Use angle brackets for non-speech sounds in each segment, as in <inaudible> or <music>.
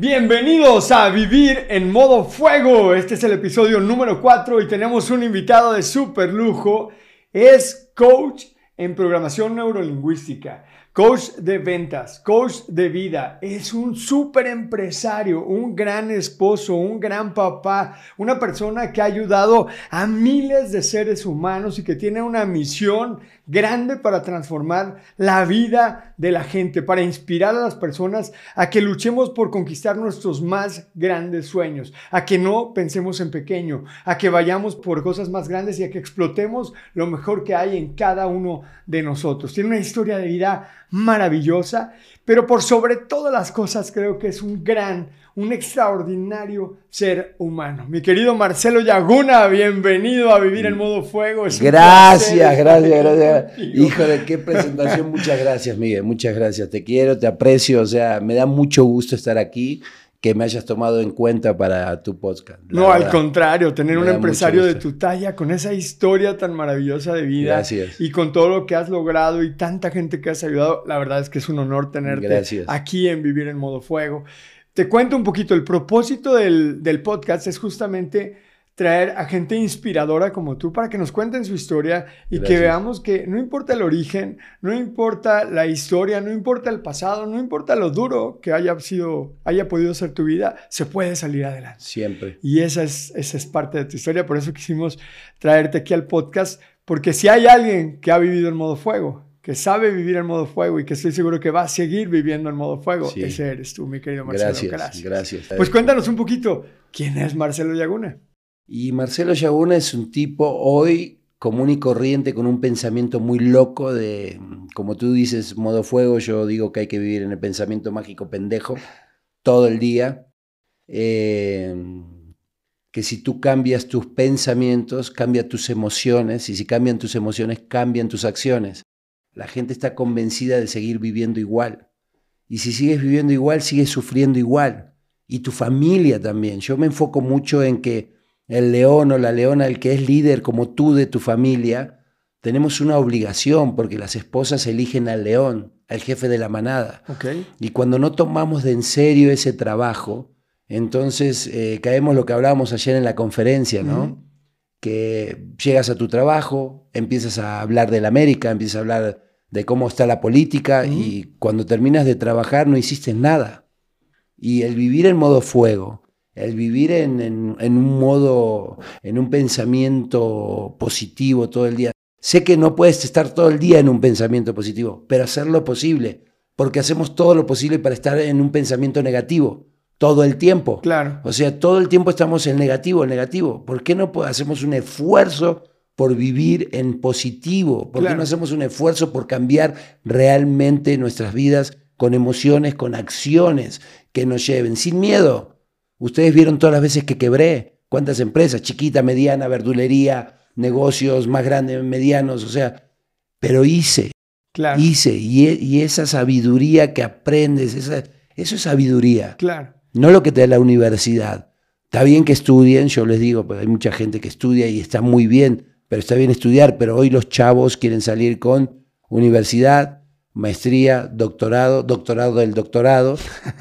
Bienvenidos a Vivir en Modo Fuego. Este es el episodio número 4 y tenemos un invitado de super lujo. Es coach en programación neurolingüística, coach de ventas, coach de vida. Es un súper empresario, un gran esposo, un gran papá, una persona que ha ayudado a miles de seres humanos y que tiene una misión grande para transformar la vida de la gente, para inspirar a las personas a que luchemos por conquistar nuestros más grandes sueños, a que no pensemos en pequeño, a que vayamos por cosas más grandes y a que explotemos lo mejor que hay en cada uno de nosotros. Tiene una historia de vida maravillosa, pero por sobre todas las cosas creo que es un gran un extraordinario ser humano. Mi querido Marcelo Yaguna, bienvenido a Vivir en Modo Fuego. gracias, gracias, gracias. Hijo de qué presentación. <laughs> Muchas gracias, Miguel. Muchas gracias. Te quiero, te aprecio. O sea, me da mucho gusto estar aquí que me hayas tomado en cuenta para tu podcast. No, al contrario, tener un empresario de tu talla con esa historia tan maravillosa de vida Gracias. y con todo lo que has logrado y tanta gente que has ayudado, la verdad es que es un honor tenerte aquí en Vivir en Modo Fuego. Te cuento un poquito, el propósito del, podcast es justamente traer a gente inspiradora como tú para que nos cuenten su historia y que veamos que no importa el origen, no importa la historia, no importa el pasado, no importa lo duro que haya sido, haya podido ser tu vida, se puede salir adelante. Siempre. Y esa es, esa es parte de tu historia, por eso quisimos traerte aquí al podcast, porque si hay alguien que ha vivido en modo fuego, que sabe vivir en modo fuego y que estoy seguro que va a seguir viviendo en modo fuego. Ese eres tú, mi querido Marcelo. Gracias, gracias. Pues cuéntanos un poquito, ¿quién es Marcelo Yaguna? Y Marcelo Yaguna es un tipo hoy común y corriente con un pensamiento muy loco de, como tú dices, modo fuego, yo digo que hay que vivir en el pensamiento mágico pendejo todo el día. Eh, que si tú cambias tus pensamientos, cambia tus emociones, y si cambian tus emociones, cambian tus acciones. La gente está convencida de seguir viviendo igual. Y si sigues viviendo igual, sigues sufriendo igual. Y tu familia también. Yo me enfoco mucho en que el león o la leona, el que es líder como tú de tu familia, tenemos una obligación porque las esposas eligen al león, al jefe de la manada. Y cuando no tomamos de en serio ese trabajo, entonces eh, caemos lo que hablábamos ayer en la conferencia, ¿no? Que llegas a tu trabajo, empiezas a hablar de la América, empiezas a hablar de cómo está la política y cuando terminas de trabajar no hiciste nada. Y el vivir en modo fuego, el vivir en, en, un modo, en un pensamiento positivo todo el día. Sé que no puedes estar todo el día en un pensamiento positivo, pero hacer lo posible, porque hacemos todo lo posible para estar en un pensamiento negativo todo el tiempo. Claro. O sea, todo el tiempo estamos en negativo, en negativo. ¿Por qué no hacemos un esfuerzo por vivir en positivo? ¿Por qué no hacemos un esfuerzo por cambiar realmente nuestras vidas con emociones, con acciones que nos lleven sin miedo? Ustedes vieron todas las veces que quebré. ¿Cuántas empresas? Chiquita, mediana, verdulería, negocios más grandes, medianos, o sea, pero hice. Claro. Hice. Y, y esa sabiduría que aprendes, esa, eso es sabiduría. Claro no lo que te da la universidad. Está bien que estudien, yo les digo, porque hay mucha gente que estudia y está muy bien, pero está bien estudiar, pero hoy los chavos quieren salir con universidad, maestría, doctorado, doctorado del doctorado,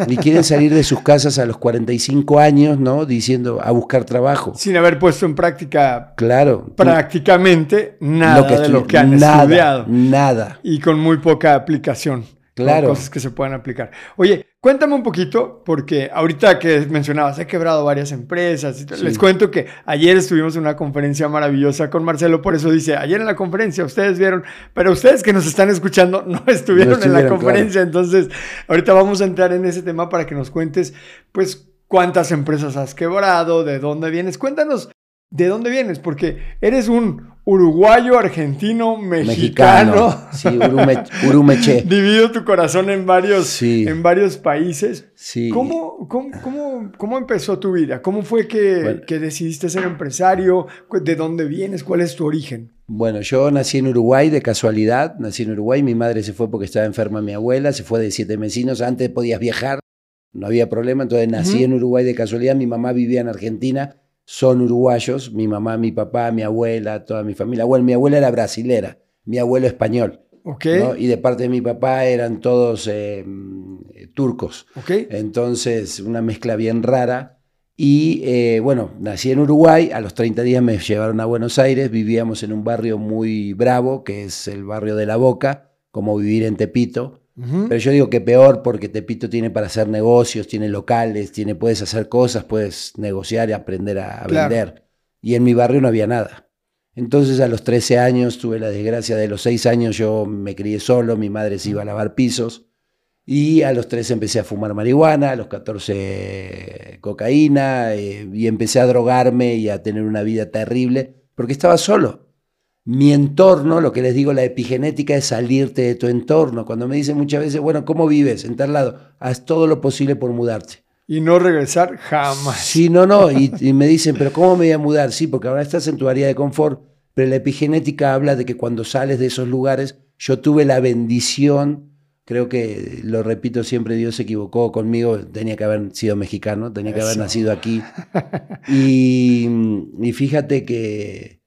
y quieren salir de sus casas a los 45 años, ¿no? Diciendo a buscar trabajo. Sin haber puesto en práctica. Claro. Prácticamente nada de lo que han estudiado. Nada. Y con muy poca aplicación. Claro. Cosas que se puedan aplicar. Oye, cuéntame un poquito, porque ahorita que mencionabas, he quebrado varias empresas. Les cuento que ayer estuvimos en una conferencia maravillosa con Marcelo, por eso dice, ayer en la conferencia ustedes vieron, pero ustedes que nos están escuchando <laughs> no estuvieron, en la conferencia. Entonces, ahorita vamos a entrar en ese tema para que nos cuentes, pues, cuántas empresas has quebrado, de dónde vienes. Cuéntanos ¿de dónde vienes? Porque eres un uruguayo, argentino, mexicano. Sí, urumeche. <laughs> Divido tu corazón en varios, Sí. en varios países. Sí. ¿Cómo, cómo, cómo, cómo empezó tu vida? ¿Cómo fue que, Bueno. que decidiste ser empresario? ¿De dónde vienes? ¿Cuál es tu origen? Bueno, yo nací en Uruguay de casualidad, nací en Uruguay, mi madre se fue porque estaba enferma mi abuela, se fue de siete vecinos, antes podías viajar, no había problema, entonces nací en Uruguay de casualidad, mi mamá vivía en Argentina, son uruguayos, mi mamá, mi papá, mi abuela, toda mi familia, bueno, mi abuela era brasilera, mi abuelo español, y de parte de mi papá eran todos eh, mm, turcos. Entonces, una mezcla bien rara. Y eh, bueno, nací en Uruguay, a los 30 días me llevaron a Buenos Aires, vivíamos en un barrio muy bravo, que es el barrio de La Boca, como vivir en Tepito. Pero yo digo que peor porque Tepito tiene para hacer negocios, tiene locales, tiene, puedes hacer cosas, puedes negociar y aprender a, a Claro. vender. Y en mi barrio no había nada. Entonces a los 13 años tuve la desgracia de los 6 años yo me crié solo, mi madre se iba a lavar pisos. Y a los 13 empecé a fumar marihuana, a los 14 cocaína, eh, y empecé a drogarme y a tener una vida terrible, porque estaba solo. Mi entorno, lo que les digo, la epigenética es salirte de tu entorno. Cuando me dicen muchas veces, bueno, ¿cómo vives? En tal lado, haz todo lo posible por mudarte. Y no regresar jamás. Sí, no, no, y, y me dicen, pero ¿cómo me voy a mudar? Sí, porque ahora estás en tu área de confort, pero la epigenética habla de que cuando sales de esos lugares, yo tuve la bendición, creo que, lo repito siempre, Dios se equivocó conmigo, tenía que haber sido mexicano, tenía que haber nacido aquí. <laughs> Y, y fíjate que,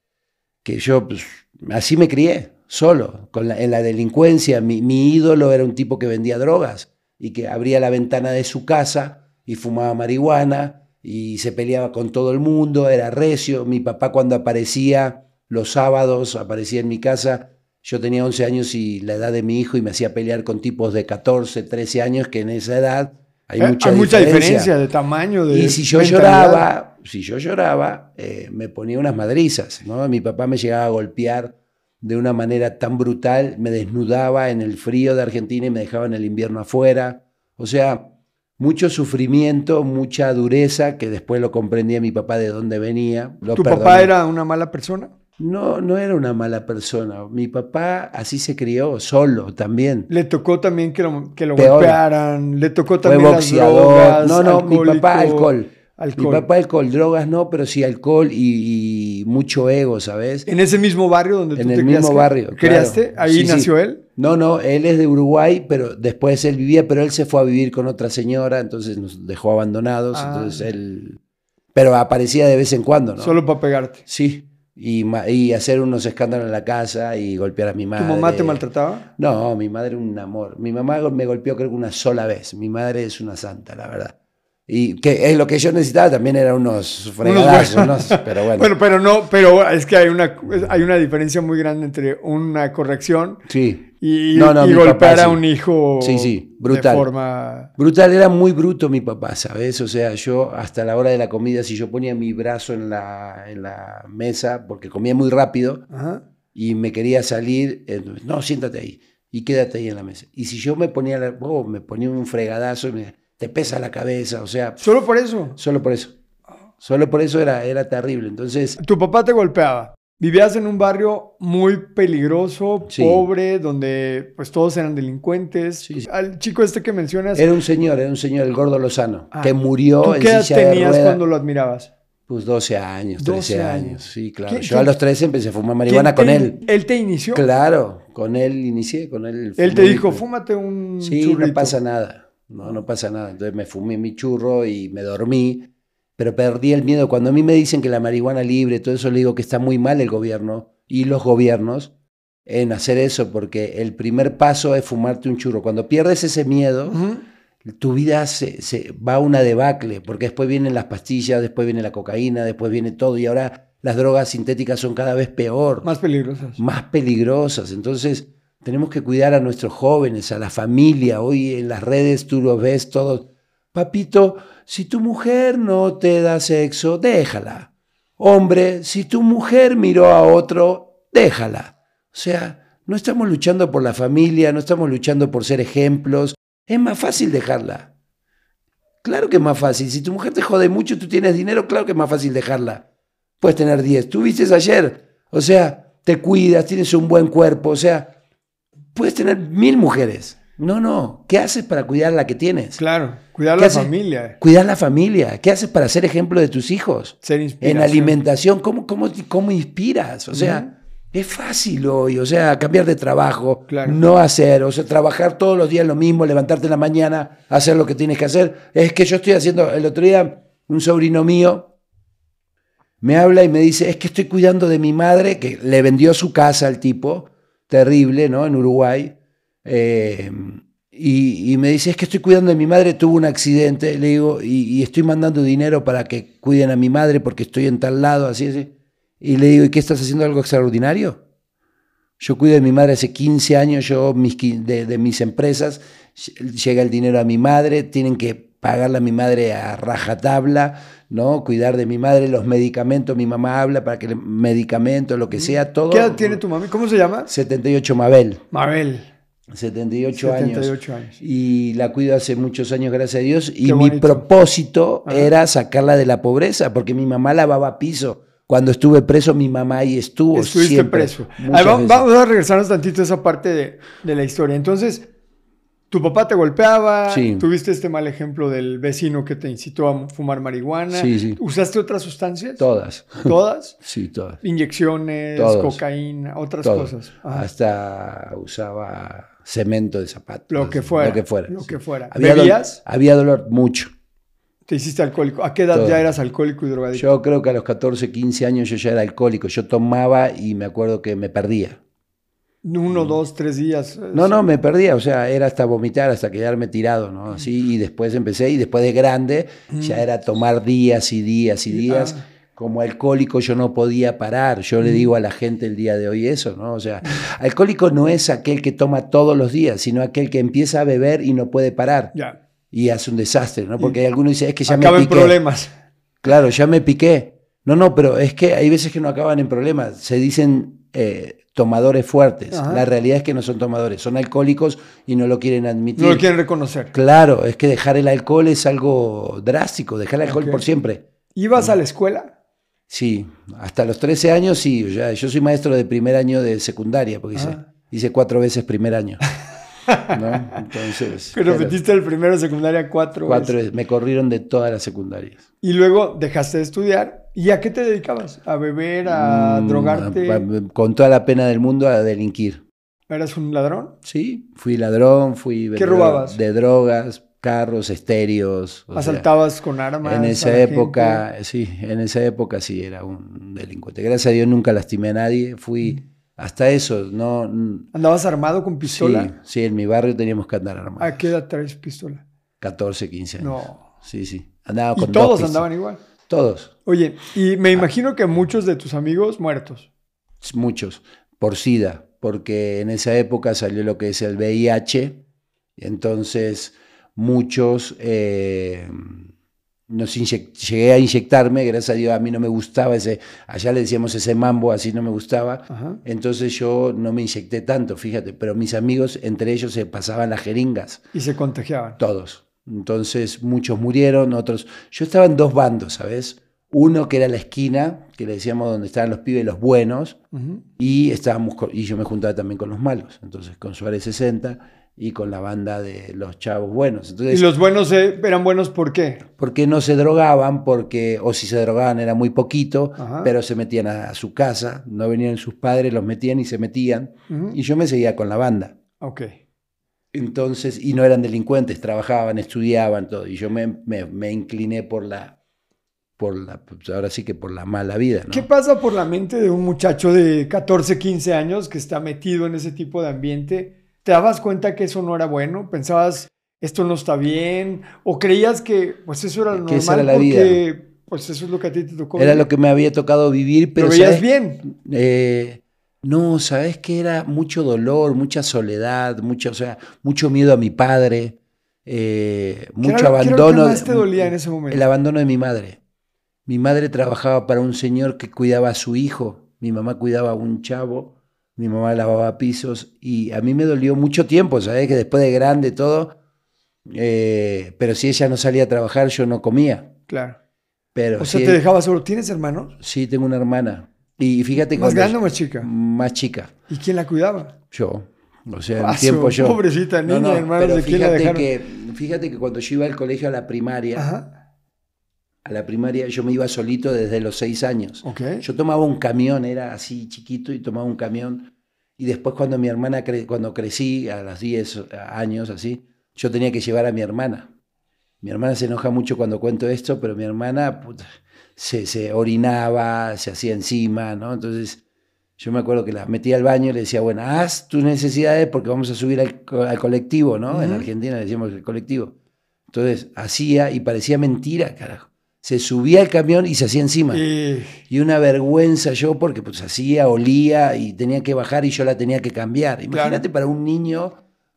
que yo pues, así me crié, solo, en la delincuencia. Mi, mi ídolo era un tipo que vendía drogas y que abría la ventana de su casa y fumaba marihuana y se peleaba con todo el mundo, era recio. Mi papá cuando aparecía los sábados, aparecía en mi casa, yo tenía 11 años y la edad de mi hijo y me hacía pelear con tipos de 14, 13 años que en esa edad hay Eh, mucha, Hay mucha diferencia. diferencia de tamaño, de Y si yo mentalidad. lloraba, si yo lloraba, eh, me ponía unas madrizas, ¿no? Mi papá me llegaba a golpear de una manera tan brutal, me desnudaba en el frío de Argentina y me dejaba en el invierno afuera. O sea, mucho sufrimiento, mucha dureza, que después lo comprendía mi papá de dónde venía. Lo ¿Tu perdoné. papá era una mala persona? No, no era una mala persona. Mi papá así se crió, solo también. Le tocó también que lo, que lo Peor. golpearan, le tocó Fue también las drogas, no, no, mi papá alcohol. alcohol. Mi papá alcohol, drogas no, pero sí alcohol y, y mucho ego, ¿sabes? En ese mismo barrio donde En tú el te mismo barrio, claro. ¿Criaste? Ahí Sí, sí. nació él. No, no, él es de Uruguay, pero después él vivía, pero él se fue a vivir con otra señora, entonces nos dejó abandonados, Ah. entonces él... Pero aparecía de vez en cuando, ¿no? Solo para pegarte. Sí, y, y hacer unos escándalos en la casa y golpear a mi madre. ¿Tu mamá te maltrataba? No, mi madre un amor. Mi mamá me golpeó creo que una sola vez. Mi madre es una santa, la verdad. Y que es lo que yo necesitaba también eran unos fregadazos. <laughs> Pero bueno. Bueno, pero no, pero es que hay una, hay una diferencia muy grande entre una corrección sí. y, No, no, y mi golpear papá a un hijo Sí, sí, de brutal. forma... Brutal, era muy bruto mi papá, ¿sabes? O sea, yo hasta la hora de la comida, si yo ponía mi brazo en la, en la mesa, porque comía muy rápido, Ajá. y me quería salir, eh, no, siéntate ahí y quédate ahí en la mesa. Y si yo me ponía, la- oh, me ponía un fregadazo, y me, te pesa la cabeza, o sea, Solo por eso. solo por eso. Solo por eso era, era terrible. Entonces, Tu papá te golpeaba. Vivías en un barrio muy peligroso, Sí. pobre, donde pues todos eran delincuentes. Sí, sí. Al chico este que mencionas, era un señor, era un señor, el gordo Lozano, Ah, que murió ¿tú en qué edad tenías cuando lo admirabas? Pues 12 años, 13 12 años. años. Sí, claro. ¿Quién- Yo a los 13 empecé a fumar marihuana ¿Quién con él. ¿Él te inició? Claro, con él inicié, con él. Él te dijo, fúmate un Sí, churrito. no pasa nada. No, no pasa nada. Entonces me fumé mi churro y me dormí, pero perdí el miedo. Cuando a mí me dicen que la marihuana libre, todo eso le digo que está muy mal el gobierno y los gobiernos en hacer eso, porque el primer paso es fumarte un churro. Cuando pierdes ese miedo, tu vida se, se va a una debacle, porque después vienen las pastillas, después viene la cocaína, después viene todo, y ahora las drogas sintéticas son cada vez peor Más peligrosas. más peligrosas. Entonces, tenemos que cuidar a nuestros jóvenes, a la familia. Hoy en las redes tú lo ves todos. Papito, si tu mujer no te da sexo, déjala. Hombre, si tu mujer miró a otro, déjala. O sea, no estamos luchando por la familia, no estamos luchando por ser ejemplos. Es más fácil dejarla. Claro que es más fácil. Si tu mujer te jode mucho, tú tienes dinero, claro que es más fácil dejarla. puedes tener 10. Tú viste ayer, o sea, te cuidas, tienes un buen cuerpo, o sea, puedes tener mil mujeres. No, no, ¿qué haces para cuidar la que tienes? Claro, cuidar ¿Qué la haces? familia, Cuidar la familia. ¿Qué haces para ser ejemplo de tus hijos? ser inspiración. En alimentación, ¿cómo, cómo, cómo inspiras? O sea, es fácil hoy, o sea, cambiar de trabajo, Claro. no hacer, o sea, trabajar todos los días lo mismo, levantarte en la mañana, hacer lo que tienes que hacer. Es que yo estoy haciendo, el otro día, un sobrino mío me habla y me dice, es que estoy cuidando de mi madre, que le vendió su casa al tipo, terrible, ¿no? En Uruguay. Eh, y, me dice, es que estoy cuidando de mi madre, tuvo un accidente, le digo, y, estoy mandando dinero para que cuiden a mi madre porque estoy en tal lado, así, así. Y le digo, ¿y qué estás haciendo algo extraordinario? Yo cuido de mi madre hace 15 años, yo mis, de mis empresas, llega el dinero a mi madre, tienen que pagarle a mi madre a rajatabla, ¿no? Cuidar de mi madre, los medicamentos, mi mamá habla para que le- medicamentos, lo que sea, todo. ¿Qué edad tiene tu mami? ¿Cómo se llama? 78 Mabel, Mabel. 78, años. 78 años. Y la cuido hace muchos años, gracias a Dios. Y mi propósito Ajá. era sacarla de la pobreza, porque mi mamá lavaba piso. Cuando estuve preso, mi mamá ahí estuvo. Estuviste siempre, preso. Ahí va- vamos a regresarnos tantito a esa parte de, de la historia. Entonces, tu papá te golpeaba, Sí. tuviste este mal ejemplo del vecino que te incitó a fumar marihuana. Sí, sí. ¿Usaste otras sustancias? Todas. ¿Todas? <laughs> Sí, todas. Inyecciones, Todos. cocaína, otras Todos. cosas. Hasta usaba cemento de zapatos. Lo que fuera. Lo que fuera. Lo que fuera. Había, dol- ¿Bebías? había dolor mucho. Te hiciste alcohólico. ¿A qué edad Todo. ya eras alcohólico y drogadicto? Yo creo que a los 14, 15 años yo ya era alcohólico. Yo tomaba y me acuerdo que me perdía. Uno, dos, tres días. Mm. No, no, me perdía, o sea, era hasta vomitar, hasta quedarme tirado, ¿no? Así, y después empecé, y después de grande, ya era tomar días y días y días. ah. Como alcohólico yo no podía parar. Yo le digo a la gente el día de hoy eso, ¿no? O sea, alcohólico no es aquel que toma todos los días, sino aquel que empieza a beber y no puede parar. Ya. Y hace un desastre, ¿no? Porque hay algunos dicen, es que ya me piqué. problemas. Claro, ya me piqué. No, no, pero es que hay veces que no acaban en problemas. Se dicen eh, tomadores fuertes. Ajá. La realidad es que no son tomadores, son alcohólicos y no lo quieren admitir. No lo quieren reconocer. Claro, es que dejar el alcohol es algo drástico, dejar el alcohol por siempre. ¿Ibas a la escuela? Sí, hasta los 13 años sí. Ya, yo soy maestro de primer año de secundaria, porque hice, Ah. hice cuatro veces primer año. <laughs> ¿no? Entonces, claro, repetiste el primero de secundaria cuatro, cuatro veces. veces. me corrieron de todas las secundarias. Y luego dejaste de estudiar. ¿Y a qué te dedicabas? ¿A beber? ¿A Mm, drogarte? a- a- Con toda la pena del mundo a delinquir. ¿Eras un ladrón? Sí, fui ladrón, fui vendedor robabas? de drogas, carros, estéreos. sea, ¿Asaltabas con armas? en esa época, sí, en esa época sí era un delincuente. Gracias a Dios nunca lastimé a nadie, fui hasta eso, no? ¿Andabas armado con sí, pistola? sí, en mi barrio teníamos que andar armados. ¿A qué edad traes pistola? 14, 15 años. No. Sí, sí. Andaba Y con todos dos pistolas. andaban igual. Todos, Oye, y me imagino que muchos de tus amigos muertos. muchos, por SIDA, porque en esa época salió lo que es el VIH, entonces muchos eh, nos llegué a inyectarme, gracias a Dios a mí no me gustaba ese, allá le decíamos ese mambo, así no me gustaba, Ajá. entonces yo no me inyecté tanto, fíjate, pero mis amigos entre ellos se pasaban las jeringas, Y se contagiaban. todos. Entonces muchos murieron, otros... Yo estaba en dos bandos, ¿sabes? Uno que era la esquina, que le decíamos donde estaban los pibes, los buenos, y, estábamos con- y yo me juntaba también con los malos, entonces con Suárez 60 y con la banda de los chavos buenos. Entonces, Y los buenos eh, eran buenos ¿por qué? porque no se drogaban, porque, o si se drogaban era muy poquito, Ajá. pero se metían a, a su casa, no venían sus padres, los metían y se metían, y yo me seguía con la banda. Ok. Entonces, y no eran delincuentes, trabajaban, estudiaban, todo. Y yo me, me- me incliné por la, por la, pues ahora sí que por la mala vida, ¿no? ¿Qué pasa por la mente de un muchacho de 14, 15 años que está metido en ese tipo de ambiente? ¿Te dabas cuenta que eso no era bueno? ¿Pensabas, esto no está bien? ¿O creías que pues eso era lo Que normal esa era la porque pues eso es lo que a ti te tocó? Era vivir? lo que me había tocado vivir, pero ¿Lo veías ¿sabes? bien? Eh, no, sabes que era mucho dolor, mucha soledad, mucho, o sea, mucho miedo a mi padre, eh, ¿Qué mucho era lo- qué abandono. más te dolía en ese momento? El abandono de mi madre. Mi madre trabajaba para un señor que cuidaba a su hijo, mi mamá cuidaba a un chavo, mi mamá lavaba pisos y a mí me dolió mucho tiempo, ¿sabes? Que después de grande todo, eh, pero si ella no salía a trabajar yo no comía. Claro. Pero O sea, te dejaba solo. ¿Tienes hermanos? sí, tengo una hermana. Y fíjate ¿Más grande o más chica? Más chica. ¿Y quién la cuidaba? Yo. O sea, Ah, un tiempo yo. pobrecita niña, hermanos, pero ¿de quién la fíjate dejaron? que, fíjate que cuando yo iba al colegio a la primaria, Ajá. a la primaria yo me iba solito desde los seis años. Ok. Yo tomaba un camión, era así chiquito y tomaba un camión. Y después cuando mi hermana, cre- cuando crecí a los 10 años así, yo tenía que llevar a mi hermana. Mi hermana se enoja mucho cuando cuento esto, pero mi hermana puta, se, se orinaba, se hacía encima, ¿no? Entonces yo me acuerdo que la metía al baño y le decía, bueno, haz tus necesidades porque vamos a subir al, co- al colectivo, ¿no? En. Argentina le decíamos el colectivo. Entonces hacía y parecía mentira, carajo. Se subía al camión y se hacía encima. Y Y una vergüenza yo porque pues hacía, olía y tenía que bajar y yo la tenía que cambiar. Imagínate para un niño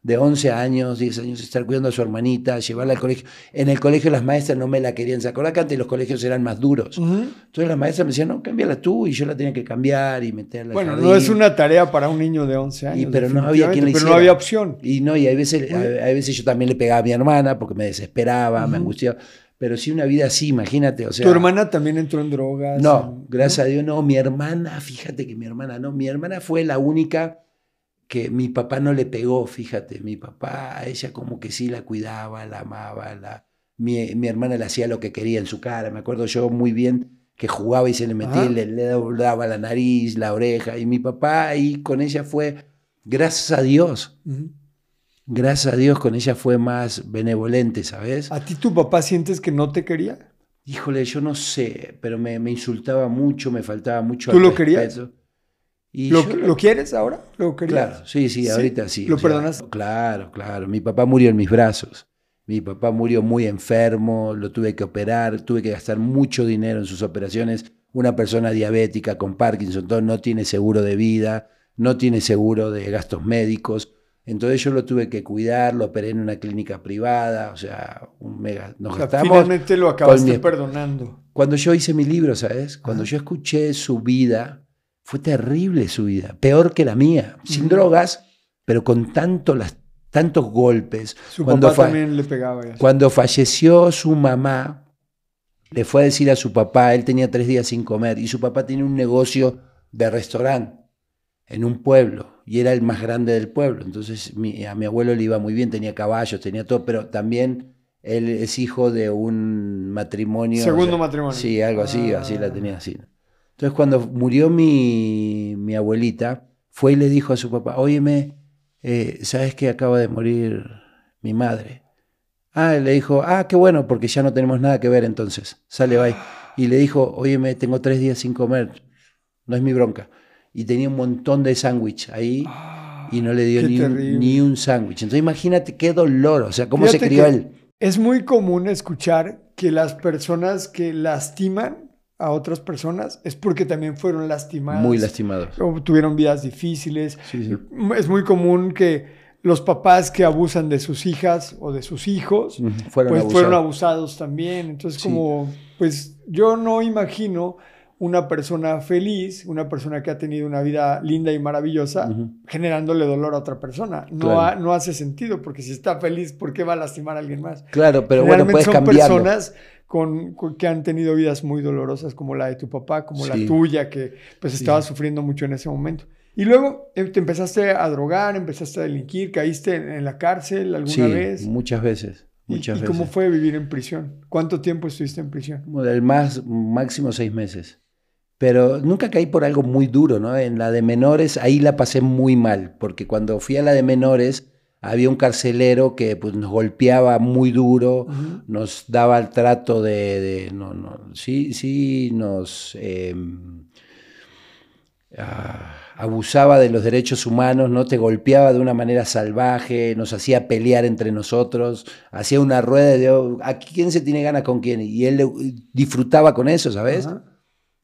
de 11 años, 10 años, estar cuidando a su hermanita, llevarla al colegio. En el colegio las maestras no me la querían sacar. que antes los colegios eran más duros. Entonces las maestras me decían, no, cámbiala tú y yo la tenía que cambiar y meterla Bueno, jardín. no es una tarea para un niño de 11 años. Y, pero no había quien le definitivamente, Pero no hiciera. había opción. Y no, y hay veces, veces yo también le pegaba a mi hermana porque me desesperaba, me angustiaba. Pero sí una vida así, imagínate. O sea, ¿Tu hermana también entró en drogas? No, gracias a Dios no. Mi hermana, fíjate que mi hermana no. Mi hermana fue la única que mi papá no le pegó, fíjate. Mi papá, a ella como que sí la cuidaba, la amaba. La... Mi, mi hermana le hacía lo que quería en su cara. Me acuerdo yo muy bien que jugaba y se le metía, le, le daba la nariz, la oreja. Y mi papá ahí con ella fue, gracias a Dios, gracias a Dios con ella fue más benevolente, ¿sabes? ¿A ti tu papá sientes que no te quería? Híjole, yo no sé, pero me, me insultaba mucho, me faltaba mucho ¿Tú al lo querías? Y ¿Lo, yo- ¿Lo quieres ahora? ¿Lo querías? Claro, sí, sí, ahorita sí. ¿Lo o sea, perdonas? Claro, claro. Mi papá murió en mis brazos. Mi papá murió muy enfermo, lo tuve que operar, tuve que gastar mucho dinero en sus operaciones. Una persona diabética con Parkinson, todo, no tiene seguro de vida, no tiene seguro de gastos médicos. Entonces yo lo tuve que cuidar, lo operé en una clínica privada, o sea, un mega. Nos O sea, gastamos. finalmente lo acabaste mi- perdonando. Cuando yo hice mi libro, ¿sabes? Cuando yo escuché su vida, fue terrible su vida, peor que la mía, sin drogas, pero con tanto las, tantos golpes. Su Cuando papá también le pegaba. ya. Cuando falleció su mamá, le fue a decir a su papá, él tenía tres días sin comer, y su papá tenía un negocio de restaurante en un pueblo, y era el más grande del pueblo. Entonces mi- a mi abuelo le iba muy bien, tenía caballos, tenía todo, pero también él es hijo de un matrimonio. Segundo matrimonio. Sí, algo así, Ah. así la tenía así. Entonces cuando murió mi, mi abuelita, fue y le dijo a su papá, óyeme, eh, ¿sabes que acaba de morir mi madre? Ah, le dijo, ah, qué bueno, porque ya no tenemos nada que ver entonces. Sale, bye. Y le dijo, óyeme, tengo tres días sin comer, no es mi bronca. Y tenía un montón de sándwich ahí Ah, y no le dio ni un, ni un sándwich. Entonces imagínate qué dolor, o sea, cómo se crió él. Es muy común escuchar que las personas que lastiman a otras personas es porque también fueron lastimadas. Muy lastimado. o tuvieron vidas difíciles. Sí, sí. Es muy común que los papás que abusan de sus hijas o de sus hijos, Ujú, Fueron pues abusados. fueron abusados también. Entonces, Sí. como, pues yo no imagino una persona feliz, una persona que ha tenido una vida linda y maravillosa, generándole dolor a otra persona. No, Claro. ha- no hace sentido, porque si está feliz, ¿por qué va a lastimar a alguien más? Claro, pero bueno, puedes son cambiarlo. personas con, con- que han tenido vidas muy dolorosas, como la de tu papá, como la tuya, que pues Sí. estaba sufriendo mucho en ese momento. Y luego eh, te empezaste a drogar, empezaste a delinquir, caíste en, en la cárcel alguna Sí, vez. muchas veces. ¿Y- Muchas ¿Y, veces. cómo fue vivir en prisión? ¿Cuánto tiempo estuviste en prisión? Del más máximo seis meses. Pero nunca caí por algo muy duro, ¿no? En la de menores, ahí la pasé muy mal, porque cuando fui a la de menores, había un carcelero que pues, nos golpeaba muy duro, nos daba el trato de, de- no, no, sí, sí, nos eh, ah, abusaba de los derechos humanos, no te golpeaba de una manera salvaje, nos hacía pelear entre nosotros, hacía una rueda de "Oh, ¿a quién se tiene ganas con quién? Y él eh, disfrutaba con eso, ¿sabes?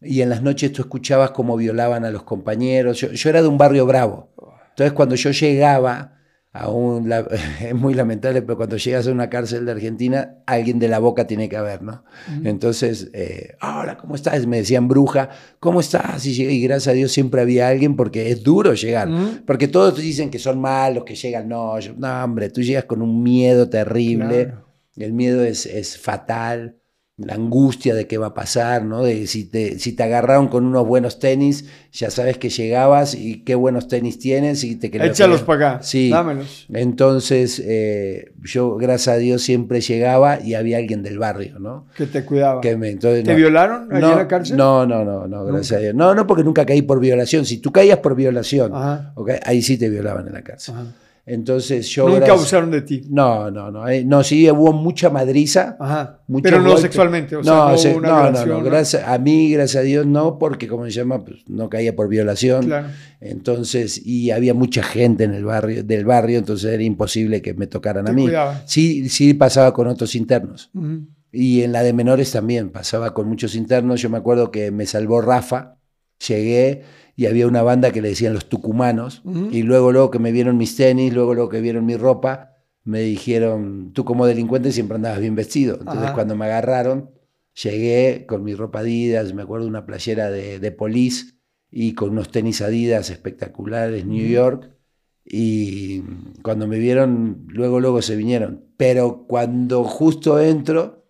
Y en las noches tú escuchabas cómo violaban a los compañeros. Yo, yo era de un barrio bravo. Entonces cuando yo llegaba a un... la- <laughs> es muy lamentable, pero cuando llegas a una cárcel de Argentina, alguien de la boca tiene que haber, ¿no? Entonces, eh, hola, ¿cómo estás? Me decían bruja, ¿cómo estás? Y, y gracias a Dios siempre había alguien porque es duro llegar. Porque todos dicen que son malos, que llegan. No, yo- no, hombre, tú llegas con un miedo terrible. Claro. El miedo es, es fatal. La angustia de qué va a pasar, ¿no? De si te, si te agarraron con unos buenos tenis, ya sabes que llegabas y qué buenos tenis tienes y te querías. Échalos para acá, Sí. dámelos. Entonces, eh, yo, gracias a Dios, siempre llegaba y había alguien del barrio, ¿no? Que te cuidaba. Que me, entonces, ¿Te no, violaron allí no, en la cárcel? No, no, no, no, gracias a Dios. No, no, porque nunca caí por violación. Si tú caías por violación, Ajá. ok, ahí sí te violaban en la cárcel. Ajá. Entonces yo... Nunca gracias- abusaron de ti. No, no, no. eh, no, sí hubo mucha madriza. Ajá. Pero no sexualmente. O sea, no, no, se- hubo una no, no, violación, no, gracias, a mí, gracias a Dios, no, porque como se llama, pues, no caía por violación. Claro. Entonces, y había mucha gente en el barrio, del barrio, entonces era imposible que me tocaran a mí. cuidaban. Sí, sí pasaba con otros internos. Y en la de menores también, pasaba con muchos internos. Yo me acuerdo que me salvó Rafa, llegué y había una banda que le decían los tucumanos. Y luego, luego que me vieron mis tenis, luego, luego que vieron mi ropa, me dijeron, tú como delincuente siempre andabas bien vestido. Entonces Ajá. cuando me agarraron, llegué con mi ropa Adidas, me acuerdo de una playera de, de Police y con unos tenis Adidas espectaculares, New York. Y cuando me vieron, luego, luego se vinieron. Pero cuando justo entro,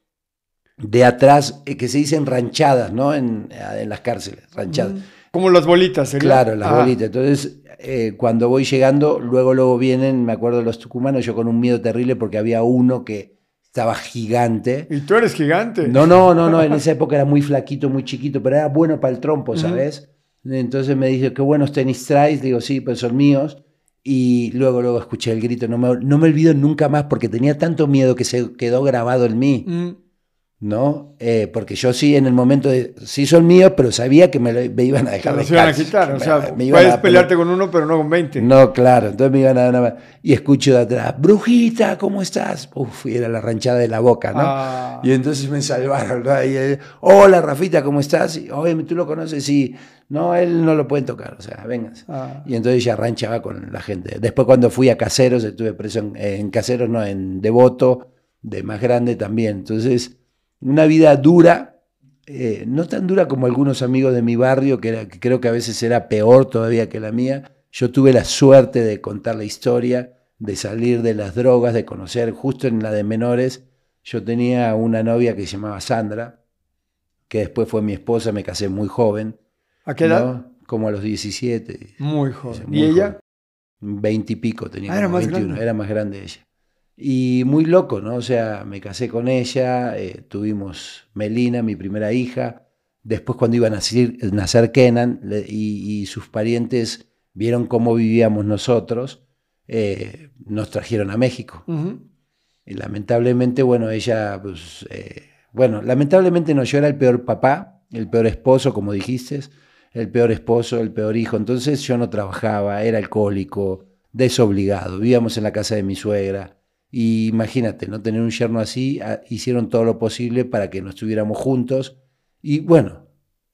de atrás, eh, que se dicen ranchadas, ¿no? En, en las cárceles, ranchadas. Como las bolitas, ¿sería? Claro, las Ajá. bolitas. Entonces, eh, cuando voy llegando, luego, luego vienen, me acuerdo los tucumanos, yo con un miedo terrible porque había uno que estaba gigante. Y tú eres gigante. No, no, no, no, en esa época era muy flaquito, muy chiquito, pero era bueno para el trompo, ¿sabes? Entonces me dice, qué buenos tenis traes, digo, sí, pues son míos. Y luego, luego escuché el grito, no me, no me olvido nunca más porque tenía tanto miedo que se quedó grabado en mí. Mm. ¿No? Eh, porque yo sí en el momento de, sí son míos, pero sabía que me, me iban a dejar de iban a quitar. O me- sea, me iban puedes a pelearte con uno, pero no con 20. No, claro, entonces me iban a dar una... Y escucho de atrás, brujita, ¿cómo estás? Uf, y era la ranchada de la boca, ¿no? Ah. Y entonces me salvaron, ¿no? Y, eh, hola, Rafita, ¿cómo estás? Y, Oye, ¿tú lo conoces? Sí. No, él no lo pueden tocar, o sea, vengas. Ah. Y entonces ya ranchaba con la gente. Después cuando fui a Caseros, estuve preso en, en Caseros, no, en Devoto, de más grande también. Entonces, una vida dura, eh, no tan dura como algunos amigos de mi barrio, que, era- que creo que a veces era peor todavía que la mía. Yo tuve la suerte de contar la historia, de salir de las drogas, de conocer, justo en la de menores, yo tenía una novia que se llamaba Sandra, que después fue mi esposa, me casé muy joven. ¿A qué edad? ¿no? Como a los 17. Muy joven. muy ¿Y ella? joven. 20 y pico tenía. Ah, era más 21, grande. era más grande ella. Y muy loco, ¿no? O sea, me casé con ella, eh, tuvimos Melina, mi primera hija. Después cuando iba a nacer, nacer Kenan le- y, y sus parientes vieron cómo vivíamos nosotros, eh, nos trajeron a México. Y lamentablemente, bueno, ella, pues, eh, bueno, lamentablemente no, yo era el peor papá, el peor esposo, como dijiste, el peor esposo, el peor hijo. Entonces yo no trabajaba, era alcohólico, desobligado, vivíamos en la casa de mi suegra. Y imagínate, no tener un yerno así, ah, hicieron todo lo posible para que no estuviéramos juntos. Y bueno,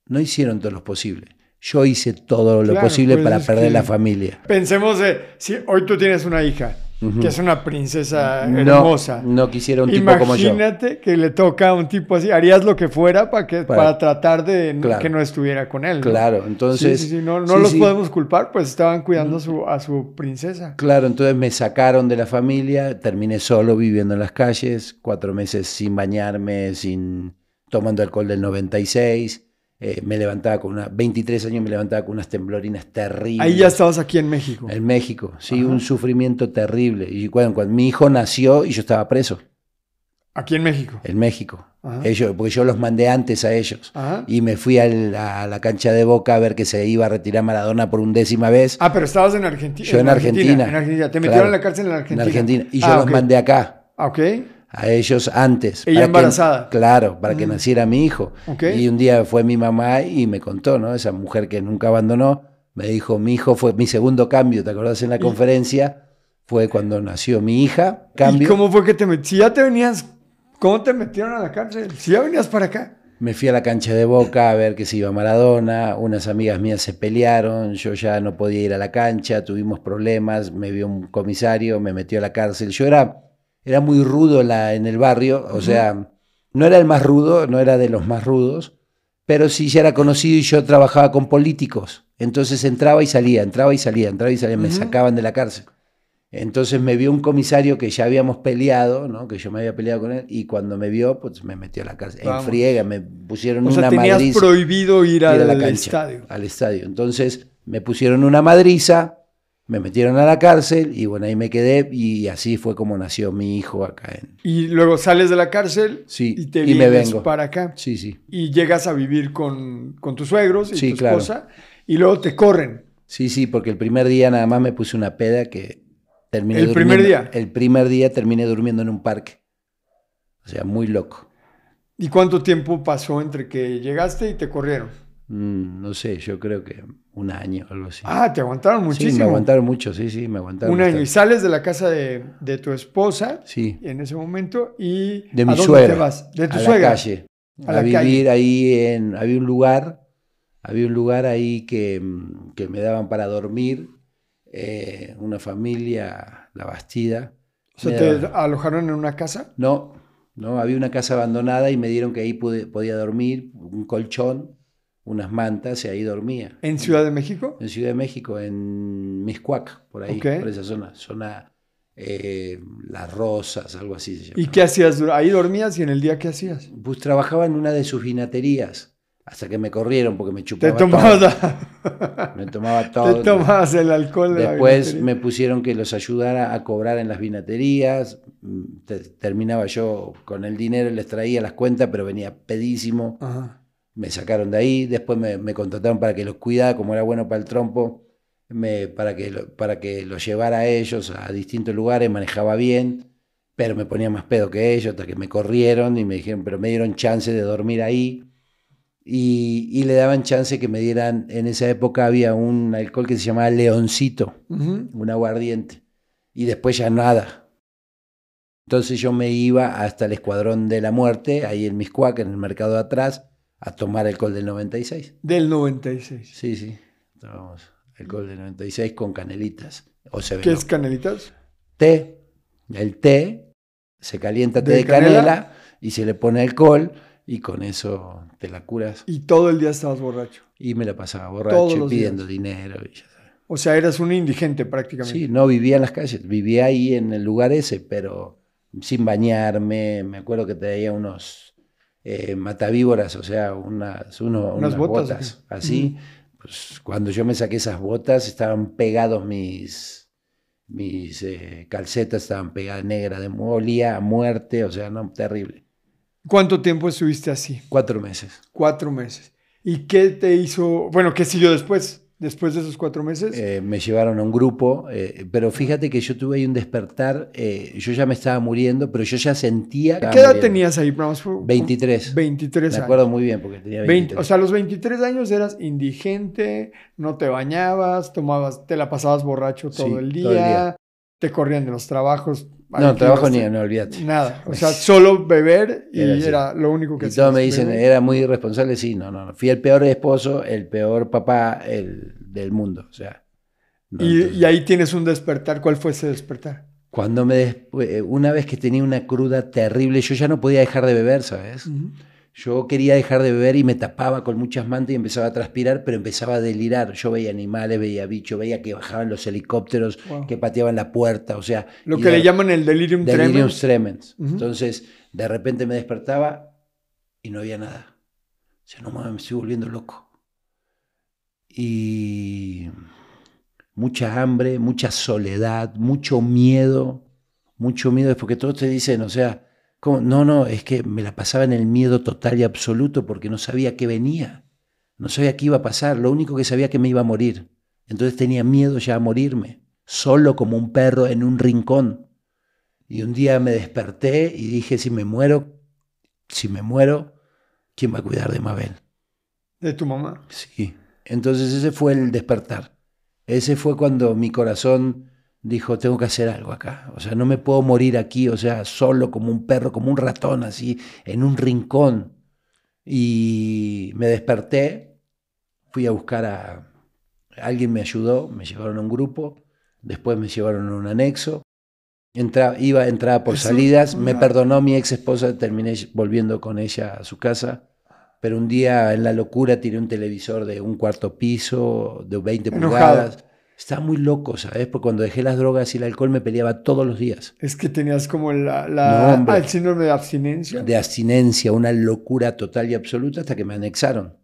no hicieron todo lo posible. Yo hice todo lo Claro, posible pues, para perder que- la familia. Pensemos de, si hoy tú tienes una hija, Que es una princesa hermosa. no quisiera un tipo como yo. Imagínate que le toca a un tipo así, harías lo que fuera para, que, Para- para, tratar de Claro. que no estuviera con él. ¿no? Claro, entonces... Sí, sí, sí, no, no los podemos culpar, pues estaban cuidando a su, a su princesa. Claro, entonces me sacaron de la familia, terminé solo viviendo en las calles, cuatro meses sin bañarme, sin tomando alcohol del 96, eh, me levantaba con una, 23 años me levantaba con unas temblorinas terribles. Ahí ya estabas aquí en México. En México, sí, Ajá. un sufrimiento terrible. Y cuando, cuando mi hijo nació y yo estaba preso, Aquí en México. en México. Ajá. Ellos, porque yo los mandé antes a ellos. Ajá. Y me fui a la cancha de Boca a ver que se iba a retirar Maradona por undécima vez. Ah, pero estabas en Argentina. Yo en Argentina. En Argentina. Te Claro. metieron en la cárcel en Argentina. En Argentina. Y yo Ah, los ok. mandé acá. Ah, ok. A ellos antes. Ella que- embarazada. claro, para que Mm. naciera mi hijo. Y un día fue mi mamá y me contó, ¿no? Esa mujer que nunca abandonó, me dijo, mi hijo fue mi segundo cambio, ¿te acordás en la Y- conferencia? Fue cuando nació mi hija, ¿Y cambio. cómo fue que te metieron? Si ya te venías, ¿cómo te metieron a la cárcel? Si ya venías para acá. Me fui a la cancha de Boca a ver que se iba Maradona, unas amigas mías se pelearon, yo ya no podía ir a la cancha, tuvimos problemas, me vio un comisario, me metió a la cárcel. Yo era, era muy rudo en, la- en el barrio, o sea, no era el más rudo, no era de los más rudos, pero sí ya era conocido y yo trabajaba con políticos. Entonces entraba y salía, entraba y salía, entraba y salía, me sacaban de la cárcel. Entonces me vio un comisario que ya habíamos peleado, ¿no? que yo me había peleado con él, y cuando me vio, pues me metió a la cárcel. En Vamos. friega, me pusieron O sea, una tenías madriza. prohibido ir ir a al la cancha, estadio. Al estadio. Entonces me pusieron una madriza, me metieron a la cárcel, y bueno, ahí me quedé, y así fue como nació mi hijo acá en. Y luego sales de la cárcel Sí, y te y me vienes vengo. para acá. Sí, sí. Y llegas a vivir con, con tus suegros y Sí, tu claro. esposa. Y luego te corren. Sí, sí, porque el primer día nada más me puse una peda que terminé ¿El primer día? El primer día terminé durmiendo en un parque. O sea, muy loco. ¿Y cuánto tiempo pasó entre que llegaste y te corrieron? Mm, no sé, yo creo que un año o algo así. Ah, te aguantaron muchísimo. Sí, me aguantaron mucho, sí, sí, me aguantaron. Un año. Y sales de la casa de, de tu esposa Sí, en ese momento y de ¿a mi dónde suegra. te vas? De tu a suegra. la calle. A A, la vivir calle. ahí en... Había un lugar, había un lugar ahí que, que me daban para dormir. eh, una familia, La Bastida. O sea, te daban- alojaron en una casa. No, no, había una casa abandonada y me dieron que ahí pude- podía dormir, un colchón, unas mantas y ahí dormía. ¿En Ciudad de México? En Ciudad de México, en Miscuac, por ahí, por esa zona, zona eh, Las Rosas, algo así se llama. ¿Y qué hacías? Ahí dormías y en el día qué hacías? Pues trabajaba en una de sus vinaterías, hasta que me corrieron porque me Te chupaba tomabas, todo. Me tomaba <laughs> te todo. tomabas el alcohol de Después me pusieron que los ayudara a cobrar en las vinaterías. Mm, te- Terminaba yo con el dinero, les traía las cuentas, pero venía pedísimo. Ajá. Me sacaron de ahí. Después me, me contrataron para que los cuidara, como era bueno para el trompo, me, para, que lo- para que los llevara a ellos a distintos lugares. Manejaba bien, pero me ponía más pedo que ellos, hasta que me corrieron y me dijeron, pero me dieron chance de dormir ahí. Y, y le daban chance que me dieran, en esa época había un alcohol que se llamaba Leoncito un aguardiente. Y después ya nada. Entonces yo me iba hasta el Escuadrón de la Muerte, ahí en Miscuac, en el mercado de atrás, a tomar alcohol del 96. Del 96. Sí, sí. Tomábamos alcohol del 96 con canelitas. O se ¿Qué es canelitas? té. El té, se calienta té ¿De de canela, canela? y se le pone alcohol y con eso te la curas. Y todo el día estabas borracho. Y me la pasaba borracho y pidiendo días. dinero. y ya sabes. O sea, eras un indigente prácticamente. Sí, no vivía en las calles, vivía ahí en el lugar ese, pero sin bañarme. Me acuerdo que traía unos eh, matavíboras, o sea, unas, uno- Unas unas, botas, así. Pues cuando yo me saqué esas botas, estaban pegados mis, mis eh, calcetas, estaban pegadas negras, de olía a muerte, o sea, no, terrible. ¿Cuánto tiempo estuviste así? Cuatro meses. Cuatro meses. ¿Y qué te hizo? Bueno, ¿qué siguió después? Después de esos cuatro meses. Eh, me llevaron a un grupo, eh, pero fíjate que yo tuve ahí un despertar, eh, yo ya me estaba muriendo, pero yo ya sentía... que ¿Qué edad tenías ahí? Fue- 23. 23 Me acuerdo muy bien porque tenía 20 23. o sea, a los 23 años eras indigente, no te bañabas, tomabas, te la pasabas borracho todo, Sí, el, día, todo el día. te corrían de los trabajos. No, trabajo ni, no olvídate. Nada, o sea, <laughs> solo beber y Era lo único que Y todos me dicen, beber. era muy irresponsable. Sí, no, no, no. Fui el peor esposo, el peor papá el, del mundo. O sea. no, y, entonces, y ahí tienes un despertar. ¿Cuál fue ese despertar? Cuando me despu- eh, una vez que tenía una cruda terrible, yo ya no podía dejar de beber, ¿sabes? Ujú. Yo quería dejar de beber y me tapaba con muchas mantas y empezaba a transpirar, pero empezaba a delirar. Yo veía animales, veía bichos, veía que bajaban los helicópteros, Wow. que pateaban la puerta, o sea. Lo que le llaman el delirium, Delirium tremens. Entonces, de repente me despertaba y no había nada. O sea, no mames, me estoy volviendo loco. Y mucha hambre, mucha soledad, mucho miedo, mucho miedo, porque todos te dicen, o sea, ¿cómo? no, no, es que me la pasaba en el miedo total y absoluto porque no sabía qué venía, no sabía qué iba a pasar, lo único que sabía que me iba a morir. Entonces tenía miedo ya a morirme, solo como un perro en un rincón. Y un día me desperté y dije, si me muero, si me muero, ¿quién va a cuidar de Mabel? De tu mamá. Sí. Entonces ese fue el despertar. Ese fue cuando mi corazón dijo, tengo que hacer algo acá. O sea, no me puedo morir aquí, o sea, solo como un perro, como un ratón, así, en un rincón. Y me desperté, fui a buscar a... Alguien me ayudó, me llevaron a un grupo, después me llevaron a un anexo. Entra, iba, entraba por Eso- salidas, me perdonó mi ex esposa, terminé volviendo con ella a su casa. Pero un día en la locura tiré un televisor de un cuarto piso, de 20 Enojado. pulgadas. Estaba muy loco, ¿sabes? Porque cuando dejé las drogas y el alcohol me peleaba todos los días. Es que tenías como la, la- No, hombre. el síndrome de abstinencia. De abstinencia, una locura total y absoluta hasta que me anexaron.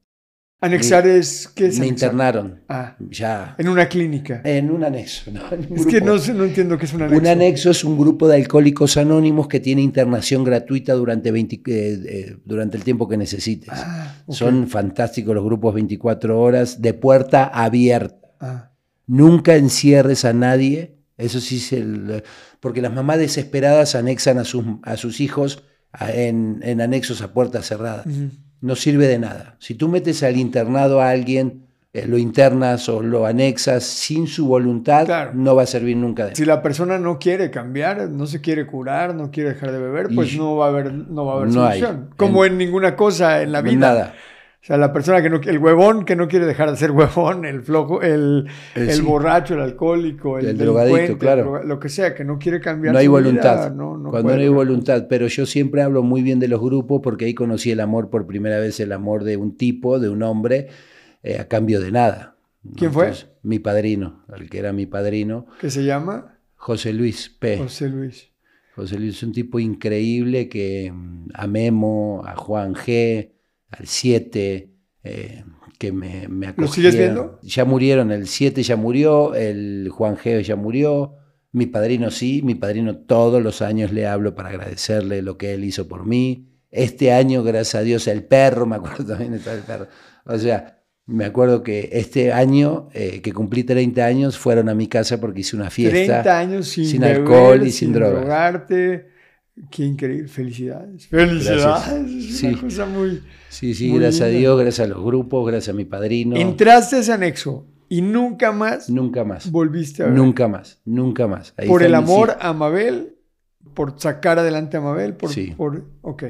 Anexar es... ¿Qué es Me anexar? internaron. Ah, Ya. en una clínica. En un anexo, ¿no? En un es que no, no entiendo qué es un anexo. Un anexo es un grupo de alcohólicos anónimos que tiene internación gratuita durante, 20 eh, eh, durante el tiempo que necesites. Ah. Son fantásticos los grupos 24 horas de puerta abierta. Ah, Nunca encierres a nadie. Eso sí es el. Porque las mamás desesperadas anexan a sus, a sus hijos a- en, en anexos a puertas cerradas. No sirve de nada. Si tú metes al internado a alguien, eh, lo internas o lo anexas sin su voluntad, Claro. no va a servir nunca de Si la persona no quiere cambiar, no se quiere curar, no quiere dejar de beber, Y- pues no va a haber, no va a haber No hay. solución. Como en, ninguna cosa en la vida. Nada. O sea, la persona que no, el huevón que no quiere dejar de ser huevón, el flojo, el, el sí. borracho, el alcohólico, el, El drogadicto, claro. lo que sea, que no quiere cambiar. No hay su vida, voluntad. no- no Cuando puede no hay voluntad. Pero yo siempre hablo muy bien de los grupos porque ahí conocí el amor por primera vez, el amor de un tipo, de un hombre, eh, a cambio de nada. ¿Quién fue? mi padrino, el que era mi padrino, Que se llama José Luis P. José Luis. José Luis es un tipo increíble que mm, a Memo, a Juan G, al 7, eh, que me, me ¿Lo sigues acogieron. viendo? Ya murieron, el 7 ya murió, el Juan G ya murió, mi padrino sí, mi padrino todos los años le hablo para agradecerle lo que él hizo por mí. Este año, gracias a Dios, el perro, <laughs> me acuerdo también estaba el perro. O sea, me acuerdo que este año, eh, que cumplí 30 años, fueron a mi casa porque hice una fiesta. 30 años sin, sin beber, alcohol y sin drogas. drogarte. Qué increíble. Felicidades. Felicidades. Es Sí. una cosa muy... Sí, sí, Muy gracias a. Dios, gracias a los grupos, gracias a mi padrino. Entraste a ese anexo y nunca más Nunca más. volviste a ver. Nunca más, nunca más. Ahí por el amor a Mabel, por sacar adelante a Mabel, por, Sí. por... Ok.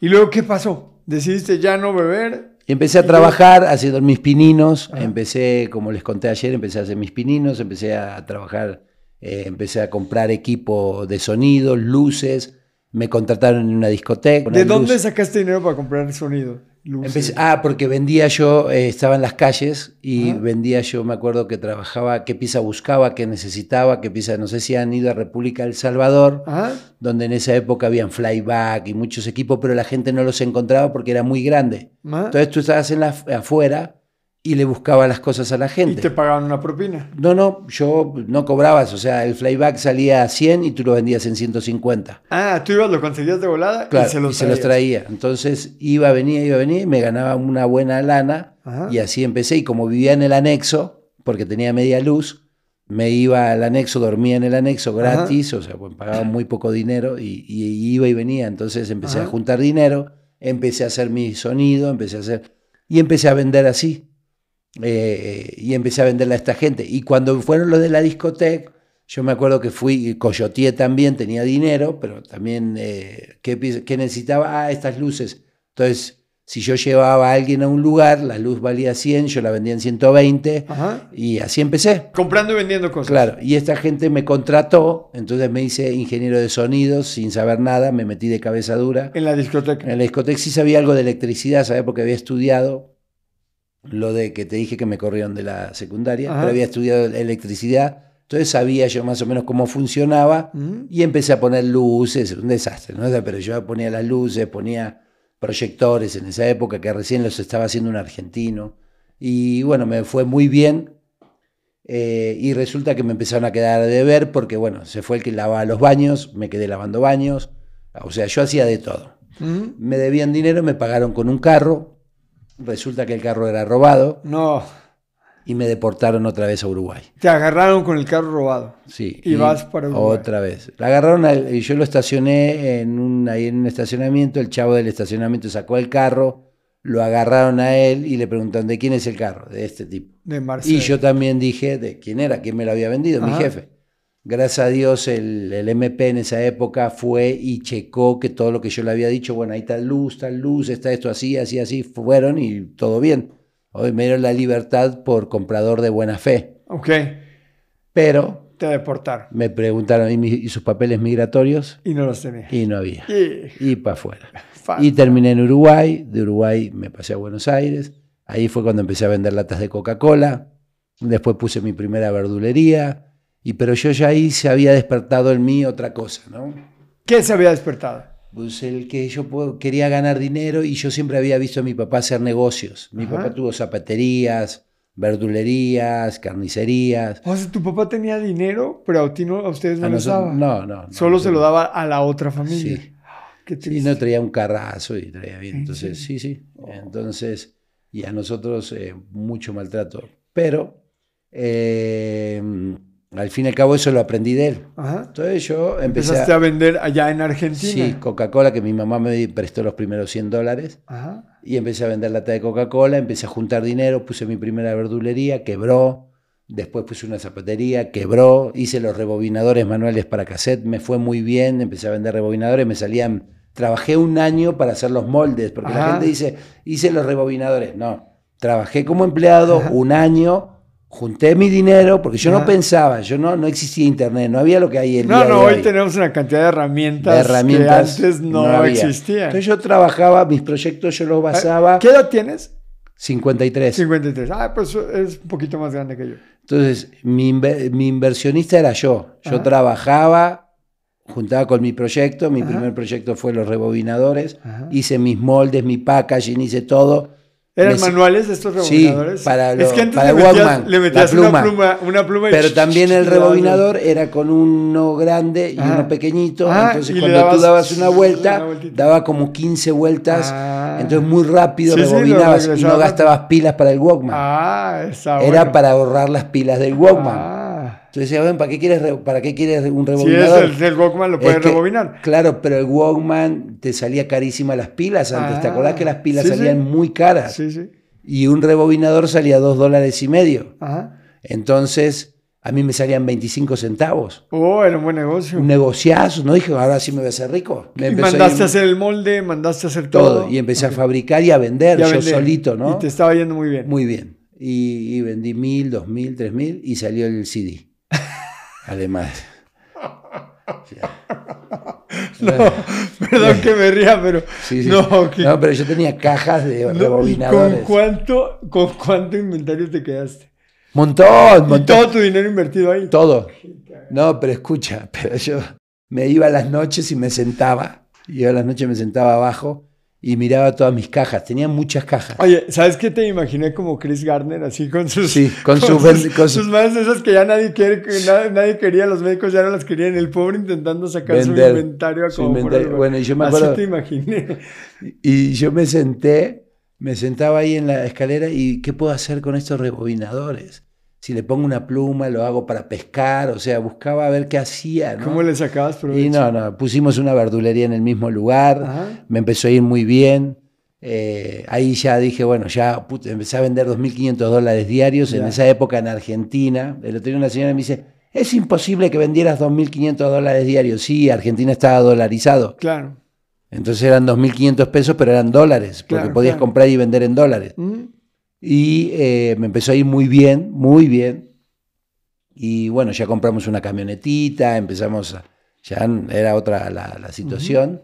¿Y luego qué pasó? ¿Decidiste ya no beber? Empecé a trabajar haciendo mis pininos. Ajá. Empecé, como les conté ayer, empecé a hacer mis pininos. Empecé a trabajar, eh, empecé a comprar equipo de sonido, luces. Me contrataron en una discoteca. ¿De dónde sacaste dinero para comprar sonido? Empecé- ah, porque vendía yo, eh, estaba en las calles y vendía yo, me acuerdo que trabajaba, qué pieza buscaba, qué necesitaba, qué pieza, no sé si han ido a República del Salvador, donde en esa época habían flyback y muchos equipos, pero la gente no los encontraba porque era muy grande. Entonces tú estabas en la, afuera y le buscabas las cosas a la Y gente. te pagaban una propina. No, no, yo no cobrabas, o sea, el flyback salía a 100 y tú lo vendías en 150. Ah, tú ibas, lo conseguías de volada Claro, y se los, traías. traía. Entonces iba, venía, iba, venía y me ganaba una buena lana. Ajá. Y así empecé. Y como vivía en el anexo, porque tenía media luz, me iba al anexo, dormía en el anexo gratis, o sea, pues pagaba muy poco dinero y, y iba y venía. Entonces empecé Ajá. a juntar dinero, empecé a hacer mi sonido, empecé a hacer. Y empecé a vender así. Eh, y empecé a venderle a esta gente. Y cuando fueron los de la discoteca, yo me acuerdo que fui, coyoteé también, tenía dinero, pero también, eh, ¿qué, necesitaba? Ah, estas luces. Entonces, si yo llevaba a alguien a un lugar, la luz valía 100, yo la vendía en 120 Ajá. y así empecé. Comprando y vendiendo cosas. Claro, y esta gente me contrató, entonces me hice ingeniero de sonidos sin saber nada, me metí de cabeza dura. En la discoteca. En la discoteca sí sabía algo de electricidad, ¿sabes? Porque había estudiado lo de que te dije que me corrieron de la secundaria, Ajá. pero había estudiado electricidad, entonces sabía yo más o menos cómo funcionaba y empecé a poner luces, un desastre, ¿no? Pero yo ponía las luces, ponía proyectores en esa época que recién los estaba haciendo un argentino y bueno, me fue muy bien. eh, y resulta que me empezaron a quedar de ver porque, bueno, se fue el que lavaba los baños, me quedé lavando baños, o sea, yo hacía de todo me debían dinero, me pagaron con un carro, resulta que el carro era robado No, y me deportaron otra vez a Uruguay. te agarraron con el carro robado. Sí, Y vas para Uruguay. Otra vez. La agarraron, al- y yo lo estacioné en un, ahí en un estacionamiento, el chavo del estacionamiento sacó el carro, lo agarraron a él y le preguntaron, ¿de quién es el carro? De este tipo. De Marcelo. Y yo también dije, ¿de quién era? ¿Quién me lo había vendido? Mi jefe. Gracias a Dios el, el MP en esa época fue y checó que todo lo que yo le había dicho, bueno, ahí está luz, tal luz, está esto así, así, así, fueron y todo bien. Hoy me dieron la libertad por comprador de buena fe. Ok, Pero te deportaron. me preguntaron, ¿y, sus papeles migratorios? Y no los tenías. Y no había. Y, Y para afuera. Y terminé en Uruguay, de Uruguay me pasé a Buenos Aires, ahí fue cuando empecé a vender latas de Coca-Cola, Después puse mi primera verdulería. Y, pero yo ya ahí se había despertado en mí otra cosa, ¿no? ¿Qué se había despertado? Pues el que yo quería ganar dinero y yo siempre había visto a mi papá hacer negocios. Mi Ajá. papá tuvo zapaterías, verdulerías, carnicerías. O sea, tu papá tenía dinero, pero a ti no, a ustedes no A les daba. no, no, no, Solo se nosotros- lo daba a la otra familia. Sí. Qué Sí, triste. no traía un carrazo y traía bien. ¿En Entonces, sí, sí. Entonces, y a nosotros eh, mucho maltrato. Pero eh, al fin y al cabo eso lo aprendí de él. Ajá. Entonces yo empecé Empezaste a... a... vender allá en Argentina. Sí, Coca-Cola, que mi mamá me prestó los primeros 100 dólares. Ajá. Y empecé a vender lata de Coca-Cola, empecé a juntar dinero, puse mi primera verdulería, quebró. Después puse una zapatería, quebró. Hice los rebobinadores manuales para cassette, me fue muy bien. Empecé a vender rebobinadores, me salían. Trabajé un año para hacer los moldes, porque la gente dice, hice los rebobinadores. No, trabajé como empleado un año, junté mi dinero, porque yo Ajá. no pensaba, yo no, no existía internet, no había lo que hay el No, día no, de hoy hoy tenemos una cantidad de herramientas, de herramientas que antes no, había. existían. Entonces yo trabajaba, mis proyectos yo los basaba ¿Qué edad tienes? 53. 53. Ah, pues es un poquito más grande que yo. Entonces, mi, mi inversionista era yo. Yo Ajá. trabajaba, juntaba con mi proyecto. Mi Ajá. primer proyecto fue los rebobinadores. Ajá. Hice mis moldes, mi packaging, hice todo. ¿Eran manuales estos Sí, rebobinadores? para es lo- que antes para le metías, Walkman, le metías una pluma. pluma, una pluma y Pero también el rebobinador era con uno grande y uno pequeñito. Ah, entonces, cuando dabas tú dabas una vuelta, una daba como 15 vueltas. Ah. Entonces, muy rápido Sí, sí, rebobinabas y no gastabas pilas para el Walkman. Ah, era para ahorrar las pilas del Walkman. Ah. Entonces decía, "Ven, ¿para qué quieres, re- para qué quieres un Si es rebobinador? el, el Walkman, lo Es puedes que, rebobinar. Claro, pero el Walkman te salía carísima las pilas antes. ¿Te Ah, acordás que las pilas sí, salían sí. muy caras? Sí, sí. Y un rebobinador salía dos dólares y medio. Ajá. Entonces, a mí me salían 25 centavos. Oh, era un buen negocio. Un negociazo, ¿no? Dije, ahora sí me voy a hacer rico. Me Y a mandaste a hacer el molde, mandaste a hacer todo. todo. Y empecé a fabricar y a vender Y a yo vender. solito, ¿no? Y te estaba yendo muy bien. Muy bien. Y, y vendí mil, dos mil, tres mil y salió el CD. Además. <laughs> No, perdón que me ría, pero. Sí, sí. No, que- No, pero yo tenía cajas de no, ¿y rebobinadores. ¿Con cuánto, ¿Con cuánto inventario te quedaste? Montón, Y montón. todo tu dinero invertido ahí. Todo. No, pero escucha, pero yo me iba a las noches y me sentaba. Iba a las noches y me sentaba abajo y miraba todas mis cajas. Tenía muchas cajas. Oye, ¿sabes qué te imaginé como Chris Gardner, así con sus. Sí, con su sus, con su- sus manos esas que ya nadie quiere, que na- nadie quería, los médicos ya no las querían. El pobre intentando sacar Vender su inventario a su como inventario. lugar. Bueno, y yo me Así acuerdo- te imaginé. <laughs> Y yo me senté, me sentaba ahí en la escalera y ¿qué puedo hacer con estos rebobinadores? Si le pongo una pluma, lo hago para pescar, o sea, buscaba a ver qué hacía, ¿no? ¿Cómo le sacabas provecho? Y no, no, pusimos una verdulería en el mismo lugar, Ajá. me empezó a ir muy bien. eh, ahí ya dije, bueno, ya put- empecé a vender 2.500 dólares diarios. En esa época en Argentina, el otro día una señora me dice, es imposible que vendieras 2.500 dólares diarios. Sí, Argentina estaba dolarizado. Claro. Entonces eran 2.500 pesos, pero eran dólares, porque Claro, podías claro. comprar y vender en dólares. Mm. Y eh, me empezó a ir muy bien, muy bien. Y bueno, ya compramos una camionetita, empezamos, a- ya era otra la, la situación.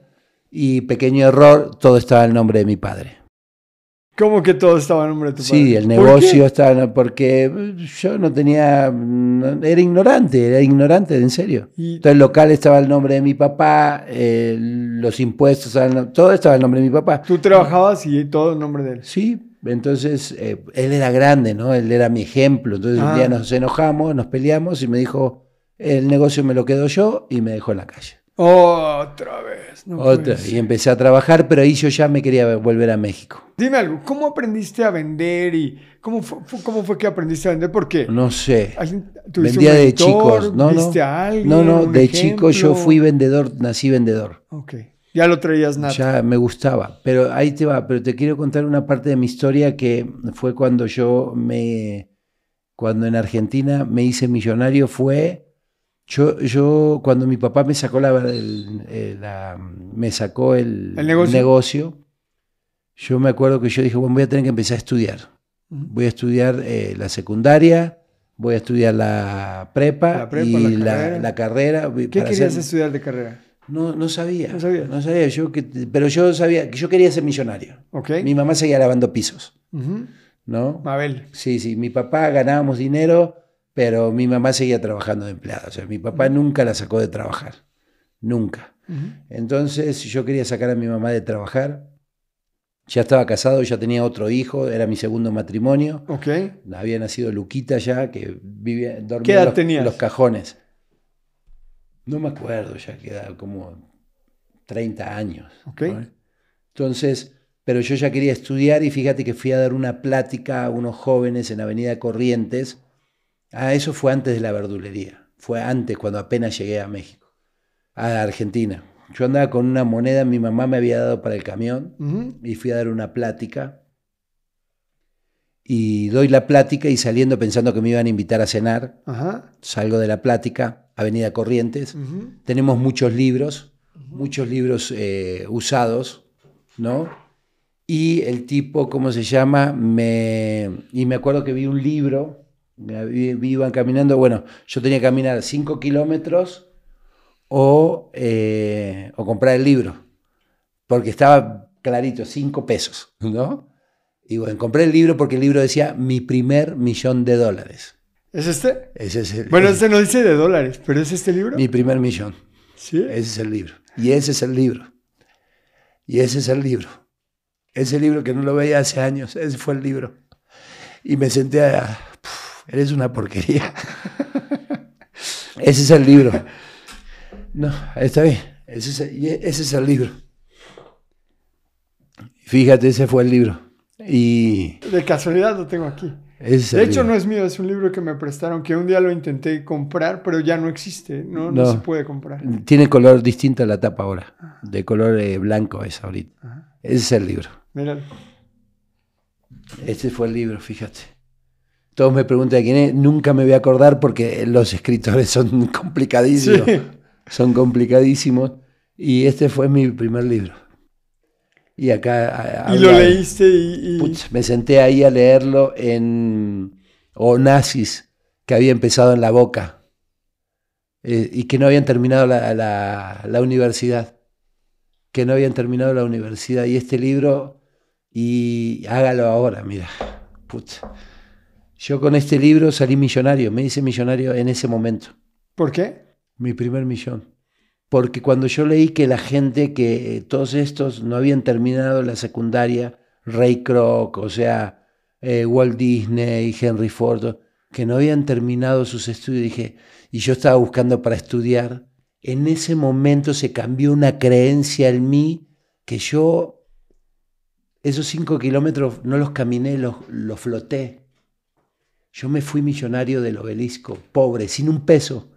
Y pequeño error, todo estaba en nombre de mi padre. ¿Cómo que todo estaba en nombre de tu padre? Sí, el ¿Por negocio qué? estaba, porque yo no tenía, no- era ignorante, era ignorante, en serio. Y- Entonces el local estaba el nombre de mi papá, eh, los impuestos, todo estaba el nombre de mi papá. Tú trabajabas y todo en nombre de él. Sí, entonces eh, él era grande, ¿no? Él era mi ejemplo. Entonces Ah. un día nos enojamos, nos peleamos y me dijo, el negocio me lo quedo yo y me dejó en la calle. Otra vez. no Otra. Y empecé a trabajar, pero ahí yo ya me quería volver a México. Dime algo, ¿cómo aprendiste a vender y cómo fue, fu- cómo fue que aprendiste a vender? ¿Por qué? No sé. ¿Alguien- tuviste Vendía de chicos. No, no. ¿Viste a alguien? No, no, ¿Un de chico yo ejemplo? fui vendedor, nací vendedor. Ok. Ya lo traías nada. Ya me gustaba. Pero ahí te va. Pero te quiero contar una parte de mi historia que fue cuando yo me. Cuando en Argentina me hice millonario fue. Yo, yo cuando mi papá me sacó la, el- eh, la- me sacó el, ¿El negocio? negocio, yo me acuerdo que yo dije, bueno, voy a tener que empezar a estudiar. Voy a estudiar eh, la secundaria, voy a estudiar la prepa, La prepa, y la la, carrera. la carrera. ¿Qué querías hacer- estudiar de carrera? No, no sabía. No sabías. No sabía. Yo que, pero yo sabía que yo quería ser millonario. Ok. Mi mamá seguía lavando pisos. ¿no? Mabel. Sí, sí, mi papá ganábamos dinero, pero mi mamá seguía trabajando de empleada. O sea, mi papá nunca la sacó de trabajar, nunca. Entonces yo quería sacar a mi mamá de trabajar. Ya estaba casado, ya tenía otro hijo, era mi segundo matrimonio. Ok. Había nacido Luquita ya, que vivía, dormía ¿Qué edad en los, los cajones. No me acuerdo, ya queda como 30 años. Entonces, pero yo ya quería estudiar y fíjate que fui a dar una plática a unos jóvenes en Avenida Corrientes. Ah, eso fue antes de la verdulería. Fue antes, cuando apenas llegué a México, a Argentina. Yo andaba con una moneda, mi mamá me había dado para el camión y fui a dar una plática. Y doy la plática y saliendo pensando que me iban a invitar a cenar, Ajá. salgo de la plática, Avenida Corrientes. Tenemos muchos libros, muchos libros eh, usados, ¿no? Y el tipo, ¿cómo se llama? Me, y me acuerdo que vi un libro, me iban caminando, bueno, yo tenía que caminar 5 kilómetros o, eh, o comprar el libro, porque estaba clarito, 5 pesos, ¿no? Y bueno, compré el libro porque el libro decía mi primer millón de dólares. ¿Es este? Ese es el- Bueno, este no dice de dólares, pero ¿es este libro? mi primer millón. Sí. Ese es el libro. Y ese es el libro. Y ese es el libro. Ese libro que no lo veía hace años, ese fue el libro. Y me senté a... "Puf, eres una porquería. ese es el libro. No, está bien. Ese es, el- ese es el libro. Fíjate, ese fue el libro. Y De casualidad lo tengo aquí. Es De hecho, libro. no es mío, es un libro que me prestaron, que un día lo intenté comprar, pero ya no existe, no, no, No. se puede comprar. Tiene color distinto a la tapa ahora. De color eh, blanco es ahorita. Ajá. Ese es el libro. Míralo. Este fue el libro, fíjate. Todos me preguntan quién es. Nunca me voy a acordar porque los escritores son <laughs> complicadísimos. Sí. Son complicadísimos. Y este fue mi primer libro. Y acá... Y lo leíste y... y- Putz, me senté ahí a leerlo en Onassis, que había empezado en la boca. eh, y que no habían terminado la, la- la universidad. Que no habían terminado la universidad. Y este libro, y hágalo ahora, mira. Putz. Yo con este libro salí millonario, me hice millonario en ese momento. ¿Por qué? Mi primer millón. Porque cuando yo leí que la gente, que todos estos no habían terminado la secundaria, Ray Kroc, o sea, eh, Walt Disney, Henry Ford, que no habían terminado sus estudios, dije, y yo estaba buscando para estudiar, en ese momento se cambió una creencia en mí que yo esos cinco kilómetros no los caminé, los, los floté. Yo me fui millonario del obelisco, pobre, sin un peso.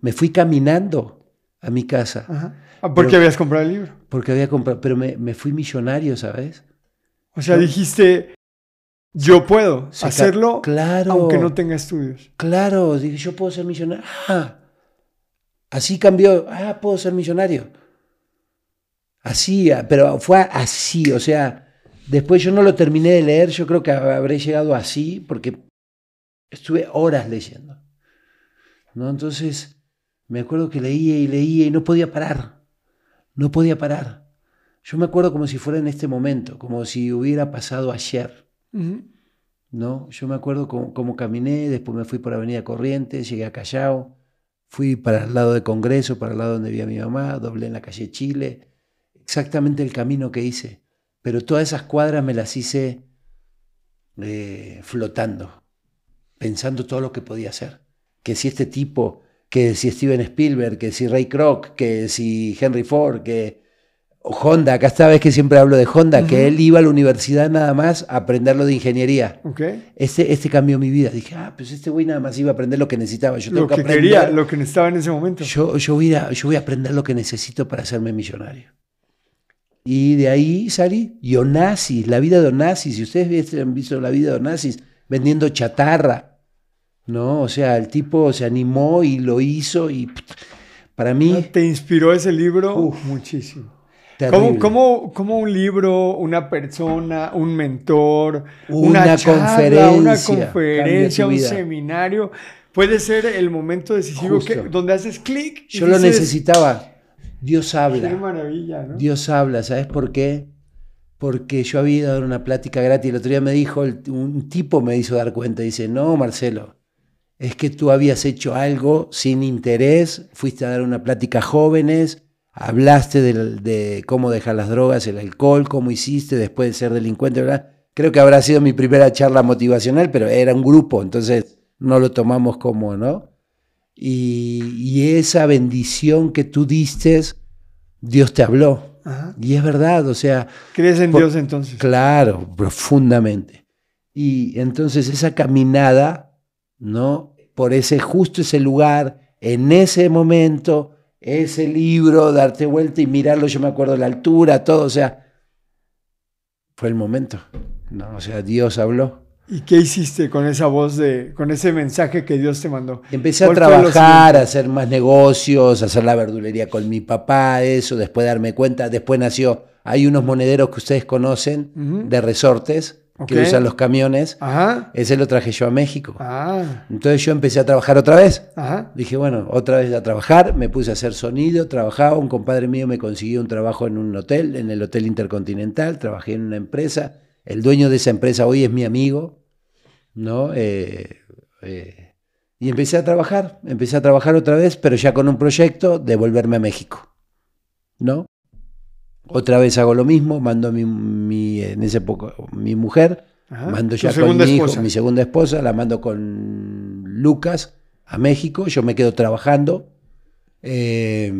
Me fui caminando a mi casa Ajá. Ah, ¿Por qué habías comprado el libro? porque había comprado, pero me, me fui millonario, ¿sabes? O sea, No. dijiste, yo puedo Se hacerlo claro, aunque no tenga estudios. claro, dije, yo puedo ser millonario. Ah, así cambió, ah, puedo ser millonario. Así, ah, pero fue así, o sea, después yo no lo terminé de leer, yo creo que habré llegado así porque estuve horas leyendo. ¿no? Entonces, me acuerdo que leía y leía y no podía parar, no podía parar. Yo me acuerdo como si fuera en este momento, como si hubiera pasado ayer. ¿no? Yo me acuerdo cómo, cómo caminé, después me fui por Avenida Corrientes, llegué a Callao, fui para el lado de Congreso, para el lado donde vivía mi mamá, doblé en la calle Chile, exactamente el camino que hice. Pero todas esas cuadras me las hice eh, flotando, pensando todo lo que podía hacer. Que si este tipo, que si Steven Spielberg, que si Ray Kroc, que si Henry Ford, que Honda, acá esta vez que siempre hablo de Honda, Ujú. que él iba a la universidad nada más a aprender lo de ingeniería. Ok. Este, este cambió mi vida. Dije, ah, pues este güey nada más iba a aprender lo que necesitaba. Yo tengo Lo que aprender. quería, lo que necesitaba en ese momento. Yo, yo, voy a, yo voy a aprender lo que necesito para hacerme millonario. Y de ahí salí. Y Onassis, la vida de Onassis. Si ustedes han visto la vida de Onassis, vendiendo chatarra. ¿No? O sea, el tipo se animó y lo hizo. Y para mí, Te inspiró ese libro Uf. muchísimo. ¿Cómo, cómo, cómo un libro, una persona, un mentor, una, Una charla, conferencia una conferencia, un seminario puede ser el momento decisivo que, donde haces clic? yo lo necesitaba. Dios Qué habla. maravilla, ¿no? Dios habla. ¿Sabes por qué? porque yo había ido a dar una plática gratis. El otro día me dijo, el- un tipo me hizo dar cuenta. Dice, no, Marcelo, es que tú habías hecho algo sin interés, fuiste a dar una plática a jóvenes, hablaste de, cómo dejar las drogas, el alcohol, cómo hiciste después de ser delincuente, ¿verdad? Creo que habrá sido mi primera charla motivacional, pero era un grupo, entonces no lo tomamos como, ¿no? Y, y esa bendición que tú diste, Dios te habló. Ajá. Y es verdad, o sea, ¿Crees en Por- Dios entonces? Claro, profundamente. Y entonces esa caminada, ¿no? Por ese justo ese lugar, en ese momento, ese libro, darte vuelta y mirarlo, yo me acuerdo la altura, todo, o sea, fue el momento, ¿no? O sea, Dios habló. ¿Y qué hiciste con esa voz de, con ese mensaje que Dios te mandó? Empecé a ¿Cuál fue lo trabajar, a hacer más negocios, a hacer la verdulería con mi papá, eso, después darme cuenta, después nació, hay unos monederos que ustedes conocen, de resortes, que usan los camiones, Ajá. ese lo traje yo a México. Ah. Entonces yo empecé a trabajar otra vez. Ajá. Dije, bueno, otra vez a trabajar, me puse a hacer sonido, trabajaba, un compadre mío me consiguió un trabajo en un hotel, en el Hotel Intercontinental, trabajé en una empresa, el dueño de esa empresa hoy es mi amigo, ¿no? Eh, eh, y empecé a trabajar, empecé a trabajar otra vez, pero ya con un proyecto de volverme a México, ¿no? Otra vez hago lo mismo, mando a mi, mi- en ese poco, mi mujer, Ajá. Mando ya con mi hijo, esposa. mi segunda esposa, la mando con Lucas a México, yo me quedo trabajando. Eh,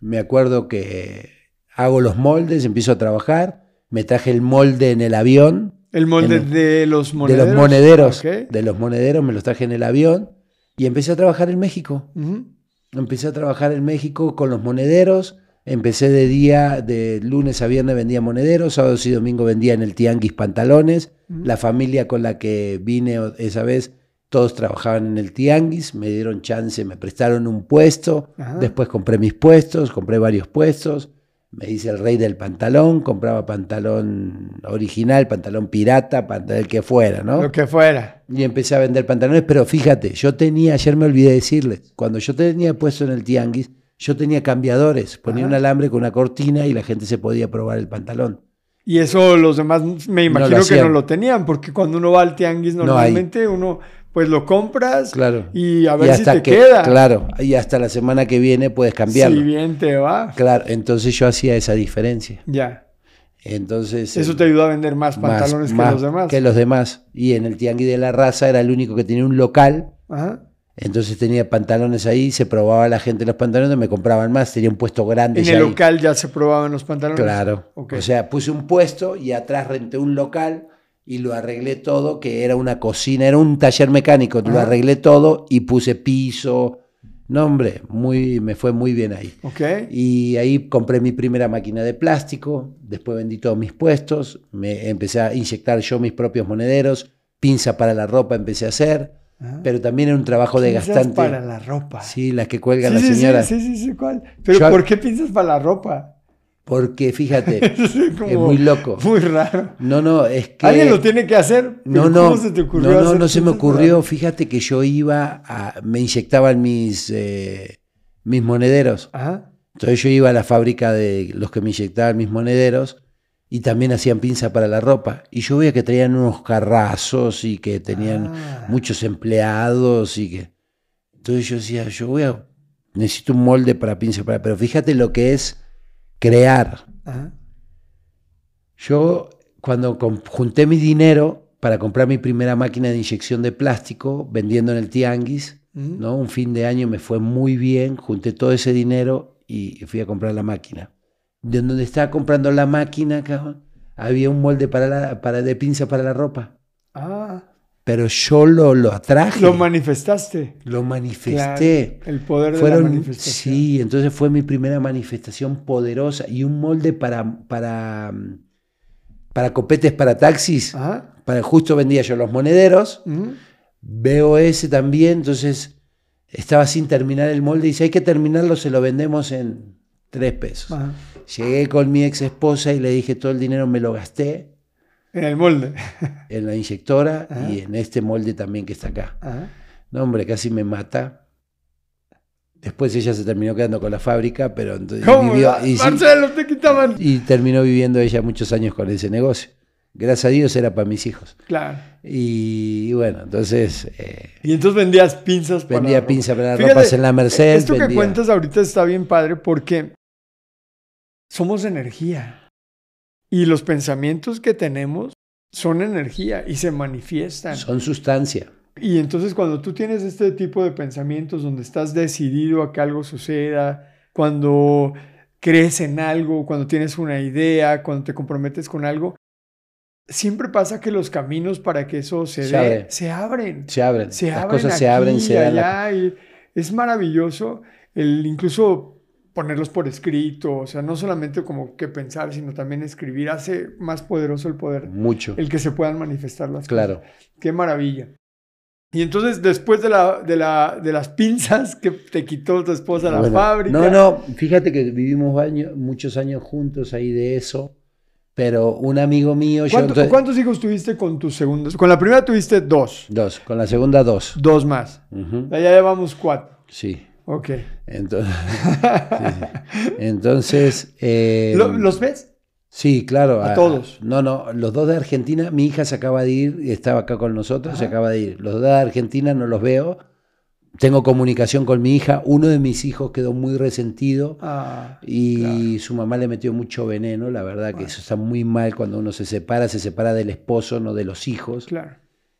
me acuerdo que hago los moldes, empiezo a trabajar, me traje el molde en el avión, El molde en- de los de monederos. los monederos, Ok. de los monederos me los traje en el avión y empecé a trabajar en México. Ujú. Empecé a trabajar en México con los monederos. Empecé de día, de lunes a viernes vendía monederos, sábados y domingo vendía en el tianguis pantalones. La familia con la que vine esa vez, todos trabajaban en el tianguis, me dieron chance, me prestaron un puesto. Después compré mis puestos, compré varios puestos. Me hice el rey del pantalón, compraba pantalón original, pantalón pirata, pantalón el que fuera, ¿no? Lo que fuera. y empecé a vender pantalones, pero fíjate, yo tenía, ayer me olvidé decirles, cuando yo tenía puesto en el tianguis, yo tenía cambiadores, ponía Ajá. un alambre con una cortina y la gente se podía probar el pantalón. Y eso los demás me imagino que no lo tenían, porque cuando uno va al tianguis No normalmente uno pues lo compras Claro. y a ver si hasta te que, queda. Claro, y hasta la semana que viene puedes cambiarlo. Si bien te va. Claro, entonces yo hacía esa diferencia. Ya. Entonces Eso eh, te ayudó a vender más más- pantalones más que los demás. que los demás. Y en el tianguis de la raza era el único que tenía un local Ajá. Entonces tenía pantalones ahí, se probaba la gente los pantalones, me compraban más, tenía un puesto grande. En ya el ahí. local ya se probaban los pantalones. Claro. Ok. O sea, puse un puesto y atrás renté un local y lo arreglé todo, que era una cocina, era un taller mecánico, lo arreglé todo y puse piso. No, hombre, muy, me fue muy bien ahí. Ok. Y ahí compré mi primera máquina de plástico, después vendí todos mis puestos, me empecé a inyectar yo mis propios monederos, pinza para la ropa empecé a hacer, Ajá. pero también era un trabajo Pinzas desgastante. para la ropa. Sí, las que cuelgan sí, las sí, sí, sí, sí, sí, ¿cuál? Pero Yo- ¿por qué pinzas para la ropa? Porque fíjate, <laughs> Es muy loco. Muy raro. No, no, es que. Alguien lo tiene que hacer. No, no, ¿Cómo se te ocurrió? no, no, hacer no se me ocurrió. Fíjate que yo iba a. Me inyectaban mis, eh, mis monederos. Ajá. Entonces yo iba a la fábrica de los que me inyectaban mis monederos y también hacían pinza para la ropa. Y yo veía que traían unos carrazos y que tenían Ah. muchos empleados y que. Entonces yo decía, yo voy a. Necesito un molde para pinza para. Pero fíjate lo que es crear. Yo, cuando junté mi dinero para comprar mi primera máquina de inyección de plástico, vendiendo en el Tianguis. ¿no? Un fin de año me fue muy bien, junté todo ese dinero y fui a comprar la máquina. De donde estaba comprando la máquina, cabrón, había un molde para la, para, de pinza para la ropa. Ah, Pero yo lo, lo atraje, lo manifestaste. lo manifesté. Claro, el poder de la Fueron, manifestación. sí, entonces fue mi primera manifestación poderosa y un molde para, para, para copetes para taxis. Ajá. Para, justo vendía yo los monederos, Ujú. veo ese también, entonces estaba sin terminar el molde y dice, hay que terminarlo, se lo vendemos en tres pesos. Ajá. Llegué con mi ex esposa y le dije, todo el dinero me lo gasté En el molde. <laughs> en la inyectora Ajá. y en este molde también que está acá. Ajá. No, hombre, casi me mata. Después ella se terminó quedando con la fábrica, pero entonces ¿Cómo? vivió- y, Marcelo, te quitaban. y terminó viviendo ella muchos años con ese negocio. Gracias a Dios era para mis hijos. Claro. Y, bueno, entonces eh, Y entonces vendías pinzas para vendía ropa. pinza para Fíjate, ropas en la Merced. Esto que vendía- cuentas ahorita está bien padre porque somos energía. Y los pensamientos que tenemos son energía y se manifiestan. Son sustancia. Y entonces cuando tú tienes este tipo de pensamientos donde estás decidido a que algo suceda, cuando crees en algo, cuando tienes una idea, cuando te comprometes con algo, siempre pasa que los caminos para que eso se, Se dé abren. se abren. Se abren. Se Las abren cosas se abren, aquí se dan. la- es maravilloso el incluso ponerlos por escrito, o sea, no solamente como que pensar, sino también escribir hace más poderoso el poder, Mucho. el que se puedan manifestar las Claro. cosas. Qué maravilla. Y entonces, después de, la, de, la, de las pinzas que te quitó tu esposa la Bueno, fábrica. No, no, fíjate que vivimos años- muchos años juntos ahí de eso, pero un amigo mío, yo ¿Cuánto- entonces- ¿Cuántos hijos tuviste con tus segundos? Con la primera tuviste dos, dos, con la segunda dos. dos más. Ujú, Ya llevamos cuatro. Sí. Ok. Entonces, sí, <laughs> sí. Entonces, eh, ¿Lo- ¿Los ves? sí, claro. a todos? No, no, los dos de Argentina, mi hija se acaba de ir y estaba acá con nosotros, se acaba de ir. Los dos de Argentina no los veo. Tengo comunicación con mi hija. Uno de mis hijos quedó muy resentido. Ah, Y su mamá le metió mucho veneno, la verdad que eso está muy mal cuando uno se separa, se separa del esposo, no de los hijos. claro.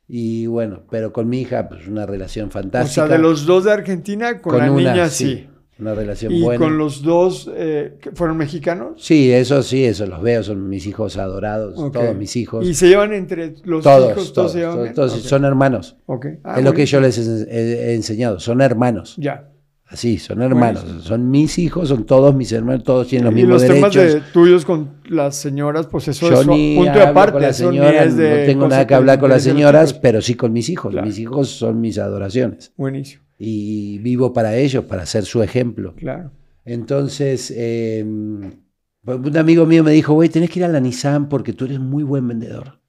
Y bueno, pero con mi hija, pues una relación O fantástica. sea, de los dos de Argentina, con, la una, niña sí. Una relación Y buena. con los dos, eh, que ¿fueron mexicanos? Sí, eso sí, eso los veo, son mis hijos adorados, todos mis hijos. Y se llevan entre los todos, hijos, todos, todos, se llevan todos, todos, son hermanos. Ok. Ah, es lo que yo les he- he enseñado, son hermanos. Ya. Así, son hermanos. Buenísimo. Son mis hijos, son todos mis hermanos, todos tienen los y mismos los temas derechos. de tuyos con las señoras, pues eso Yo es ni punto de aparte. con las señoras, no tengo nada que hablar con las señoras, pero sí con mis hijos. Claro. Mis hijos son mis adoraciones. Buenísimo, Y vivo para ellos, para ser su ejemplo. claro. Entonces, eh, un amigo mío me dijo, güey, tenés que ir a la Nissan porque tú eres muy buen vendedor.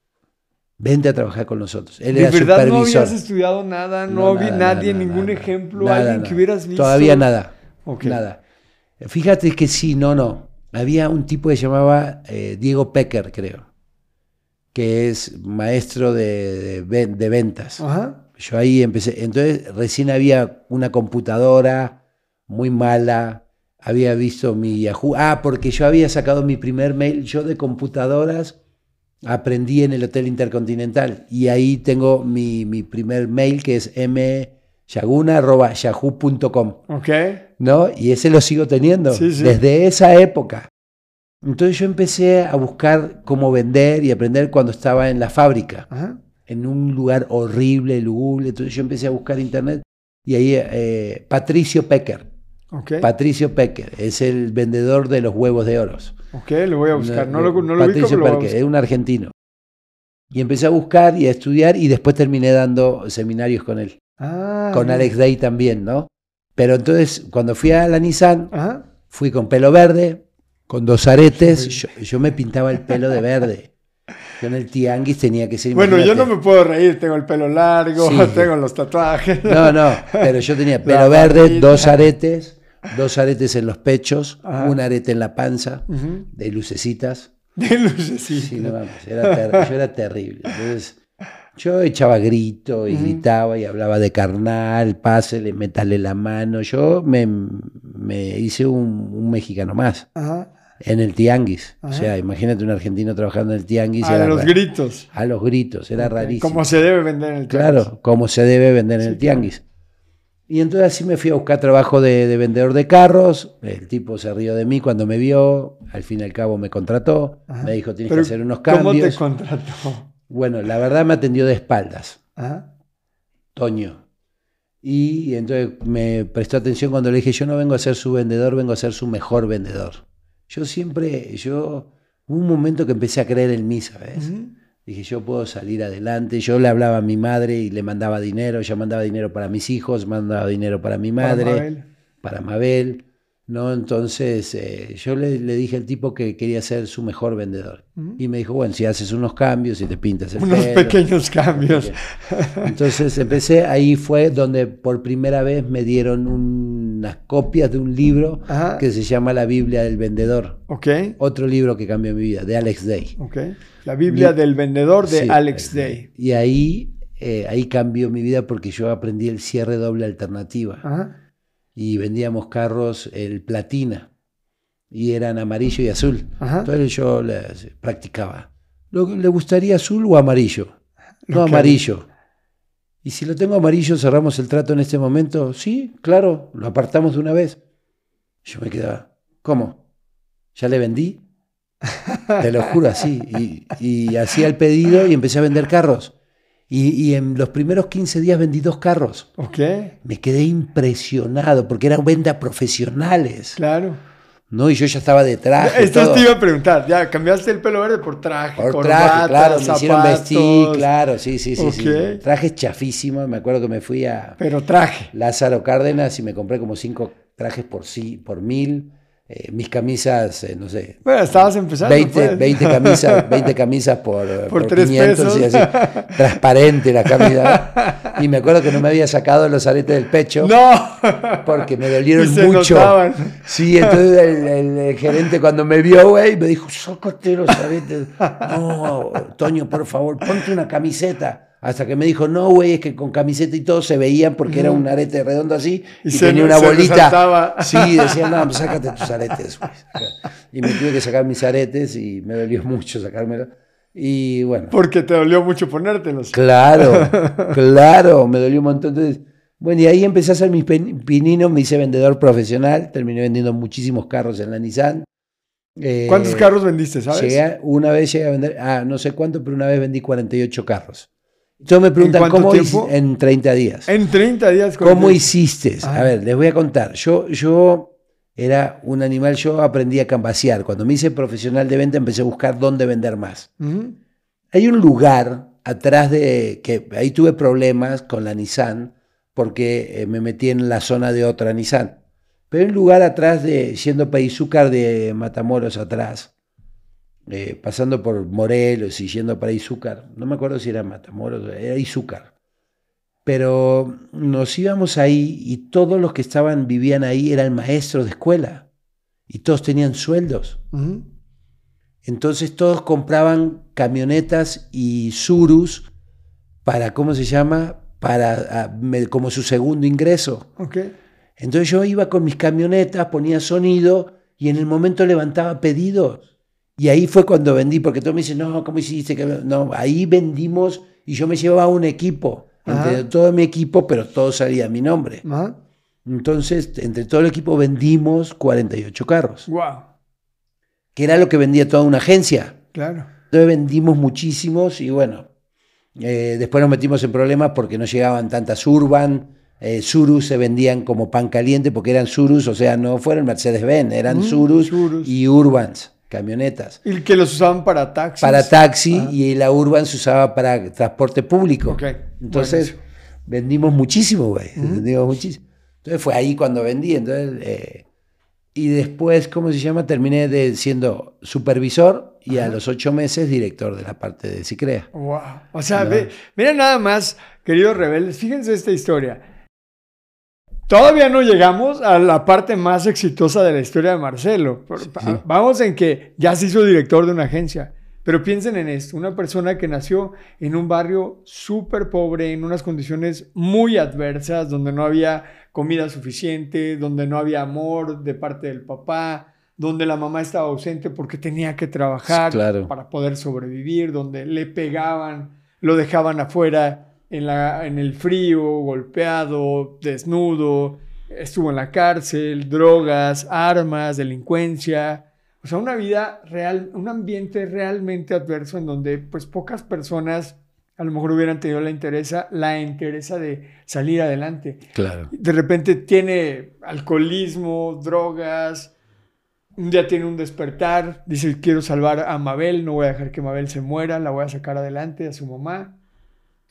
Vente a trabajar con nosotros. Él ¿De era verdad no supervisor. habías estudiado nada? ¿No, No, vi nada, nadie, nada, ningún nada, ejemplo? ¿Alguien que hubieras visto? Todavía nada. Ok. Nada. Fíjate que sí, no, no. Había un tipo que se llamaba eh, Diego Pecker, creo, que es maestro de, de de ventas. Ajá. Yo ahí empecé. Entonces, recién había una computadora muy mala. Había visto mi Yahoo. Ah, porque yo había sacado mi primer mail. Yo de computadoras aprendí en el Hotel Intercontinental. Y ahí tengo mi, mi primer mail que es myaguna.yahoo.com. Ok. ¿no? Y ese lo sigo teniendo Sí, sí. desde esa época. Entonces yo empecé a buscar cómo vender y aprender cuando estaba en la fábrica, Ajá. en un lugar horrible, lúgubre. Entonces yo empecé a buscar internet y ahí eh, Patricio Pecker, Ok. Patricio Pecker, es el vendedor de los huevos de oros. Ok, lo voy a buscar. No, lo, no lo ubico, Patricio pero lo voy a Pecker, buscar. es un argentino. Y empecé a buscar y a estudiar y después terminé dando seminarios con él, Ah, con. Alex Day también, ¿no? Pero entonces cuando fui a la Nissan, Ajá. Fui con pelo verde, con dos aretes. Yo, yo me pintaba el pelo de verde. Yo en el tianguis tenía que ser. Bueno, yo no me puedo reír. Tengo el pelo largo, Sí. <laughs> tengo los tatuajes. No, no, pero yo tenía <laughs> La pelo verde, barbita. dos aretes, dos aretes en los pechos, Ajá. un arete en la panza, de lucecitas. De lucecita. Sí, no mames, era yo era terrible. Entonces, yo echaba grito y gritaba y hablaba de carnal, pásele, métale la mano. Yo me, me hice un, un mexicano más. Ajá. En el tianguis. O sea, imagínate un argentino trabajando en el tianguis. A era los gritos. a los gritos, era rarísimo. Como se debe vender en el Claro, como se debe vender en Sí, el tianguis. Y entonces así me fui a buscar trabajo de, de vendedor de carros. El tipo se rió de mí cuando me vio. Al fin y al cabo me contrató. Ajá. Me dijo, tienes Pero, que hacer unos ¿Cómo te cambios. contrató? Bueno, la verdad me atendió de espaldas, Ajá. Toño. Y entonces me prestó atención cuando le dije, yo no vengo a ser su vendedor, vengo a ser su mejor vendedor. Yo siempre, yo, hubo un momento que empecé a creer en mí, ¿sabes? Dije, yo puedo salir adelante. Yo le hablaba a mi madre y le mandaba dinero. Yo mandaba dinero para mis hijos, mandaba dinero para mi Para madre, Mabel. para Mabel. ¿No? Entonces eh, yo le, le dije al tipo que quería ser su mejor vendedor. Y me dijo, bueno, si haces unos cambios, si te pintas el Unos pelo. pequeños cambios. Entonces empecé, ahí fue donde por primera vez me dieron un unas copias de un libro Ajá. que se llama La Biblia del Vendedor. Ok, Otro libro que cambió mi vida, de Alex Day. ok. La Biblia Mi- del vendedor de Sí, Alex Day. Y ahí, eh, ahí cambió mi vida porque yo aprendí el cierre doble alternativa. Ajá. Y vendíamos carros, el platina. Y eran amarillo y azul. Ajá. Entonces yo les practicaba. ¿Lo- ¿Le gustaría azul o amarillo? No, amarillo. Y si lo tengo amarillo, cerramos el trato en este momento. Sí, claro, lo apartamos de una vez. Yo me quedaba, ¿cómo? ¿Ya le vendí? <laughs> Te lo juro así. Y, y hacía el pedido y empecé a vender carros. Y, y en los primeros 15 días vendí dos carros. Ok, Me quedé impresionado porque eran ventas profesionales. claro. ¿no? Y yo ya estaba detrás. Esto te iba a preguntar, ya cambiaste el pelo verde por traje, Por corbata, traje, claro, me hicieron vestir, claro, sí, sí, sí, sí. Trajes chafísimos, me acuerdo que me fui a Pero traje. Lázaro Cárdenas y me compré como cinco trajes por sí, por mil. Eh, mis camisas, eh, no sé, Bueno, estabas empezando. 20, pues. 20 camisas, <laughs> 20 camisas por, eh, Por tres 500 y pesos. así, transparente la camisa. <laughs> Y me acuerdo que no me había sacado los aretes del pecho No. porque me <laughs> Y dolieron se mucho. notaban. Sí, entonces el, el- el gerente cuando me vio, güey, me dijo, sácate los aretes. No, Toño, por favor, ponte una camiseta. Hasta que me dijo, no, güey, es que con camiseta y todo se veían porque era un arete redondo así y, Y tenía una se bolita. Sí, decía, no, pues sácate tus aretes, güey. Y me tuve que sacar mis aretes y me dolió mucho sacármelo. Y bueno, Porque te dolió mucho ponértelos. Claro, <laughs> claro, me dolió un montón. Entonces, bueno, y ahí empecé a hacer mis pininos, me hice vendedor profesional, terminé vendiendo muchísimos carros en la Nissan. Eh, ¿Cuántos carros vendiste, sabes? Llegué una vez llegué a vender, ah, no sé cuánto, pero una vez vendí 48 carros. Entonces me preguntan, cuánto ¿cómo tiempo? En 30 días. En 30 días. ¿Cómo hiciste? Ah. A ver, les voy a contar. Yo, yo era un animal, yo aprendí a cambasear. Cuando me hice profesional de venta empecé a buscar dónde vender más. Hay un lugar atrás de que ahí tuve problemas con la Nissan porque eh, me metí en la zona de otra Nissan. Pero hay un lugar atrás de, yendo para Izúcar de Matamoros atrás, eh, pasando por Morelos y yendo para Izúcar. No me acuerdo si era Matamoros, era Izúcar. Pero nos íbamos ahí y todos los que estaban, vivían ahí eran maestros de escuela y todos tenían sueldos. Entonces todos compraban camionetas y surus para, ¿cómo se llama? Para, ah, me- como su segundo ingreso. Entonces yo iba con mis camionetas, ponía sonido y en el momento levantaba pedidos. Y ahí fue cuando vendí, porque todos me dicen, no, ¿cómo hiciste? que No, ahí vendimos y yo me llevaba un equipo, entre todo mi equipo, pero todo salía a mi nombre. Ajá. Entonces, entre todo el equipo vendimos 48 carros, Wow. que era lo que vendía toda una agencia. Claro. Entonces vendimos muchísimos y bueno, eh, después nos metimos en problemas porque no llegaban tantas Urban, eh, Surus se vendían como pan caliente porque eran Surus, o sea, no fueron Mercedes-Benz, eran Mm, Surus, Surus. y Urbans, camionetas. Y que los usaban para taxis. Para taxi Ah. y la Urban se usaba para transporte público. Entonces vendimos muchísimo, güey. Ujú. Vendimos muchísimo. Entonces fue ahí cuando vendí. Entonces, eh, y después, ¿cómo se llama? Terminé de, siendo supervisor y a los ocho meses director de la parte de Cicrea. Wow. O sea, No. ve, mira nada más, queridos rebeldes, fíjense esta historia. Todavía no llegamos a la parte más exitosa de la historia de Marcelo. Sí. Vamos en que ya se hizo director de una agencia. Pero piensen en esto, una persona que nació en un barrio súper pobre, en unas condiciones muy adversas, donde no había comida suficiente, donde no había amor de parte del papá, donde la mamá estaba ausente porque tenía que trabajar Claro. para poder sobrevivir, donde le pegaban, lo dejaban afuera en, la, en el frío, golpeado, desnudo, estuvo en la cárcel, drogas, armas, delincuencia. O sea, una vida real, un ambiente realmente adverso en donde pues pocas personas a lo mejor hubieran tenido la interesa, la interesa de salir adelante. Claro. De repente tiene alcoholismo, drogas, un día tiene un despertar, dice quiero salvar a Mabel, no voy a dejar que Mabel se muera, la voy a sacar adelante a su mamá.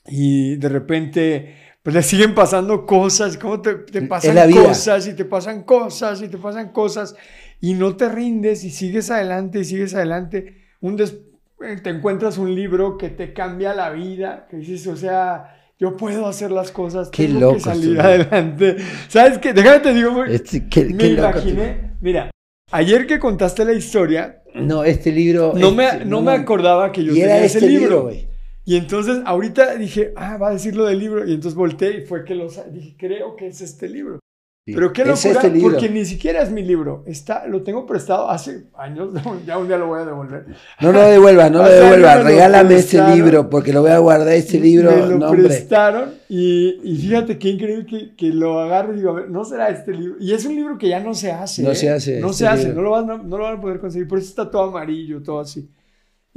Y de repente pues le siguen pasando cosas, como te, te pasan cosas y te pasan cosas y te pasan cosas y no te rindes y sigues adelante y sigues adelante. Un des- eh, te encuentras un libro que te cambia la vida, que dices, o sea, yo puedo hacer las cosas, Qué tengo loco que salir adelante. ¿Sabes qué? Déjame te digo, Este, qué- me qué loco, imaginé, mira, ayer que contaste la historia. No, este libro. no me, este, no me acordaba que yo Y era tenía ese este libro, libro. güey. Y entonces ahorita dije, ah, va a decir lo del libro. Y entonces volteé y fue que lo dije, creo que es este libro. Sí. Pero qué locura, este libro. porque ni siquiera es mi libro. Está, lo tengo prestado hace años, <laughs> ya un día lo voy a devolver. No lo devuelvas, no lo devuelvas. <laughs> Regálame este libro porque lo voy a guardar. Este libro, Me lo no, hombre. prestaron y, y fíjate qué increíble que, que lo agarro y digo, a ver, no será este libro. Y es un libro que ya no se hace. No ¿eh? se hace, No este se hace, no lo, van a, no lo van a poder conseguir. Por eso está todo amarillo, todo así.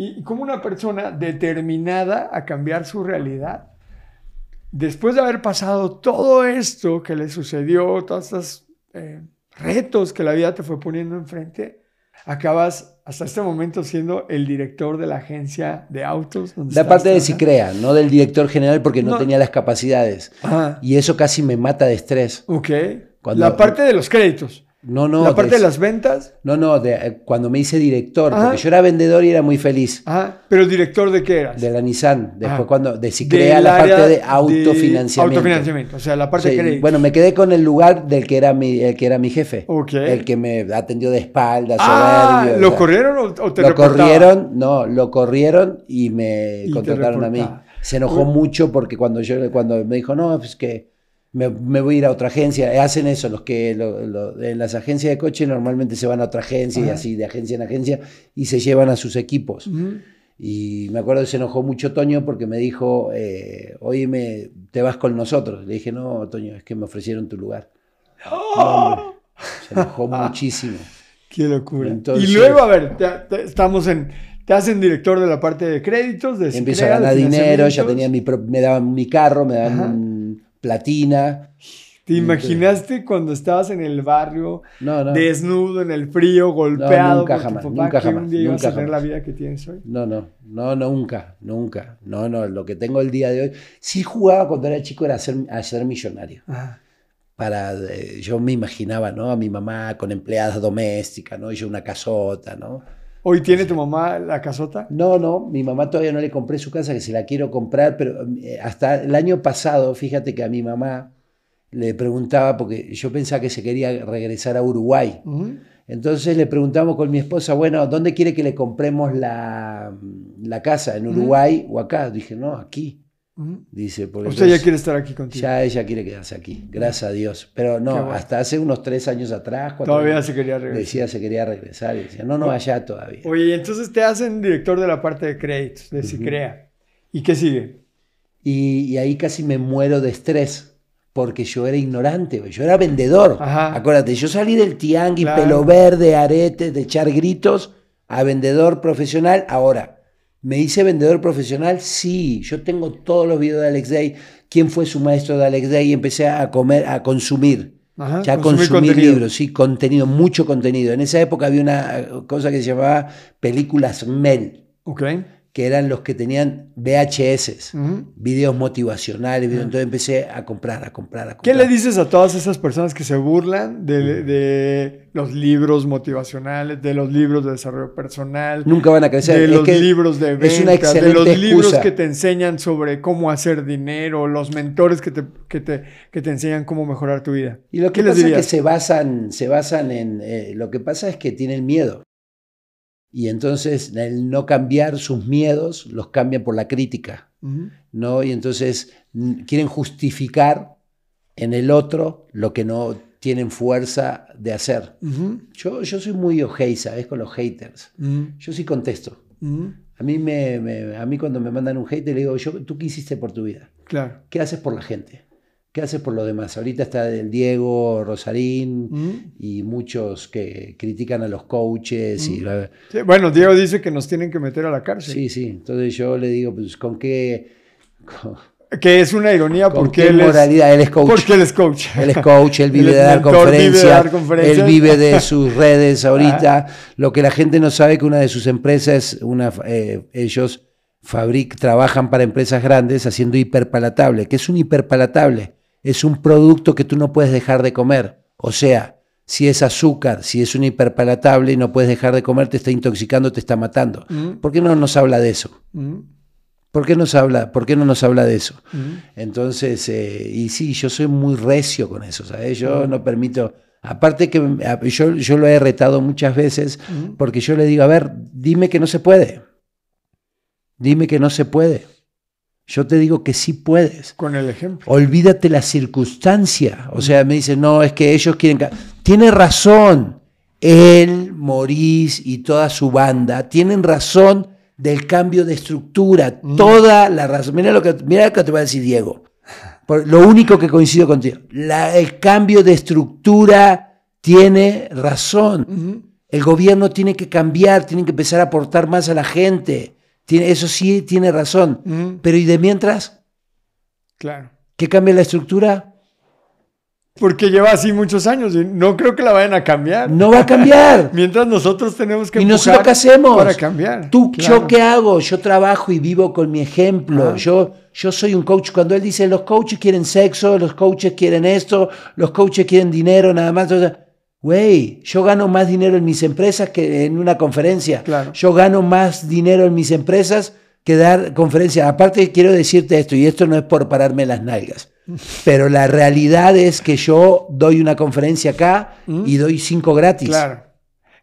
Y, y como una persona determinada a cambiar su realidad, después de haber pasado todo esto que le sucedió, todos estos eh, retos que la vida te fue poniendo enfrente, acabas hasta este momento siendo el director de la agencia de autos. donde estás parte de. Cicrea, no del director general porque no, No. tenía las capacidades. Ajá. Y eso casi me mata de estrés. Ok. Cuando- la parte de los créditos. No, no. la parte de- de las ventas. No, no, de- eh, cuando me hice director, Ajá. porque yo era vendedor y era muy feliz. Ajá. Pero el director de qué eras? De la Nissan. Después Ajá. cuando de Cicrea Del la parte de autofinanciamiento. autofinanciamiento. O sea, la parte crédito. bueno, me quedé con el lugar del que era mi, el que era mi jefe. Ok. El que me atendió de espaldas, ah, soberbio, ¿lo o sea, corrieron o, o te Lo reportaba? corrieron, no, lo corrieron y me Y contrataron a mí. Se enojó mucho porque cuando yo cuando me dijo, no, pues que me, me voy a ir a otra agencia. Hacen eso, los que lo- lo- en las agencias de coche normalmente se van a otra agencia y así de agencia en agencia y se llevan a sus equipos. Y me acuerdo que se enojó mucho Toño porque me dijo, eh, oye, me, te vas con nosotros. Le dije, no, Toño, es que me ofrecieron tu lugar. No, hombre, se enojó <laughs> muchísimo. Qué locura. Entonces- y luego, a ver, te- te- estamos en. Te hacen director de la parte de créditos, de Empiezo a ganar dinero, ya tenía mi, pro- me daban mi carro, me daban platina. ¿Te imaginaste cuando estabas en el barrio, No, no. desnudo, en el frío, golpeado nunca por jamás, tu papá, nunca que jamás, un día ibas nunca a tener la jamás. vida que tienes hoy? No, no, no, no, nunca, nunca. No, no, lo que tengo el día de hoy. Sí jugaba cuando era chico era ser, a ser millonario. Ah, Para, eh, yo me imaginaba, ¿no? A mi mamá con empleadas domésticas, ¿no? Y yo una casota, ¿no? ¿Hoy tiene tu mamá la casota? No, no, mi mamá todavía no le compré su casa, que se la quiero comprar, pero eh, hasta el año pasado, fíjate que a mi mamá le preguntaba, porque yo pensaba que se quería regresar a Uruguay. Entonces le preguntamos con mi esposa, bueno, ¿dónde quiere que le compremos la, la casa? ¿En Uruguay o acá? Dije, no, aquí. Dice, porque Usted ya quiere estar aquí contigo. ya ella quiere quedarse aquí, gracias a Dios. Pero no, bueno. hasta hace unos tres años atrás, cuatro Todavía se quería regresar. decía se quería regresar y decía, no, no, allá todavía. Oye, y entonces te hacen director de la parte de créditos, de Cicrea. ¿Y qué sigue? Y, y ahí casi me muero de estrés, porque yo era ignorante, yo era vendedor. Ajá. Acuérdate, yo salí del tianguis, Claro. pelo verde, aretes, de echar gritos, a vendedor profesional. Ahora, ¿me hice vendedor profesional? Sí, yo tengo todos los videos de Alex Day, quién fue su maestro de Alex Day, y empecé a comer, a consumir. Ajá, Ya consumir libros, sí, contenido, mucho contenido. En esa época había una cosa que se llamaba películas MEL. Que eran los que tenían VHS, videos motivacionales, videos- entonces empecé a comprar, a comprar, a ¿Qué comprar. le dices a todas esas personas que se burlan de, de los libros motivacionales, de los libros de desarrollo personal, Nunca van a crecer. de Es los que libros de ventas, es una de los libros excusa. que te enseñan sobre cómo hacer dinero, los mentores que te, que te, que te enseñan cómo mejorar tu vida? Y lo que ¿Qué les pasa es que se basan, se basan en. eh, lo que pasa es que tienen miedo. Y entonces el no cambiar sus miedos los cambian por la crítica. ¿no? Y entonces quieren justificar en el otro lo que no tienen fuerza de hacer. Yo, yo soy muy ojei, ¿sabes? Con los haters. Yo sí contesto. A mí, me, me- a mí cuando me mandan un hater le digo, yo, ¿tú qué hiciste por tu vida? Claro. ¿Qué haces por la gente? ¿Qué haces por los demás? Ahorita está el Diego Rosarín Ujú. y muchos que critican a los coaches. y la- Sí, bueno, Diego dice que nos tienen que meter a la cárcel. sí, sí. Entonces yo le digo, pues, ¿con qué, con, Que es una ironía porque qué él es, moralidad? Él es coach. porque él es coach. Él es coach, él <laughs> vive es de dar mentor, vive de conferencias, dar conferencias. él vive de sus <laughs> redes ahorita. Lo que la gente no sabe que una de sus empresas, una, eh, ellos fabric, trabajan para empresas grandes haciendo hiperpalatable. ¿Qué es un hiperpalatable? Es un producto que tú no puedes dejar de comer. O sea, si es azúcar, si es un hiperpalatable y no puedes dejar de comer, te está intoxicando, te está matando. Ujú. ¿Por qué no nos habla de eso? Ujú. ¿Por qué, nos habla, ¿Por qué no nos habla de eso? Entonces, eh, y sí, yo soy muy recio con eso, ¿sabes? Yo no permito, aparte que yo, yo lo he retado muchas veces, porque yo le digo, a ver, dime que no se puede. Dime que no se puede. Yo te digo que sí puedes. Con el ejemplo. Olvídate la circunstancia. O sea, me dice no, es que ellos quieren... Tiene razón. Él, Maurice y toda su banda tienen razón del cambio de estructura. Mm. Toda la razón. Mira lo que, mira lo que te va a decir Diego. lo único que coincido contigo. el cambio de estructura tiene razón. El gobierno tiene que cambiar, tiene que empezar a aportar más a la gente eso sí tiene razón. Pero ¿y de mientras? Claro. ¿Qué cambia la estructura? Porque lleva así muchos años y no creo que la vayan a cambiar. No va a cambiar. <laughs> Mientras nosotros tenemos que Y nosotros qué hacemos para cambiar. Tú, yo qué hago? Yo trabajo y vivo con mi ejemplo. Yo, yo soy un coach. Cuando él dice los coaches quieren sexo, los coaches quieren esto, los coaches quieren dinero, nada más. Güey, yo gano más dinero en mis empresas que en una conferencia. Yo gano más dinero en mis empresas que dar conferencias. Aparte, quiero decirte esto, y esto no es por pararme las nalgas, <laughs> pero la realidad es que yo doy una conferencia acá y doy cinco gratis. Claro.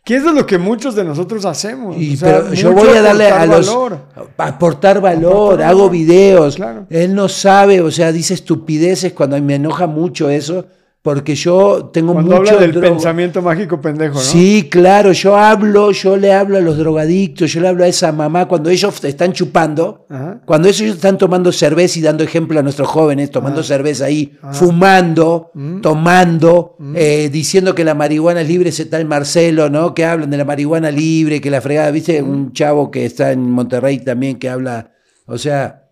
Que eso es lo que muchos de nosotros hacemos. Y, pero yo voy a darle a los. Valor. Aportar valor, hago videos. Él no sabe, o sea, dice estupideces cuando me enoja mucho eso porque yo tengo Cuando mucho... habla del pensamiento mágico pendejo, ¿no? Sí, claro, yo hablo, yo le hablo a los drogadictos, yo le hablo a esa mamá cuando ellos están chupando, cuando ellos están tomando cerveza y dando ejemplo a nuestros jóvenes, tomando cerveza ahí, fumando, mm. tomando, mm. Eh, diciendo que la marihuana es libre, ese tal Marcelo, ¿no? Que hablan de la marihuana libre, que la fregada, ¿viste? Mm. Un chavo que está en Monterrey también que habla, o sea,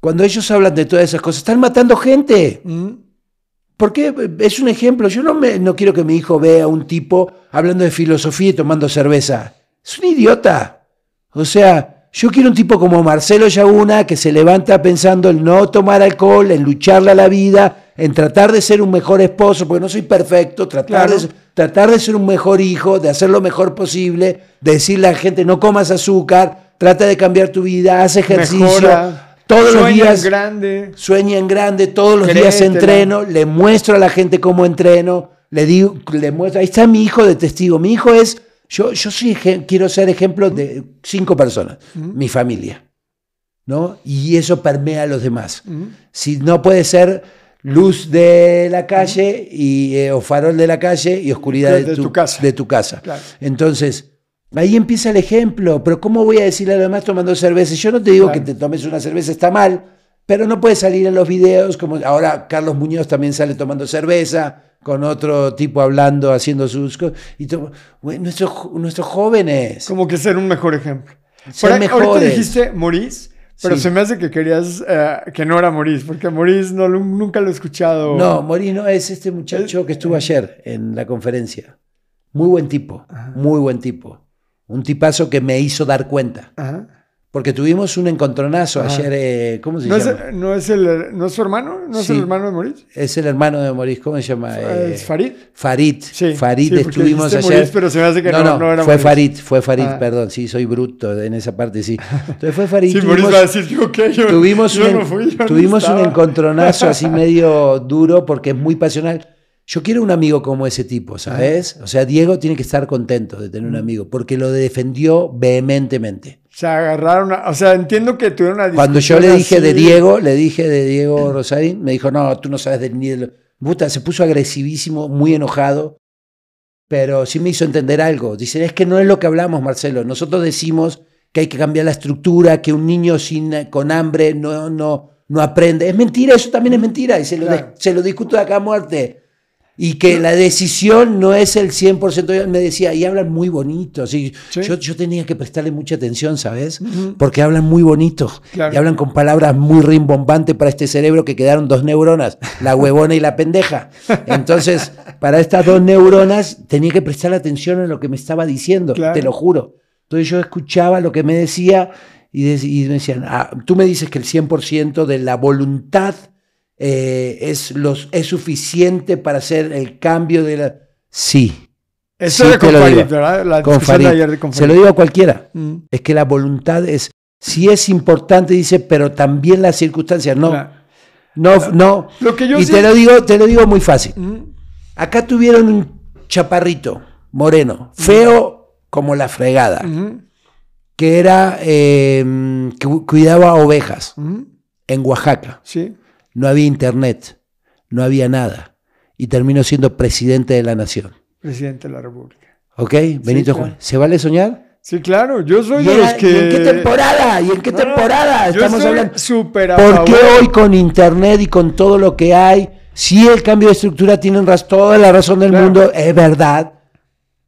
cuando ellos hablan de todas esas cosas, están matando gente. Porque es un ejemplo. Yo no, me, no quiero que mi hijo vea a un tipo hablando de filosofía y tomando cerveza. Es un idiota. O sea, yo quiero un tipo como Marcelo Yaguna que se levanta pensando en no tomar alcohol, en lucharle a la vida, en tratar de ser un mejor esposo, porque no soy perfecto, tratar, de, tratar de ser un mejor hijo, de hacer lo mejor posible, de decirle a la gente no comas azúcar, trata de cambiar tu vida, haz ejercicio. Todos los días. en grande. Sueña en grande, todos los días entreno, le muestro a la gente cómo entreno, le digo, le muestro. Ahí está mi hijo de testigo. Mi hijo es. Yo, yo soy, quiero ser ejemplo de cinco personas, mi familia. ¿no? Y eso permea a los demás. Si no puede ser luz de la calle y, eh, o farol de la calle y oscuridad de, tu, casa. De tu casa. Entonces, Ahí empieza el ejemplo, pero ¿cómo voy a decirle a los demás tomando cerveza? Yo no te digo que te tomes una cerveza, está mal, pero no puedes salir en los videos, como ahora Carlos Muñoz también sale tomando cerveza, con otro tipo hablando, haciendo sus cosas. Y nuestros, nuestros jóvenes. Como que ser un mejor ejemplo. Ser mejores. Ahorita dijiste Maurice, pero se me hace que querías eh, que no era Maurice, porque Maurice no, nunca lo he escuchado. No, Maurice no, es este muchacho que estuvo ayer en la conferencia. Muy buen tipo, muy buen tipo. Un tipazo que me hizo dar cuenta. Porque tuvimos un encontronazo ayer. Eh, ¿Cómo se ¿No llama? Es, ¿no, es el, ¿No es su hermano? ¿No es el hermano de Moritz? Es el hermano de Moritz. ¿Cómo se llama? ¿Es eh, Farid? Farid. Sí, Farid estuvimos ayer. pero se me hace que no, no, no, era Fue Farid, fue Farid, ah. perdón. Sí, soy bruto en esa parte, sí. Entonces fue Farid. Sí, Moritz va a decir, yo, ¿qué? Yo, tuvimos un, no fui, tuvimos un encontronazo así medio duro porque es muy pasional. Yo quiero un amigo como ese tipo, ¿sabes? O sea, Diego tiene que estar contento de tener un amigo, porque lo defendió vehementemente. Se agarraron, o sea, entiendo que tuvieron una discusión Cuando yo le dije de Diego, le dije de Diego Rosarín, me dijo, no, tú no sabes de ni de... Se puso agresivísimo, muy enojado, pero sí me hizo entender algo. Dice, es que no es lo que hablamos, Marcelo. Nosotros decimos que hay que cambiar la estructura, que un niño sin, con hambre no, no, no aprende. Es mentira, eso también es mentira, y se lo, se lo discuto de acá a muerte y que la decisión no es el 100%. Me decía, y hablan muy bonito. Así, Yo, yo, tenía que prestarle mucha atención, ¿sabes? Porque hablan muy bonito. Y hablan con palabras muy rimbombantes para este cerebro que quedaron dos neuronas, la huevona y la pendeja. Entonces, para estas dos neuronas tenía que prestar atención en lo que me estaba diciendo, te lo juro. Entonces yo escuchaba lo que me decía y, me decían, ah, tú me dices que el 100% de la voluntad eh, es, los, es suficiente para hacer el cambio de la... Sí. Eso sí, con Farid, ¿verdad? La con Farid. Se lo digo a cualquiera. Mm. Es que la voluntad es sí es importante, dice, pero también las circunstancias. No, Claro. no, no. Lo que yo y sí- te lo digo, te lo digo muy fácil. Mm, Acá tuvieron un chaparrito, moreno, feo como la fregada, que era eh, que cu- cuidaba ovejas en Oaxaca. Sí. No había internet, no había nada. Y terminó siendo presidente de la nación. Presidente de la República. ¿Ok? Benito. Juárez. ¿Se vale soñar? Sí, claro. Yo soy ¿Y, de los que. ¿y en qué temporada? ¿Y en qué No, temporada? Yo Estamos estoy hablando. súper a ¿Por qué hoy con internet y con todo lo que hay, si el cambio de estructura tienen raz- toda la razón del Claro. mundo, es verdad?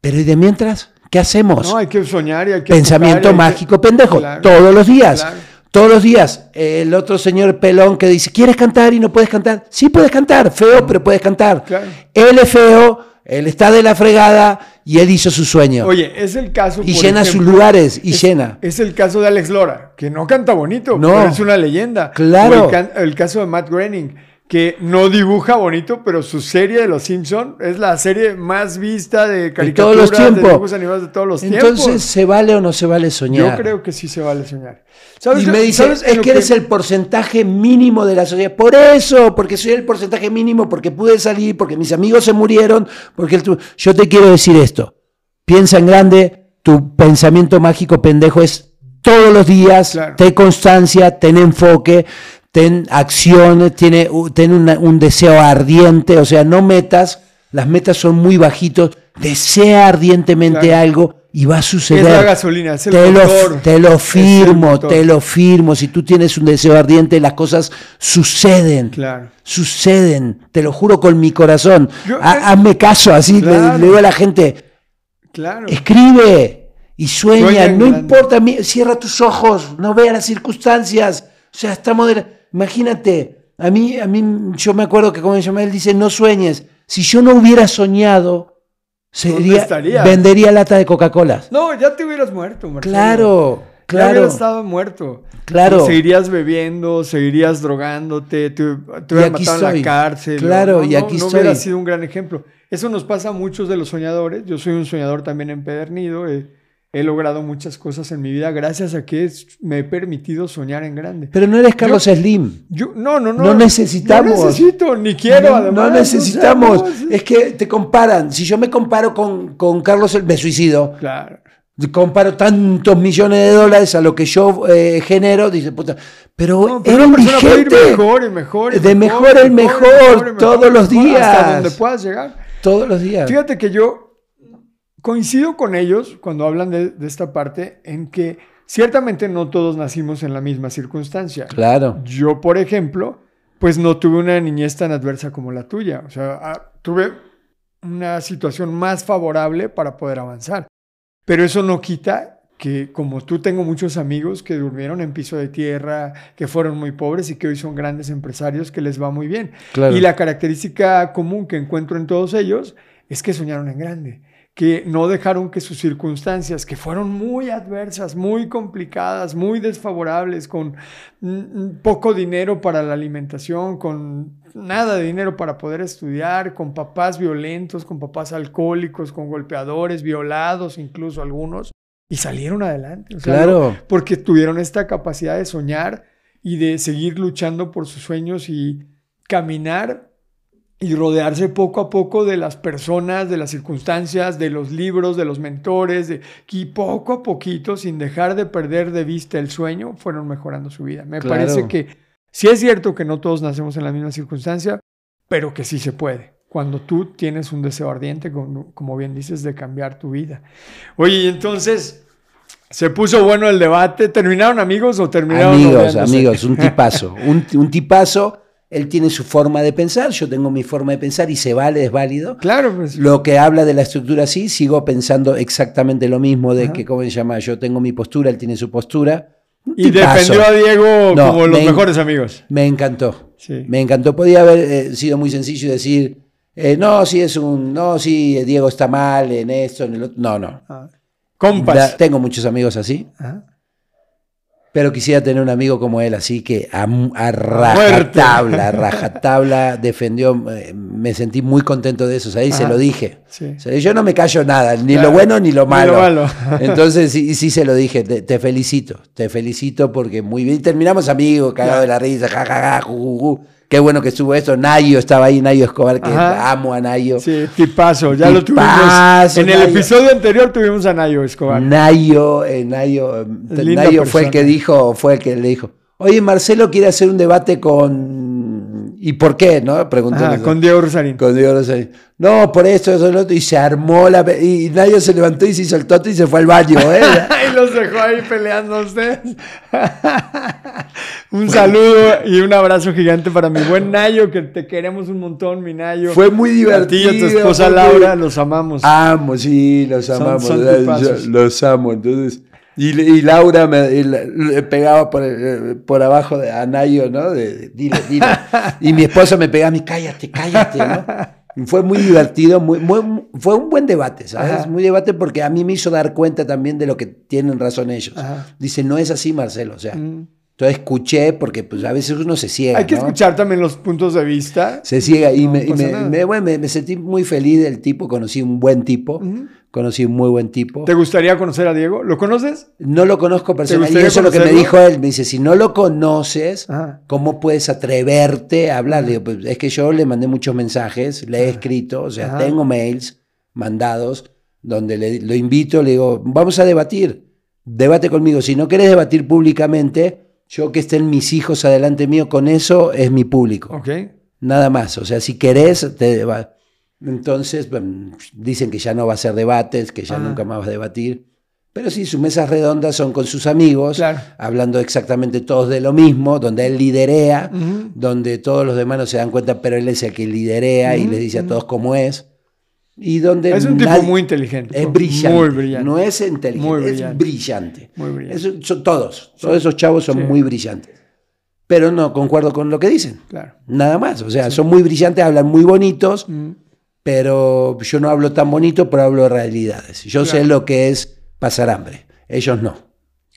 Pero ¿y de mientras? ¿Qué hacemos? No, hay que soñar y hay que. Pensamiento tocar y hay que- mágico pendejo, Claro. todos los días. Todos los días. El otro señor pelón que dice, ¿quieres cantar y no puedes cantar? Sí puedes cantar, feo, pero puedes cantar. Claro. Él es feo, él está de la fregada y él hizo su sueño. Oye, es el caso. y por llena sus lugares, y es, llena. Es el caso de Alex Lora, que no canta bonito, No. pero es una leyenda. Claro. O el, el caso de Matt Groening, que no dibuja bonito, pero su serie de Los Simpson es la serie más vista de caricaturas, todos los tiempos. de dibujos animados de todos los Entonces, tiempos. ¿se vale o no se vale soñar? Yo creo que sí se vale soñar. ¿Sabes Y me dice, sabes en es que eres el porcentaje mínimo de la sociedad. Por eso, porque soy el porcentaje mínimo, porque pude salir, porque mis amigos se murieron, porque el yo te quiero decir esto. Piensa en grande, tu pensamiento mágico pendejo es todos los días, Claro. ten constancia, ten enfoque, ten acciones, tiene, ten una- un deseo ardiente, o sea, no metas, las metas son muy bajitos, desea ardientemente Claro. algo y va a suceder. Es la gasolina, es el Te lo, te lo firmo, te lo firmo. Si tú tienes un deseo ardiente, las cosas suceden. Claro. Suceden. Te lo juro con mi corazón. Yo- Ha- eh, hazme caso, así le- claro. le, digo a la gente. Claro. Escribe y sueña. No grande. importa, cierra tus ojos, no veas las circunstancias. O sea, estamos de la- Imagínate, a mí, a mí, yo me acuerdo que como él dice, no sueñes. Si yo no hubiera soñado, sería, vendería lata de Coca-Cola. No, ya te hubieras muerto, Marcelo. Claro, Ya claro. hubieras estado muerto. Claro. Y seguirías bebiendo, seguirías drogándote, te, te hubieran matado en la cárcel. Claro, no, y no, aquí no estoy. hubiera sido un gran ejemplo. Eso nos pasa a muchos de los soñadores. Yo soy un soñador también empedernido. He, he logrado muchas cosas en mi vida gracias a que me he permitido soñar en grande. Pero no eres Carlos Slim. Yo, no, no, no. No necesitamos. No necesito, ni quiero, no, además. no necesitamos. no. Es que te comparan. Si yo me comparo con, con Carlos, me suicido. Claro. Comparo tantos millones de dólares a lo que yo eh, genero. Dice, puta. Pero, No, pero era indigente. mejor y mejor. y De mejor, mejor en mejor, mejor, todos los mejor, Hasta días. donde puedas llegar. Todos los días. Fíjate que yo coincido con ellos cuando hablan de, de esta parte en que ciertamente no todos nacimos en la misma circunstancia. Claro. Yo, por ejemplo, pues no tuve una niñez tan adversa como la tuya. O sea, ah, tuve una situación más favorable para poder avanzar. Pero eso no quita que como tú tengo muchos amigos que durmieron en piso de tierra, que fueron muy pobres y que hoy son grandes empresarios que les va muy bien. Claro. Y la característica común que encuentro en todos ellos es que soñaron en grande, que no dejaron que sus circunstancias, que fueron muy adversas, muy complicadas, muy desfavorables, con mm, poco dinero para la alimentación, con nada de dinero para poder estudiar, con papás violentos, con papás alcohólicos, con golpeadores, violados incluso algunos, y salieron adelante. O sea, Claro. no- porque tuvieron esta capacidad de soñar y de seguir luchando por sus sueños y caminar y rodearse poco a poco de las personas, de las circunstancias, de los libros, de los mentores, de que poco a poquito, sin dejar de perder de vista el sueño, fueron mejorando su vida. Me Claro. parece que sí es cierto que no todos nacemos en la misma circunstancia, pero que sí se puede. Cuando tú tienes un deseo ardiente, como, como bien dices, de cambiar tu vida. Oye, y entonces se puso bueno el debate. ¿Terminaron amigos o terminaron Amigos, amigos, un tipazo. Un, un tipazo. Él tiene su forma de pensar, yo tengo mi forma de pensar y se vale, es válido. Claro, pues. Lo que habla de la estructura sí, sigo pensando exactamente lo mismo de Ajá. que, ¿cómo se llama? Yo tengo mi postura, él tiene su postura. Y defendió a Diego No, como los me- mejores amigos. Me encantó. Sí. Me encantó. Podía haber eh, sido muy sencillo y decir, eh, no, sí es un, no, sí, Diego está mal en esto, en el otro. No, no. Ah. Compas. Da- tengo muchos amigos así. Ajá. Pero quisiera tener un amigo como él, así que a, a rajatabla, a rajatabla <laughs> defendió, eh, me sentí muy contento de eso, ahí se lo dije. Sí. O sea, yo no me callo nada, ni Claro. lo bueno ni lo Ni malo. lo malo. <laughs> Entonces sí, sí se lo dije, te, te felicito, te felicito porque muy bien. Terminamos amigos, cagados de la risa, jajaja, ju, ju, ju. Qué bueno que estuvo esto. Nayo estaba ahí, Nayo Escobar, que Ajá. amo a Nayo. Sí, tipazo, ya lo tuvimos. En el Nayo. episodio anterior tuvimos a Nayo Escobar. Nayo, eh, Nayo, eh, Nayo fue el que dijo, fue el que le dijo, oye, Marcelo quiere hacer un debate con... ¿Y por qué? ¿No? Preguntó. Con Diego Rosarín. Con Diego Rosarín. No, por esto, eso, lo otro. Y se armó la... Y Nayo se levantó y se hizo el toto y se fue al baño. ¿eh? <laughs> y los dejó ahí peleando a ustedes. <laughs> un saludo y un abrazo gigante para mi buen Nayo, que te queremos un montón, mi Nayo. Fue muy A ti y divertido. a tu esposa Laura, los amamos. Amo, sí, los amamos. son los amo. Entonces, y, y Laura me y le pegaba por, el- por abajo de a Nayo, ¿no? De, de- dile, dile. <laughs> y mi esposa me pegaba a mí, cállate, cállate, ¿no? Fue muy divertido, muy, muy- fue un buen debate, ¿sabes? Ajá. Muy debate porque a mí me hizo dar cuenta también de lo que tienen razón ellos. Ajá. Dice, no es así, Marcelo. O sea, Mm. entonces escuché porque pues, a veces uno se ciega. Hay que ¿no? escuchar también los puntos de vista. Se ciega y, No me, y me- me- bueno, me- sentí muy feliz del tipo, conocí un buen tipo, Ujú. Conocí un muy buen tipo. ¿Te gustaría conocer a Diego? ¿Lo conoces? No lo conozco personalmente. Y eso es lo que me dijo él. Me dice, si no lo conoces, Ajá. ¿cómo puedes atreverte a hablar? Le digo, pues, es que yo le mandé muchos mensajes, le he escrito, o sea, Ajá. tengo mails mandados donde le, lo invito, le digo, vamos a debatir, debate conmigo. Si no querés debatir públicamente, yo que estén mis hijos adelante mío, con eso es mi público. Ok. Nada más. O sea, si querés, te va. Entonces, bueno, dicen que ya no va a ser debates, que ya Ah. nunca más va a debatir. Pero sí, sus mesas redondas son con sus amigos, Claro. hablando exactamente todos de lo mismo, donde él liderea, donde todos los demás no se dan cuenta, pero él es el que liderea y les dice a todos cómo es. Y donde Es un tipo muy inteligente. es brillante. Muy brillante. No es inteligente, Muy es brillante. Muy brillante. Son todos, todos esos chavos son Sí. muy brillantes. Pero no concuerdo con lo que dicen. Claro. Nada más. O sea, son muy brillantes, hablan muy bonitos. Pero yo no hablo tan bonito, pero hablo de realidades. Yo sé lo que es pasar hambre. Ellos no.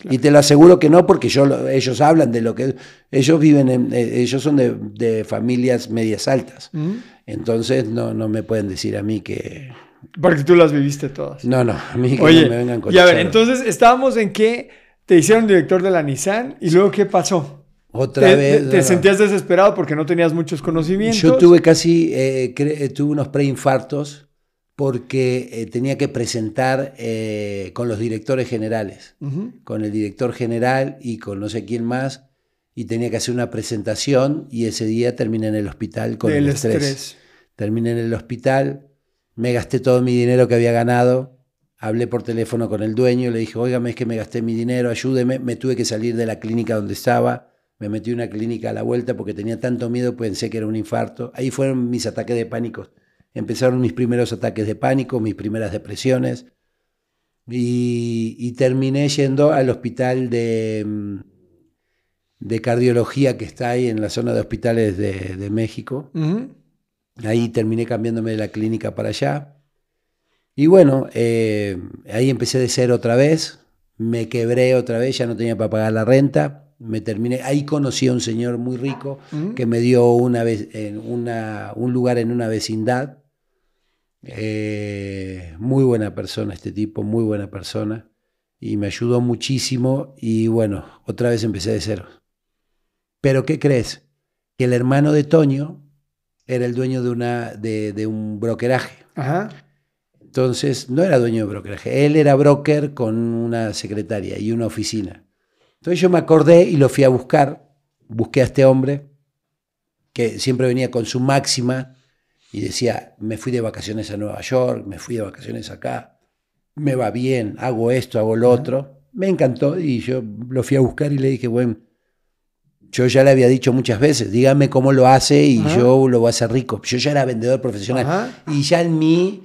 Y te lo aseguro que no, porque yo, ellos hablan de lo que ellos viven, en, eh, ellos son de, de familias medias altas. Mm. Entonces no, no me pueden decir a mí que... Porque tú las viviste todas. No, no, a mí que Oye, no me vengan con y a ver, entonces estábamos en que te hicieron director de la Nissan y luego ¿qué pasó? Otra te, vez... te- te no, no. sentías desesperado porque no tenías muchos conocimientos. Yo tuve casi, eh, eh, tuve unos preinfartos porque eh, tenía que presentar eh, con los directores generales, Ujú. con el director general y con no sé quién más, y tenía que hacer una presentación y ese día terminé en el hospital con Del el estrés. estrés. Terminé en el hospital, me gasté todo mi dinero que había ganado, hablé por teléfono con el dueño, le dije, óigame, es que me gasté mi dinero, ayúdeme, me tuve que salir de la clínica donde estaba, me metí en una clínica a la vuelta porque tenía tanto miedo, pensé que era un infarto. Ahí fueron mis ataques de pánico. Empezaron mis primeros ataques de pánico, mis primeras depresiones. Y, y terminé yendo al hospital de, mm, de cardiología que está ahí en la zona de hospitales de, de México. Ujú. Ahí terminé cambiándome de la clínica para allá. Y bueno, eh, ahí empecé de cero otra vez, me quebré otra vez, ya no tenía para pagar la renta, me terminé, ahí conocí a un señor muy rico que me dio una vez, en una, un lugar en una vecindad. Eh, muy buena persona este tipo, muy buena persona. Y me ayudó muchísimo y bueno, otra vez empecé de cero. Pero ¿qué crees? Que el hermano de Toño era el dueño de, una, de, de un brokeraje. Ajá. Entonces, no era dueño de brokeraje, él era broker con una secretaria y una oficina. Entonces yo me acordé y lo fui a buscar, busqué a este hombre que siempre venía con su máxima y decía, me fui de vacaciones a Nueva York, me fui de vacaciones acá, me va bien, hago esto, hago lo otro. Me encantó y yo lo fui a buscar y le dije, bueno, yo ya le había dicho muchas veces, dígame cómo lo hace y Ajá. yo lo voy a hacer rico. Yo ya era vendedor profesional Ajá. y ya en mí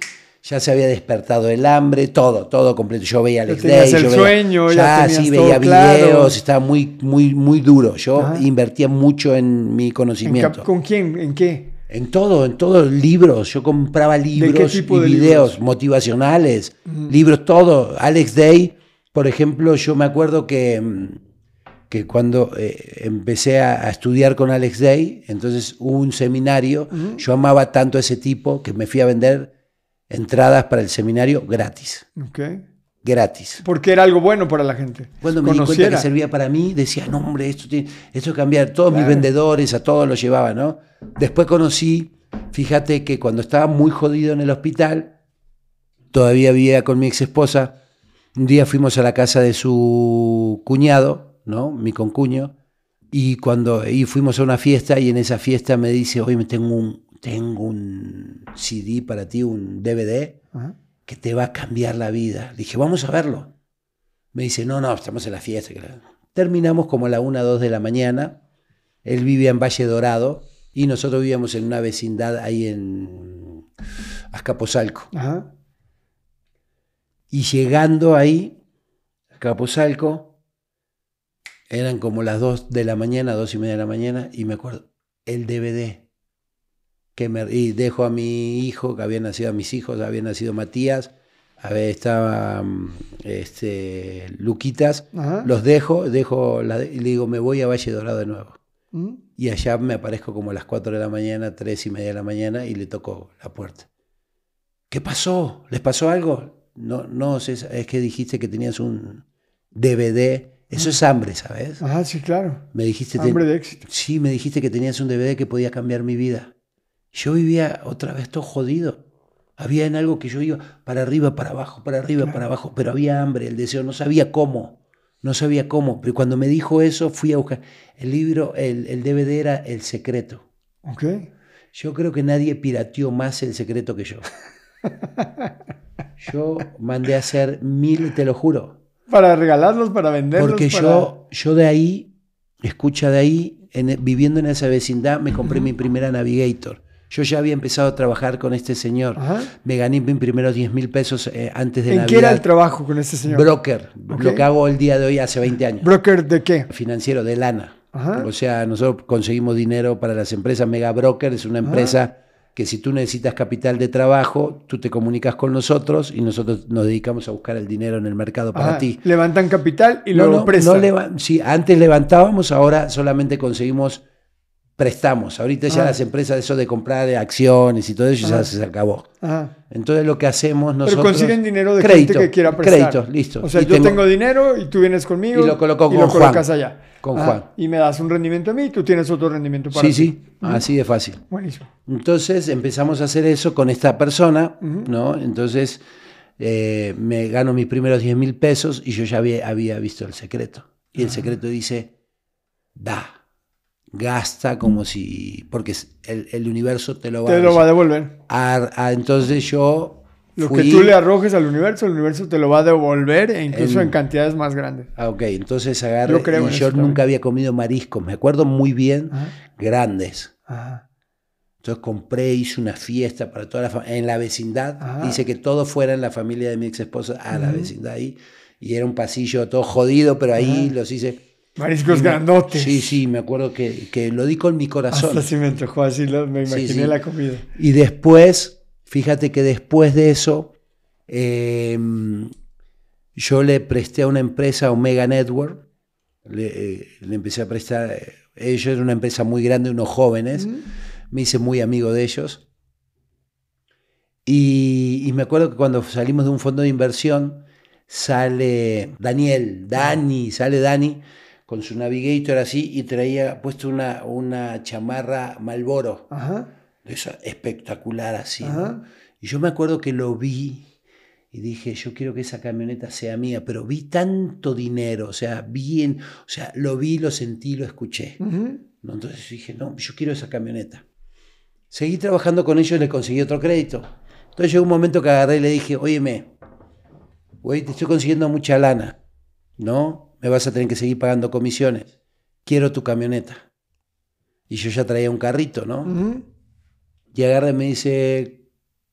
ya se había despertado el hambre, todo, todo completo. Yo veía Ya Alex tenías Day, el yo veía- sueño, ya tenías sí, veía claro. videos, estaba muy, muy, muy duro. Yo Ajá. invertía mucho en mi ¿En conocimiento. ¿Con quién? ¿En qué? En todo, en todos libros. Yo compraba libros y de videos libros? motivacionales, Ujú. libros, todo. Alex Day, por ejemplo, yo me acuerdo que, mm, que cuando eh, empecé a, a estudiar con Alex Day, entonces hubo un seminario, yo amaba tanto a ese tipo que me fui a vender entradas para el seminario gratis, Ok. gratis. Porque era algo bueno para la gente. Cuando me di cuenta Conociera. que servía para mí, decía, no hombre, esto tiene, esto cambiar. Todos mis vendedores, a todos los llevaba, ¿no? Después conocí, fíjate que cuando estaba muy jodido en el hospital, todavía vivía con mi ex esposa, un día fuimos a la casa de su cuñado, ¿no? Mi concuño, y cuando y fuimos a una fiesta y en esa fiesta me dice, oye, me tengo un, tengo un CD para ti, un DVD Ajá. que te va a cambiar la vida. Le dije, vamos a verlo. Me dice, no, no, estamos en la fiesta. que la-". Terminamos como a la 1, 2 de la mañana. Él vivía en Valle Dorado y nosotros vivíamos en una vecindad ahí en Azcapotzalco. Ajá. Y llegando ahí, a eran como las 2 de la mañana, 2 y media de la mañana, y me acuerdo, el DVD. Que me, y dejo a mi hijo, que habían nacido a mis hijos, había nacido Matías, había, estaba mm, este, Luquitas, Ajá. los dejo, dejo la, y le digo, me voy a Valle Dorado de nuevo. Mm. Y allá me aparezco como a las 4 de la mañana, 3 y media de la mañana, y le toco la puerta. ¿Qué pasó? ¿Les pasó algo? No, no, César, es que dijiste que tenías un DVD. Eso es hambre, ¿sabes? Ajá, sí, claro. Me dijiste... Hambre de éxito. Sí, me dijiste que tenías un DVD que podía cambiar mi vida. Yo vivía otra vez todo jodido. Había en algo que yo iba para arriba, para abajo, para arriba, Claro. para abajo, pero había hambre, el deseo, no sabía cómo. No sabía cómo. Pero cuando me dijo eso, fui a buscar. El libro, el, el DVD era El Secreto. Ok. Yo creo que nadie pirateó más el secreto que yo. <laughs> Yo mandé a hacer mil, te lo juro. Para regalarlos, para venderlos. Porque para- yo, yo de ahí, escucha de ahí, en- viviendo en esa vecindad, me compré mi primera Navigator. Yo ya había empezado a trabajar con este señor. Ajá. Me gané mis primeros 10 mil pesos eh, antes de ¿En Navidad. qué era el trabajo con este señor? Broker, Ok. lo que hago el día de hoy hace 20 años. ¿Broker de qué? Financiero de lana. Ajá. O sea, nosotros conseguimos dinero para las empresas. Mega Broker es una empresa que si tú necesitas capital de trabajo, tú te comunicas con nosotros y nosotros nos dedicamos a buscar el dinero en el mercado para ti. Levantan capital y luego no, prestan. no sí, antes levantábamos, ahora solamente conseguimos prestamos. Ahorita ya Ah. las empresas, eso de comprar acciones y todo eso, ya se acabó. Ajá. Entonces lo que hacemos Pero nosotros... consiguen dinero de crédito, gente que quiera prestar. Crédito, listo. O sea, Y yo tengo, dinero y tú vienes conmigo. Y lo coloco y con lo colocas Juan. allá. Con Ajá. Juan. Y me das un rendimiento a mí y tú tienes otro rendimiento para Sí, ti. sí, así de fácil. Buenísimo. Entonces empezamos a hacer eso con esta persona. ¿no? Entonces eh, me gano mis primeros 10 mil pesos y yo ya había, había visto el secreto. Y el secreto dice, da, gasta como si, porque el, el universo te lo va Te a lo va a devolver. a- a- entonces yo Lo fui- que tú le arrojes al universo, el universo te lo va a devolver e incluso En- en cantidades más grandes. Ah, ok, entonces agarré Yo creo en yo también. nunca había comido mariscos, me acuerdo muy bien, Ajá. grandes. Ajá. Entonces compré, hice una fiesta para toda la familia, en la vecindad. Ajá. Hice que todo fuera en la familia de mi ex esposa a la vecindad ahí. Y era un pasillo todo jodido, pero ahí los hice. Mariscos grandotes. Sí, sí, me acuerdo que, que lo di con mi corazón. Hasta si me antojó así, lo- me Sí, imaginé sí. la comida. Y después, fíjate que después de eso, eh, yo le presté a una empresa, Omega Network, le, eh, le empecé a prestar, eh, ellos eran una empresa muy grande, unos jóvenes, me hice muy amigo de ellos. Y, y me acuerdo que cuando salimos de un fondo de inversión, sale Daniel, Dani, sale Dani con su navigator así y traía puesto una, una chamarra Malboro, Ajá. esa espectacular así. Y yo me acuerdo que lo vi y dije, yo quiero que esa camioneta sea mía, pero vi tanto dinero, o sea, vi en- o sea, lo vi, lo sentí, lo escuché. ¿no? Entonces dije, no, yo quiero esa camioneta. Seguí trabajando con ellos y les conseguí otro crédito. Entonces llegó un momento que agarré y le dije, óyeme, güey, te estoy consiguiendo mucha lana, ¿no? Me vas a tener que seguir pagando comisiones. Quiero tu camioneta. Y yo ya traía un carrito, ¿no? Y agarra y me dice,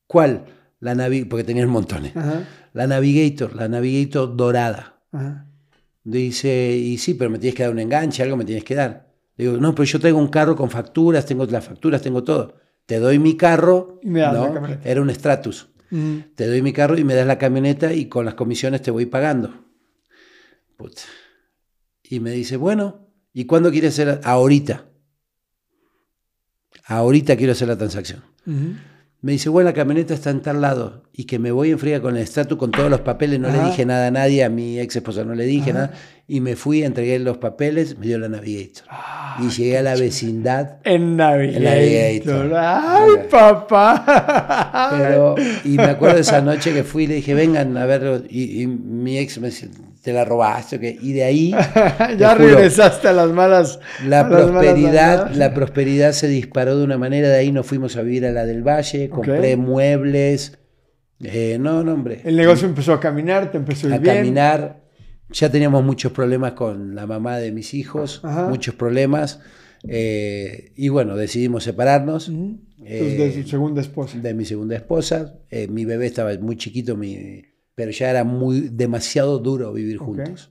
¿cuál? La Navi, porque tenía montones. Ajá. La Navigator, la Navigator dorada. Ajá. Dice, y sí, pero me tienes que dar un enganche, algo me tienes que dar. Le digo, no, pero yo traigo un carro con facturas, tengo las facturas, tengo todo. Te doy mi carro, Y me das ¿no? era un Stratus. Te doy mi carro y me das la camioneta y con las comisiones te voy pagando. Puta. Y me dice, bueno, ¿y cuándo quieres hacer? Ahorita. Ahorita quiero hacer la transacción. Me dice, bueno, la camioneta está en tal lado y que me voy en fría con el estatus, con todos los papeles, no le dije nada a nadie, a mi ex esposa no le dije nada, y me fui, entregué los papeles, me dio la Navigator. Ah, y llegué a la vecindad. En Navigator. Navigator. ¡Ay, papá! Pero, y me acuerdo esa noche que fui y le dije, vengan a verlo, y, y mi ex me dice, te la robaste, ¿qué? y de ahí... <laughs> ya juro, regresaste a las malas. La las prosperidad, la prosperidad se disparó de una manera, de ahí nos fuimos a vivir a la del Valle, compré muebles, eh, no, no, hombre, El negocio empezó a caminar, te empezó a ir a bien. caminar. Ya teníamos muchos problemas con la mamá de mis hijos, Ajá. muchos problemas, eh, y bueno, decidimos separarnos. Eh, de su segunda esposa. de mi segunda esposa. Mi bebé estaba muy chiquito, mi- pero ya era muy demasiado duro vivir juntos.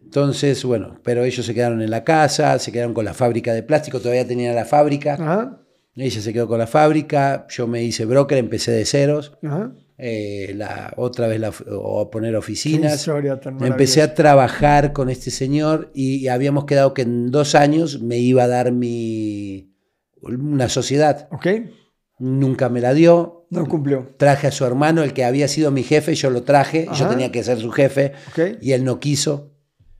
Entonces, bueno, pero ellos se quedaron en la casa, se quedaron con la fábrica de plástico, todavía tenían la fábrica. Ajá. Ella se quedó con la fábrica, yo me hice broker, empecé de ceros, Ajá. eh, la, otra vez la, o a poner oficinas. Empecé a trabajar con este señor y, y habíamos quedado que en dos años me iba a dar mi una sociedad. ¿Ok? Nunca me la dio. No cumplió. Traje a su hermano, el que había sido mi jefe, yo lo traje, yo tenía que ser su jefe y él no quiso.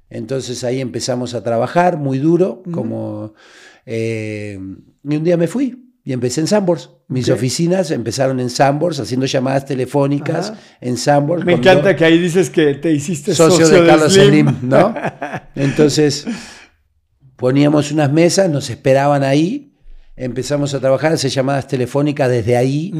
Entonces ahí empezamos a trabajar muy duro, como eh, y un día me fui y empecé en Sambors. Mis oficinas empezaron en Sambors, haciendo llamadas telefónicas Ajá. en Sambors. Me encanta que ahí dices que te hiciste socio, socio, de Carlos Slim. Slim, ¿no? <laughs> Entonces poníamos unas mesas, nos esperaban ahí, empezamos a trabajar, hacer llamadas telefónicas desde ahí.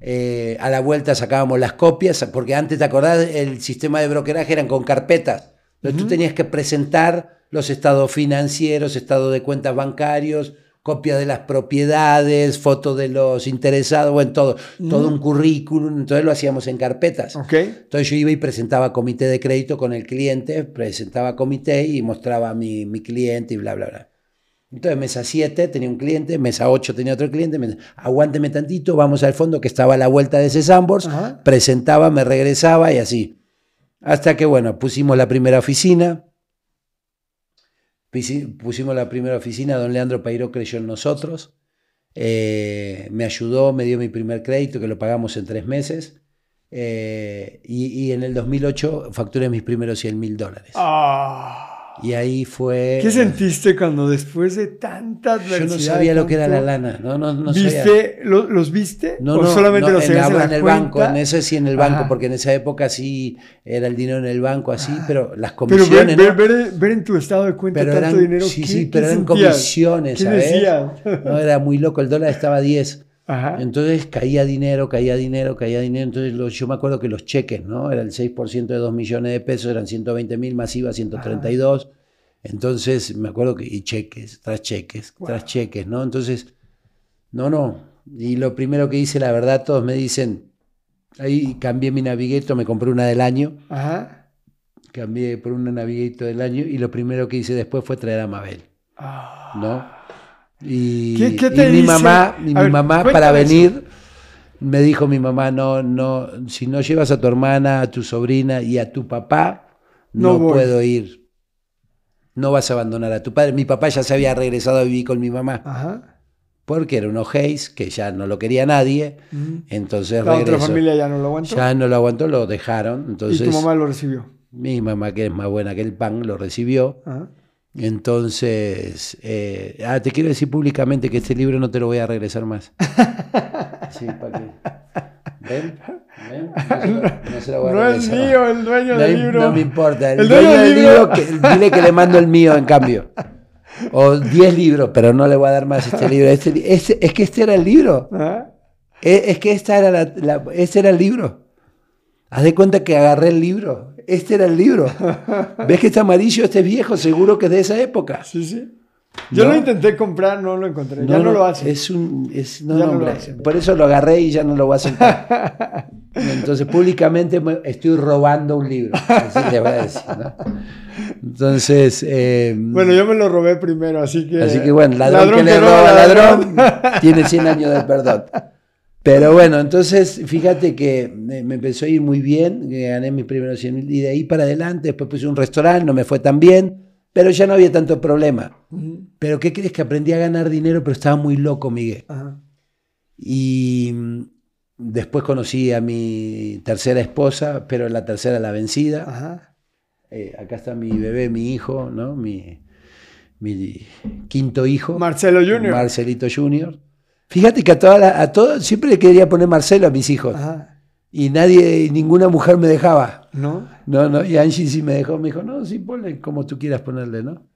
Eh, a la vuelta sacábamos las copias, porque antes, ¿te acordás? El sistema de brokeraje eran con carpetas. Entonces tú tenías que presentar los estados financieros, estado de cuentas bancarios, copia de las propiedades, fotos de los interesados, bueno, todo, todo un currículum, entonces lo hacíamos en carpetas. ¿Ok? Entonces yo iba y presentaba comité de crédito con el cliente, presentaba comité y mostraba a mi, mi cliente y bla, bla, bla. Entonces, mesa 7 tenía un cliente, mesa 8 tenía otro cliente, mesa- aguánteme tantito, vamos al fondo que estaba a la vuelta de ese Sambors, presentaba, me regresaba y así. Hasta que, bueno, pusimos la primera oficina, pusimos la primera oficina, don Leandro Pairó creyó en nosotros, eh, me ayudó, me dio mi primer crédito que lo pagamos en tres meses. eh, y, y en el 2008 facturé mis primeros 100 mil dólares. Ah. Y ahí fue... ¿Qué sentiste cuando después de tanta Yo adversidad? no sabía lo que era la tanto, lana. No, no, no sabía. ¿Viste? ¿Lo- ¿Los viste? No, ¿O no, solamente no, los en, tenías en, la- la en el cuenta? banco, en ese sí en el banco, Ajá. porque en esa época sí era el dinero en el banco así, pero las Pero ver, comisiones, ver, ¿no? ver- ver en tu estado de cuenta Pero tanto eran, dinero. sí, ¿qué- sí, qué pero eran sentías? comisiones, ¿Qué ¿sabes? decías? No, era muy loco, el dólar estaba a 10. Ajá. Entonces caía dinero, caía dinero, caía dinero. Entonces yo me acuerdo que los cheques, ¿no? Era el 6% de 2 millones de pesos, eran 120 mil más IVA, 132. Entonces me acuerdo que, y cheques, tras cheques, tras cheques, ¿no? Entonces, no, no. Y lo primero que hice, la verdad, todos me dicen, ahí cambié mi Navigator, me compré una del año, Ajá. cambié por una Navigator del año, y lo primero que hice después fue traer a Mabel, Ah. ¿no? Y, ¿Qué- qué y te mi dice? mamá, y mi ver, mamá para eso. venir, me dijo mi mamá, no, no, si no llevas a tu hermana, a tu sobrina y a tu papá, No puedo ir. No vas a abandonar a tu padre. Mi papá ya se había regresado a vivir con mi mamá, Ajá. porque era un ojéis que ya no lo quería nadie. Mm. Entonces La otra regresó. familia ya no lo aguantó. Ya no lo aguantó, lo dejaron. y Entonces tu mamá lo recibió. mi mamá, que es más buena que el pan, lo recibió. Ajá. Entonces, eh, ah, te quiero decir públicamente que este libro no te lo voy a regresar más. <laughs> Sí, ¿para qué? ¿Ven? ¿Ven? No se lo, no se lo voy a No es mío el dueño No, del libro. no me importa. El, El dueño, dueño del libro, que, dile que le mando el mío en cambio. O 10 libros, pero no le voy a dar más este libro. Este este- es que este era el libro. Ajá. Es, es que esta era la, la- este era el libro. Haz de cuenta que agarré el libro. Este era el libro. <laughs> ¿Ves que está amarillo? Este es viejo, seguro que es de esa época. Sí, sí. Yo No. lo intenté comprar, no lo encontré. ya no, lo hace. Es un, es, no, lo. Por eso lo agarré y ya no lo voy a soltar. <laughs> Entonces, públicamente me- estoy robando un libro. Así te voy a decir, ¿no? Entonces, eh, Bueno, yo me lo robé primero, así que. así que bueno, ladrón, que le roba roba a ladrón tiene 100 años de perdón. Pero bueno, entonces fíjate que me empezó a ir muy bien, que gané mis primeros 100 mil y de ahí para adelante, después puse un restaurante, no me fue tan bien, Pero ya no había tanto problema. Pero ¿qué crees? Que aprendí a ganar dinero, pero estaba muy loco, Miguel. Y mm, después conocí a mi tercera esposa, pero la tercera la vencida. Eh, acá está mi bebé, mi hijo, ¿no? Mi, mi quinto hijo. Marcelo Junior. Marcelito Junior. Fíjate que a todas la- a todos siempre le quería poner Marcelo a mis hijos. Ajá. Y nadie, ninguna mujer me dejaba. ¿No? No, no, y Angie sí me dejó, me dijo, no, sí, ponle como tú quieras ponerle, ¿no?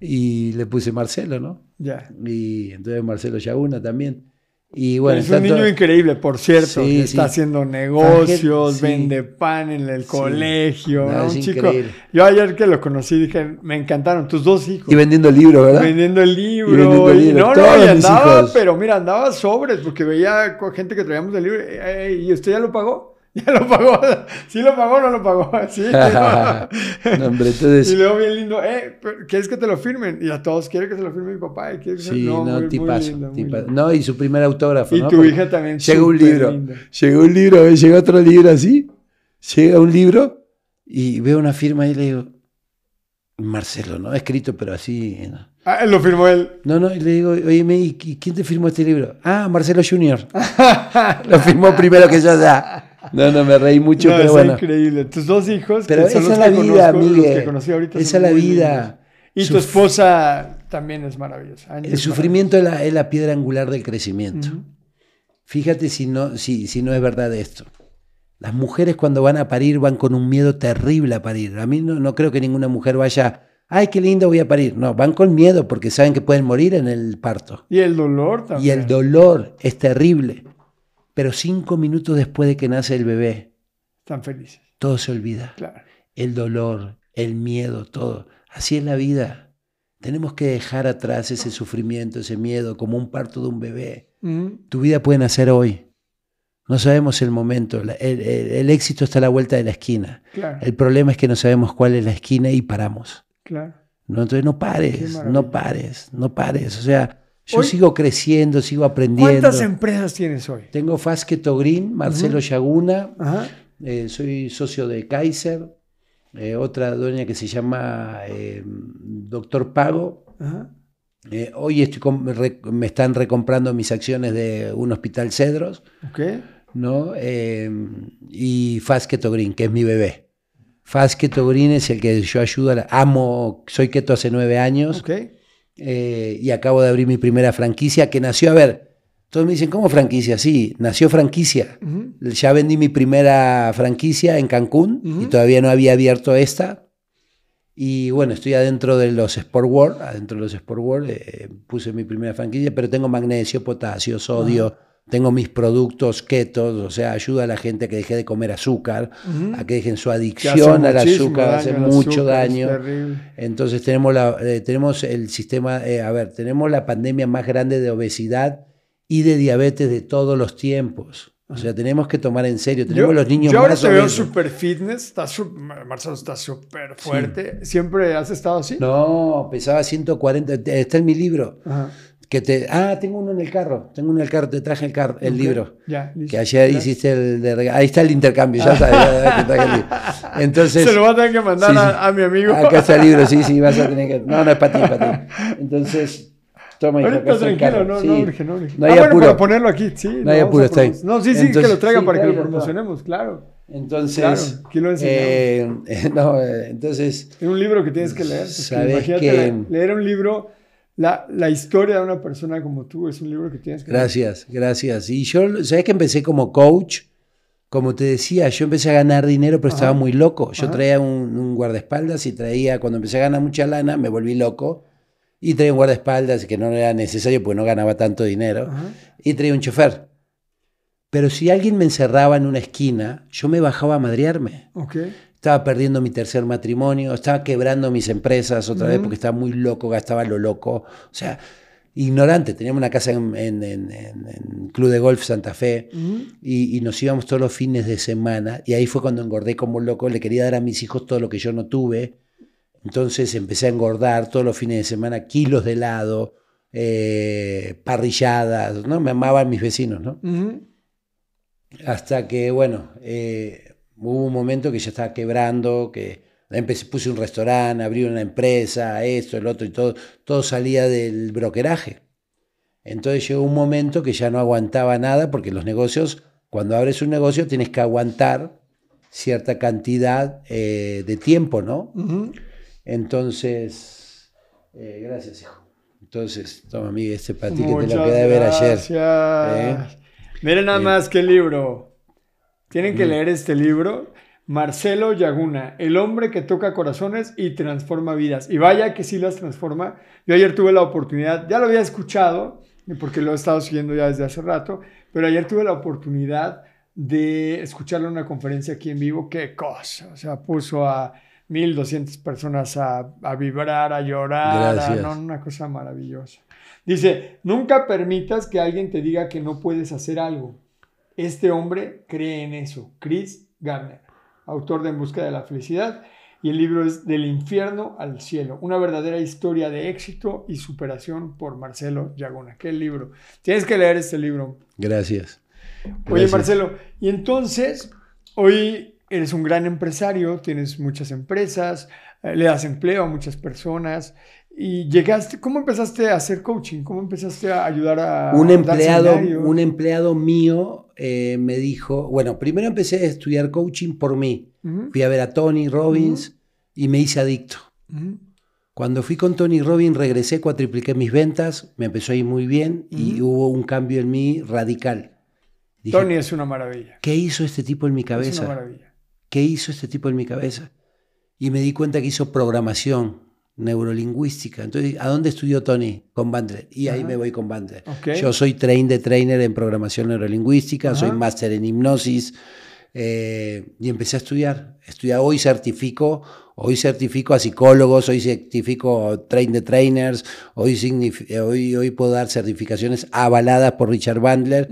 Y le puse Marcelo, ¿no? Ya. Y entonces Marcelo Yaguna también. Y bueno, es un niño increíble, por cierto, Sí, que sí. está haciendo negocios, Sí. vende pan en el colegio. No, Un chico. Yo ayer que lo conocí dije, me encantaron tus dos hijos. Y vendiendo libros, ¿verdad? Vendiendo el libro. Y vendiendo y- libros, no, no, y andaba, pero mira, andaba sobres porque veía gente que traíamos el libro. "Ey, ¿Y usted ya lo pagó? <laughs> Ya lo pagó. ¿Sí lo pagó o no lo pagó? <laughs> Sí. <laughs> No, hombre, entonces- Y luego bien lindo, eh, ¿quieres que te lo firmen? Y a todos quiere que se lo firme mi papá. Y que se- Sí, no, muy tipazo, lindo. No, y su primer autógrafo. Y ¿no? tu Porque hija también. Llega un libro, linda. llega un libro, ¿eh? llega otro libro así, llega un libro y veo una firma y le digo, Marcelo, ¿no? Escrito, pero así. ¿no? Ah, lo firmó él. No, no, y le digo, oye, ¿y quién te firmó este libro? Ah, Marcelo Junior. Lo firmó primero que yo ya. No, no, me reí mucho, No, pero es bueno. increíble. Tus dos hijos. Pero que son esa los es la que vida, conozco, los que conocí ahorita Esa es la vida. Y Su- tu esposa también es maravillosa. Angie El es sufrimiento es la, es la piedra angular del crecimiento. Ujú. Fíjate si no, si, si no es verdad esto. Las mujeres cuando van a parir van con un miedo terrible a parir. A mí no, no creo que ninguna mujer vaya, ay, qué lindo voy a parir. No, van con miedo porque saben que pueden morir en el parto. Y el dolor Y también. el dolor es terrible. Pero cinco minutos después de que nace el bebé, Están felices. todo se olvida. Claro. El dolor, el miedo, todo. Así es la vida. Tenemos que dejar atrás ese sufrimiento, ese miedo, como un parto de un bebé. Ujú. Tu vida puede nacer hoy. No sabemos el momento. El, el- el éxito está a la vuelta de la esquina. Claro. El problema es que no sabemos cuál es la esquina y paramos. Claro. ¿no? Entonces no pares, no pares, no pares. O sea, yo Hoy- sigo creciendo, sigo aprendiendo. ¿Cuántas empresas tienes hoy? Tengo Fasqueto Green, Marcelo Yaguna, eh, soy socio de Kaiser, eh, otra dueña que se llama eh, Doctor Pago. Eh, hoy estoy re- me están recomprando mis acciones de un hospital Cedros, Ok. ¿no? Y Fast Keto Green, que es mi bebé. Fast Keto Green es el que yo ayudo, a la- amo, soy keto hace nueve años Ok. Eh, y acabo de abrir mi primera franquicia que nació, a ver, todos me dicen, ¿cómo franquicia? Sí, nació franquicia. Ya vendí mi primera franquicia en Cancún y todavía no había abierto esta. Y bueno, estoy adentro de los Sport World, adentro de los Sport World, eh, puse mi primera franquicia, pero tengo magnesio, potasio, sodio, tengo mis productos ketos, o sea, ayuda a la gente a que deje de comer azúcar, a que dejen su adicción al azúcar, hace mucho daño. Entonces tenemos, la, eh, tenemos el sistema, eh, a ver, tenemos la pandemia más grande de obesidad y de diabetes de todos los tiempos. O sea, tenemos que tomar en serio. Tenemos los niños yo ahora más te veo super fitness. Está su- Marcelo está súper fuerte. ¿Siempre has estado así? No, pesaba 140. Está en mi libro. Ajá. Que te, ah, tengo uno en el carro. Tengo uno en el carro. Te traje el, carro, el Ok. libro. Ya, listo. Que ayer Ya. hiciste el de Ahí está el intercambio. Ya sabes, ya- el libro. <laughs> Entonces. Se lo va a tener que mandar Sí, sí. A, a mi amigo. Acá está el libro, sí, sí, vas a tener que. No, no es para ti, es para ti. Entonces, toma, Ahorita el tranquilo, carro. no, Sí. no urge, no urge. No hay ah, bueno, apuro. para ponerlo aquí, sí. lo hay apuro, está ahí. No, sí, sí, que Entonces, lo traigan para que lo promocionemos, claro. Entonces, Claro, lo eh, <laughs> no, eh, entonces, Es un libro que tienes que leer. Sabes imagínate que- le- leer un libro, la, la historia de una persona como tú, es un libro que tienes que leer. gracias, gracias. Y yo, ¿sabes que empecé como coach? Como te decía, yo empecé a ganar dinero, pero Ajá. estaba muy loco. Yo Ajá. traía un, un guardaespaldas y traía, cuando empecé a ganar mucha lana, me volví loco. Y traía un guardaespaldas que no era necesario porque no ganaba tanto dinero. Ajá. y traía un chofer. Pero si alguien me encerraba en una esquina, yo me bajaba a madrearme. Ok. Estaba perdiendo mi tercer matrimonio, estaba quebrando mis empresas otra vez porque estaba muy loco, gastaba lo loco. O sea, ignorante. Teníamos una casa en, en- en- en- Club de Golf Santa Fe y, y nos íbamos todos los fines de semana. Y ahí fue cuando engordé como loco. Le quería dar a mis hijos todo lo que yo no tuve. Entonces empecé a engordar todos los fines de semana, kilos de helado, eh, parrilladas, ¿no? Me amaban mis vecinos, ¿no? Hasta que, bueno, eh, hubo un momento que ya estaba quebrando, que Empecé, puse un restaurante, abrí una empresa, esto, el otro y todo. Todo salía del brokeraje. Entonces llegó un momento que ya no aguantaba nada porque los negocios, cuando abres un negocio tienes que aguantar cierta cantidad eh, de tiempo, ¿no? Entonces, eh, gracias, hijo. Entonces, toma, amiga, este para ti que te lo quedé de ver ayer. ¿Eh? Miren nada más que libro. Tienen que leer este libro. Marcelo Yaguna, el hombre que toca corazones y transforma vidas. Y vaya que sí las transforma. Yo ayer tuve la oportunidad, ya lo había escuchado, porque lo he estado siguiendo ya desde hace rato, pero ayer tuve la oportunidad de escucharle una conferencia aquí en vivo. Qué cosa, o sea, puso a 1200 personas a, a vibrar, a llorar, a, no, una cosa maravillosa. Dice, nunca permitas que alguien te diga que no puedes hacer algo. Este hombre cree en eso. Chris Garner autor de En Busca de la Felicidad, y el libro es Del infierno al cielo, una verdadera historia de éxito y superación por Marcelo Yagona. ¿Qué libro? Tienes que leer este libro. Gracias. Oye, Marcelo, y entonces, hoy eres un gran empresario, tienes muchas empresas, eh, le das empleo a muchas personas. Y llegaste, ¿cómo empezaste a hacer coaching? ¿Cómo empezaste a ayudar a un empleado, un empleado mío eh, me dijo, bueno, primero empecé a estudiar coaching por mí. Fui a ver a Tony Robbins y me hice adicto. Cuando fui con Tony Robbins regresé, cuatripliqué mis ventas, me empezó a ir muy bien y hubo un cambio en mí radical. Tony es una maravilla. ¿Qué hizo este tipo en mi cabeza? Es una maravilla. ¿Qué hizo este tipo en mi cabeza? Y me di cuenta que hizo programación neurolingüística. Entonces, ¿a dónde estudió Tony? Con Bandler. Y ahí me voy con Bandler. Yo soy train de trainer en programación neurolingüística, soy máster en hipnosis. Eh, y empecé a estudiar. Estudiar hoy certifico, hoy certifico a psicólogos, hoy certifico train de trainers, hoy, hoy, hoy puedo dar certificaciones avaladas por Richard Bandler,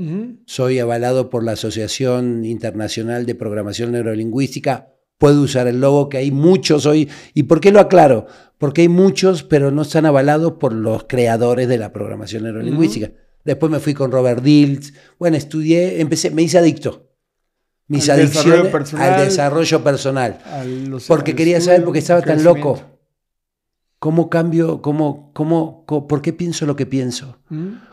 soy avalado por la Asociación Internacional de Programación Neurolingüística, puedo usar el logo, que hay muchos hoy. ¿Y por qué lo aclaro? Porque hay muchos, pero no están avalados por los creadores de la programación neurolingüística. Después me fui con Robert Diltz. Bueno, estudié, empecé, me hice adicto. Mis al adicciones desarrollo al desarrollo personal. porque quería saber por qué estaba tan loco. ¿Cómo cambio, cómo, cómo, por qué pienso lo que pienso?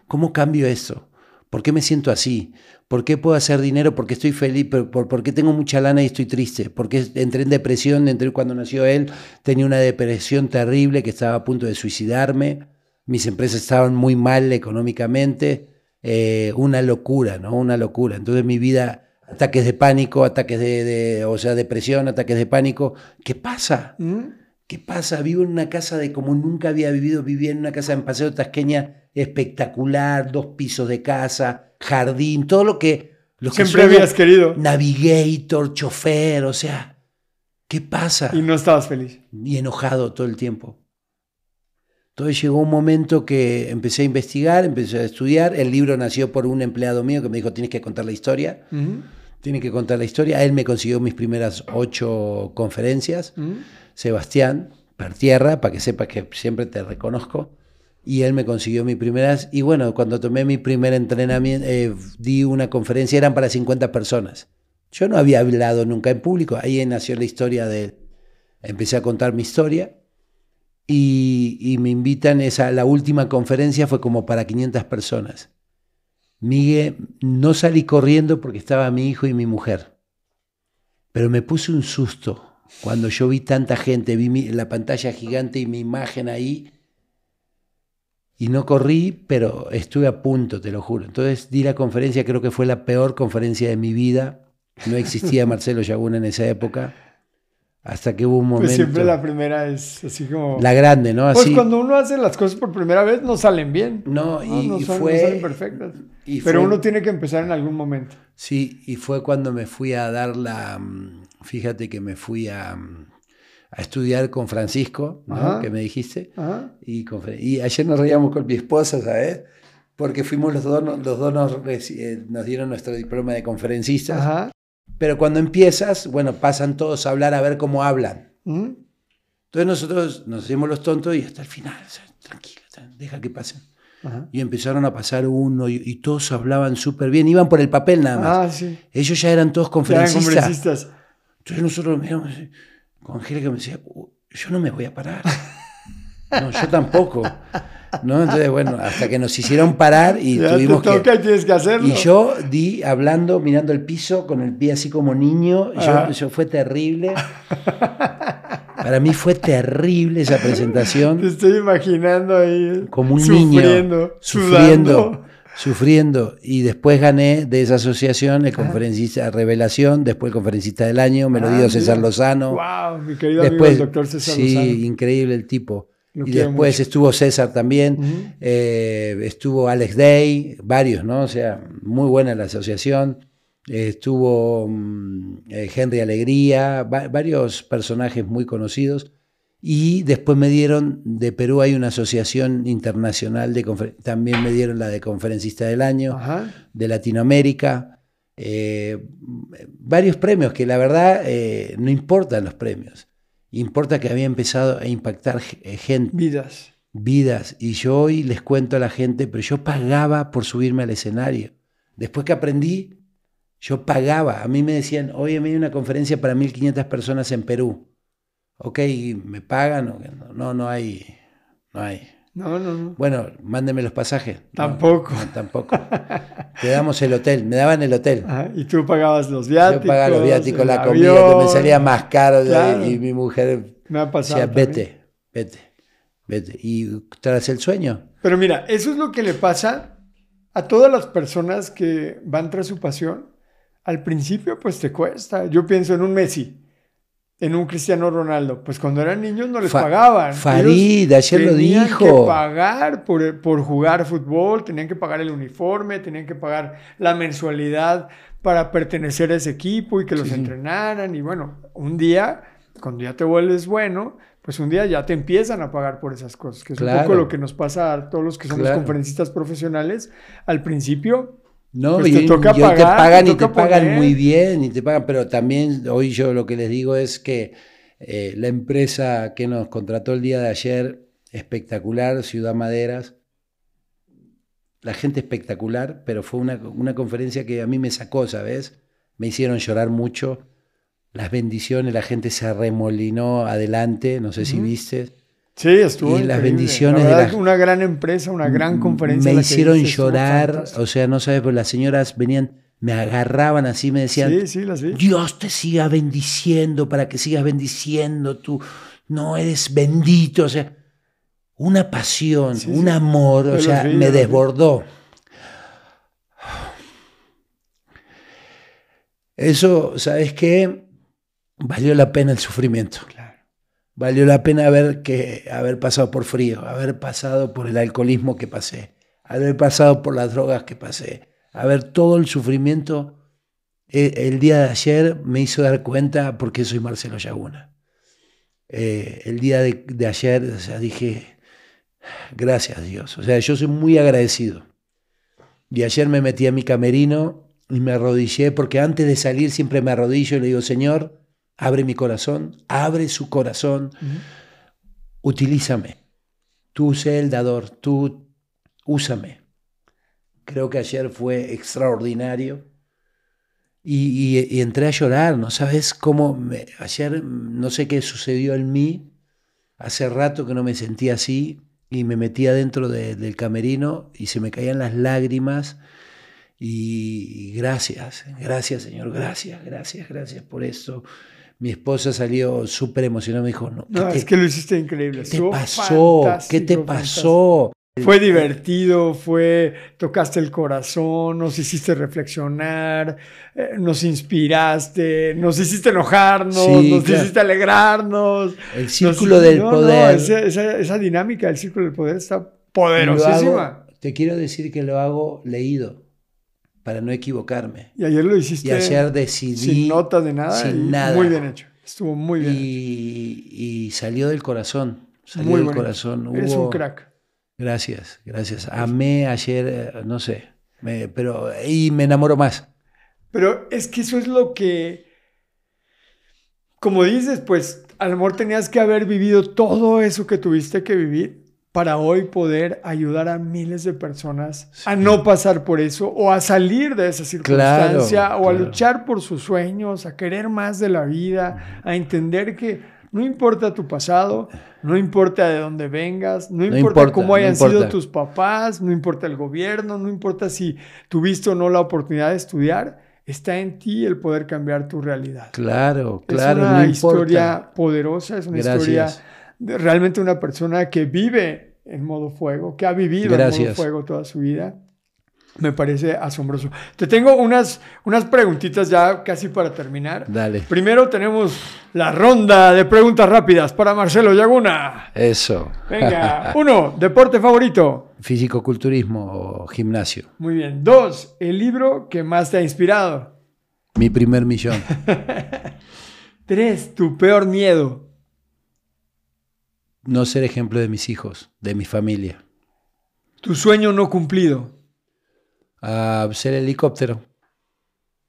¿Cómo cambio eso? ¿Por qué me siento así? ¿Por qué puedo hacer dinero? Porque estoy feliz, por, qué tengo mucha lana y estoy triste? Porque entré en depresión, entré cuando nació él, tenía una depresión terrible que estaba a punto de suicidarme, mis empresas estaban muy mal económicamente, eh, una locura, ¿no? Una locura. Entonces mi vida, ataques de pánico, ataques de, o sea, depresión, ataques de pánico. ¿Qué pasa? ¿Mm? ¿Qué pasa? Vivo en una casa de como nunca había vivido, vivía en una casa en Paseo Tasqueña espectacular, dos pisos de casa, jardín, todo lo que... Lo Siempre habías querido. Navigator, chofer, o sea, ¿qué pasa? Y no estabas feliz. Y enojado todo el tiempo. Entonces llegó un momento que empecé a investigar, empecé a estudiar. El libro nació por un empleado mío que me dijo, tienes que contar la historia. Tienes que contar la historia. Él me consiguió mis primeras ocho conferencias. Sebastián, per tierra, para que sepas que siempre te reconozco. Y él me consiguió mi primeras. Y bueno, cuando tomé mi primer entrenamiento, eh, di una conferencia, eran para 50 personas. Yo no había hablado nunca en público. Ahí nació la historia de. Empecé a contar mi historia. Y, y me invitan, esa, la última conferencia fue como para 500 personas. Miguel, no salí corriendo porque estaba mi hijo y mi mujer. Pero me puse un susto cuando yo vi tanta gente, vi la pantalla gigante y mi imagen ahí, y no corrí, pero estuve a punto, te lo juro. Entonces di la conferencia, creo que fue la peor conferencia de mi vida. No existía <laughs> Marcelo Yaguna en esa época. Hasta que hubo un pues momento. siempre la primera es así como. La grande, ¿no? Pues cuando uno hace las cosas por primera vez no salen bien. No, y, fue. salen perfectas. pero uno tiene que empezar en algún momento. Sí, y fue cuando me fui a dar la. Mm, fíjate que me fui a, a estudiar con Francisco, ¿no? que me dijiste. Y, y, ayer nos reíamos con mi esposa, ¿sabes? Porque fuimos los dos, los dos nos, eh, nos dieron nuestro diploma de conferencistas. Ajá. Pero cuando empiezas, bueno, pasan todos a hablar a ver cómo hablan. Entonces nosotros nos hacemos los tontos y hasta el final, tranquilo, deja que pasen. Y empezaron a pasar uno y, todos hablaban súper bien, iban por el papel nada más. Ah, Ellos ya eran todos conferencistas. Entonces nosotros miramos, con Angélica me decía, yo no me voy a parar. <laughs> No, yo tampoco. ¿no? Entonces, bueno, hasta que nos hicieron parar y tuvimos que... tienes que hacerlo. Y yo di hablando, mirando el piso, con el pie así como niño. Yo, yo, fue terrible. Para mí fue terrible esa presentación. Te estoy imaginando ahí. Como un niño. Sufriendo. Sufriendo. Y después gané de esa asociación el conferencista Revelación, después el conferencista del año, me lo dio ah, César Lozano. ¡Wow! Mi querido amigo el doctor César sí, Lozano. Sí, increíble el tipo. y después estuvo César también, eh, estuvo Alex Day, varios, ¿no? O sea, muy buena la asociación estuvo mm, eh, Henry Alegría, varios personajes muy conocidos. Y después me dieron, de Perú hay una asociación internacional, de también me dieron la de conferencista del año, de Latinoamérica, eh, varios premios que la verdad eh, no importan los premios, importa que había empezado a impactar gente. Vidas. Vidas. Y yo hoy les cuento a la gente, pero yo pagaba por subirme al escenario. Después que aprendí, yo pagaba, a mí me decían, oye, me hay una conferencia para 1.500 personas en Perú. Ok, ¿me pagan? No, no hay, no hay. No, no, no. Bueno, mándeme los pasajes. Tampoco. No, tampoco. Te damos el hotel, me daban el hotel. y tú pagabas los viáticos. Yo pagaba los viáticos, la comida, que me salía más caro. Y mi mujer me ha pasado decía, vete, vete, vete. Y tras el sueño. Pero mira, eso es lo que le pasa a todas las personas que van tras su pasión al principio pues te cuesta. Yo pienso en un Messi, en un Cristiano Ronaldo. Pues cuando eran niños no les pagaban. Farid, ayer lo dijo. Tenían que pagar por, por jugar fútbol, tenían que pagar el uniforme, tenían que pagar la mensualidad para pertenecer a ese equipo y que los entrenaran. Y bueno, un día, cuando ya te vuelves bueno, pues un día ya te empiezan a pagar por esas cosas, que es un poco lo que nos pasa a todos los que somos conferencistas profesionales. Al principio, no, pues y, te, pagan y te pagan muy bien y te pagan, pero también hoy yo lo que les digo es que eh, la empresa que nos contrató el día de ayer, espectacular, Ciudad Maderas, la gente espectacular, pero fue una, una conferencia que a mí me sacó, ¿sabes? Me hicieron llorar mucho, las bendiciones, la gente se arremolinó adelante, no sé si viste Sí, estuvo. Y las bendiciones de Una gran empresa, una gran conferencia. Me hicieron llorar, o sea, no sabes, pues las señoras venían, me agarraban así, me decían, sí, sí. Dios te siga bendiciendo para que sigas bendiciendo, tú no eres bendito, o sea, una pasión, un amor, o sea, me desbordó. Eso, ¿sabes qué? Valió la pena el sufrimiento. Valió la pena haber, que, haber pasado por frío, haber pasado por el alcoholismo que pasé, haber pasado por las drogas que pasé, haber todo el sufrimiento. E, el, día de ayer me hizo dar cuenta por qué soy Marcelo Yaguna. Eh, el día de, ayer, o sea, dije, gracias Dios. O sea, yo soy muy agradecido. Y ayer me metí a mi camerino y me arrodillé, porque antes de salir siempre me arrodillo y le digo, Señor, abre mi corazón, abre su corazón, utilízame. Tú sé el dador, tú úsame. Creo que ayer fue extraordinario. Y, entré a llorar, ¿no sabes cómo? ayer no sé qué sucedió en mí, hace rato que no me sentía así y me metí adentro del camerino y se me caían las lágrimas y, y gracias, gracias Señor, gracias, gracias, gracias por esto mi esposa salió súper emocionada, me dijo, no, no es que lo hiciste increíble. ¿Qué te pasó? ¿Qué te pasó? Fue divertido, fue, tocaste el corazón, nos hiciste reflexionar, eh, nos inspiraste, nos hiciste enojarnos, nos hiciste alegrarnos. El círculo del poder. esa, dinámica del círculo del poder está poderosísima. te quiero decir que lo hago leído para no equivocarme. Y ayer lo hiciste. Y ayer decidí. Sin nota de nada. Sin nada. Muy bien hecho. Estuvo muy bien. Y, y salió del corazón. Salió del corazón. Eres un crack. Gracias, gracias. Amé ayer, eh, no sé, pero y me enamoro más. Pero es que eso es lo que, como dices, pues a lo mejor tenías que haber vivido todo eso que tuviste que vivir para hoy poder ayudar a miles de personas a no pasar por eso o a salir de esa circunstancia o a luchar por sus sueños, a querer más de la vida, a entender que No importa tu pasado, no importa de dónde vengas, no importa, cómo hayan sido tus papás, no importa el gobierno, no importa si tuviste o no la oportunidad de estudiar, está en ti el poder cambiar tu realidad. Claro, claro. Es una historia poderosa, es una historia de realmente una persona que vive en modo fuego, que ha vivido en modo fuego toda su vida me parece asombroso. Te tengo unas, unas preguntitas ya casi para terminar. Dale. Primero tenemos la ronda de preguntas rápidas para Marcelo Yaguna. Eso. Venga, <laughs> uno, deporte favorito. Físico-culturismo o gimnasio. Muy bien. Dos, el libro que más te ha inspirado. Mi primer millón. <laughs> Tres, tu peor miedo. No ser ejemplo de mis hijos, de mi familia. Tu sueño no cumplido a ser helicóptero.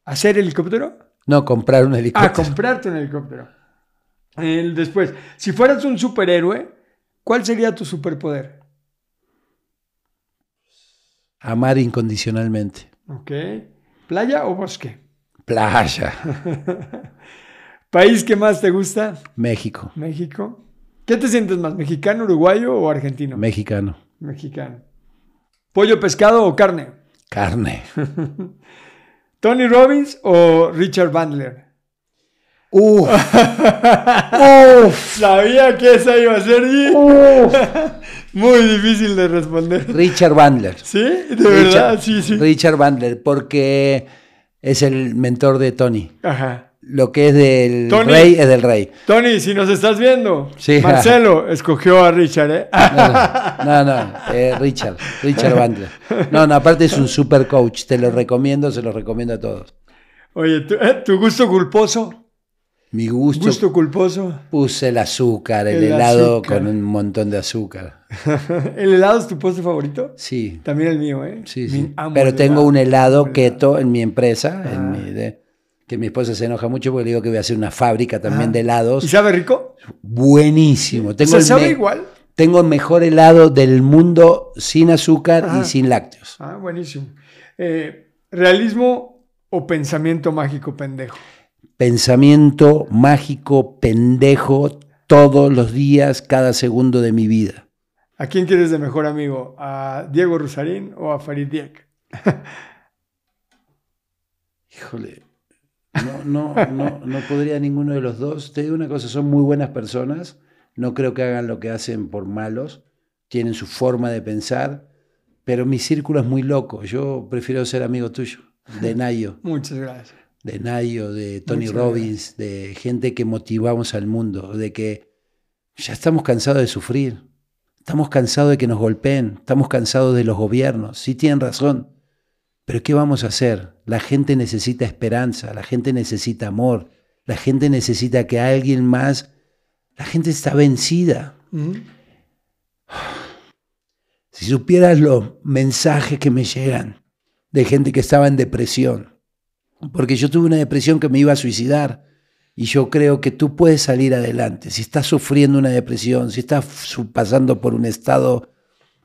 ¿Hacer helicóptero? No, comprar un helicóptero. Ah, comprarte un helicóptero. después, si fueras un superhéroe, ¿cuál sería tu superpoder? Amar incondicionalmente. Ok. ¿Playa o bosque? Playa. <laughs> ¿País que más te gusta? México. México. ¿Qué te sientes más, mexicano, uruguayo o argentino? Mexicano. Mexicano. ¿Pollo, pescado o carne? Carne. <laughs> ¿Tony Robbins o Richard Bandler? <laughs> Uf. Sabía que esa iba a ser <laughs> muy difícil de responder. Richard Bandler. ¿Sí? De verdad, sí, sí. Richard Bandler, porque es el mentor de Tony. Ajá lo que es del rey es del rey. Tony, si nos estás viendo, Marcelo escogió a Richard, ¿eh? No, no, eh, Richard, Richard Bandler. No, no, aparte es un super coach, te lo recomiendo, se lo recomiendo a todos. Oye, ¿tu, eh, gusto culposo? Mi gusto. ¿Gusto culposo? Puse el azúcar, el, helado con un montón de azúcar. <laughs> ¿El helado es tu postre favorito? Sí. También el mío, ¿eh? Sí, sí. Pero tengo un helado keto en mi empresa, en ah. mi, que mi esposa se enoja mucho porque le digo que voy a hacer una fábrica también de helados. ¿Y sabe rico? Buenísimo. Tengo sabe igual? Tengo el mejor helado del mundo sin azúcar y sin lácteos. Ah, buenísimo. Eh, ¿Realismo o pensamiento mágico pendejo? Pensamiento mágico pendejo todos los días, cada segundo de mi vida. ¿A quién quieres de mejor amigo? ¿A Diego Rusarín o a Farid Diek? <laughs> Híjole, no, no, no, no podría ninguno de los dos. Te digo una cosa, son muy buenas personas. No creo que hagan lo que hacen por malos. Tienen su forma de pensar. Pero mi círculo es muy loco. Yo prefiero ser amigo tuyo, de <laughs> Nayo. Muchas gracias. De Nayo, de Tony Robbins, de gente que motivamos al mundo, de que ya estamos cansados de sufrir. Estamos cansados de que nos golpeen. Estamos cansados de los gobiernos. Sí tienen razón. Pero ¿qué vamos a hacer? La gente necesita esperanza, la gente necesita amor, la gente necesita que alguien más, la gente está vencida. Si supieras los mensajes que me llegan de gente que estaba en depresión, porque yo tuve una depresión que me iba a suicidar y yo creo que tú puedes salir adelante. Si estás sufriendo una depresión, si estás pasando por un estado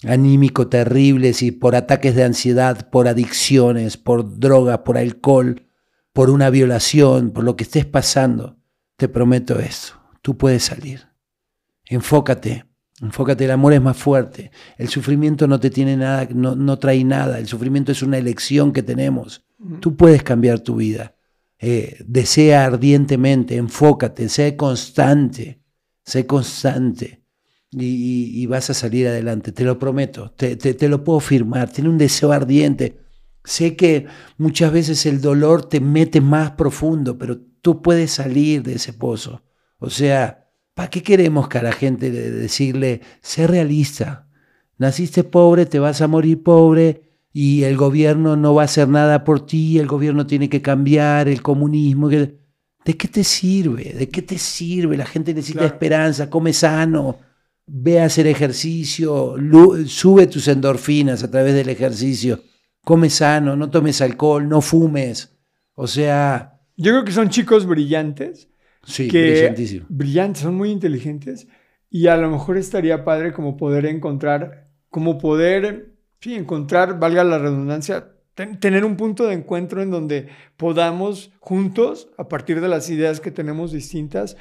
anímico terribles y por ataques de ansiedad, por adicciones, por droga, por alcohol, por una violación, por lo que estés pasando, te prometo esto, tú puedes salir. Enfócate, enfócate, el amor es más fuerte, el sufrimiento no te tiene nada, no, no trae nada, el sufrimiento es una elección que tenemos, tú puedes cambiar tu vida. Eh, desea ardientemente, enfócate, sé constante, sé constante y, vas a salir adelante, te lo prometo, te, te, lo puedo firmar, tiene un deseo ardiente. Sé que muchas veces el dolor te mete más profundo, pero tú puedes salir de ese pozo. O sea, ¿para qué queremos que a la gente decirle, sé realista? Naciste pobre, te vas a morir pobre y el gobierno no va a hacer nada por ti, el gobierno tiene que cambiar, el comunismo. ¿De qué te sirve? ¿De qué te sirve? La gente necesita esperanza, come sano ve a hacer ejercicio, sube tus endorfinas a través del ejercicio, come sano, no tomes alcohol, no fumes. O sea... Yo creo que son chicos brillantes. Sí, brillantísimos. Brillantes, son muy inteligentes y a lo mejor estaría padre como poder encontrar, como poder, sí, encontrar, valga la redundancia, tener un punto de encuentro en donde podamos juntos, a partir de las ideas que tenemos distintas,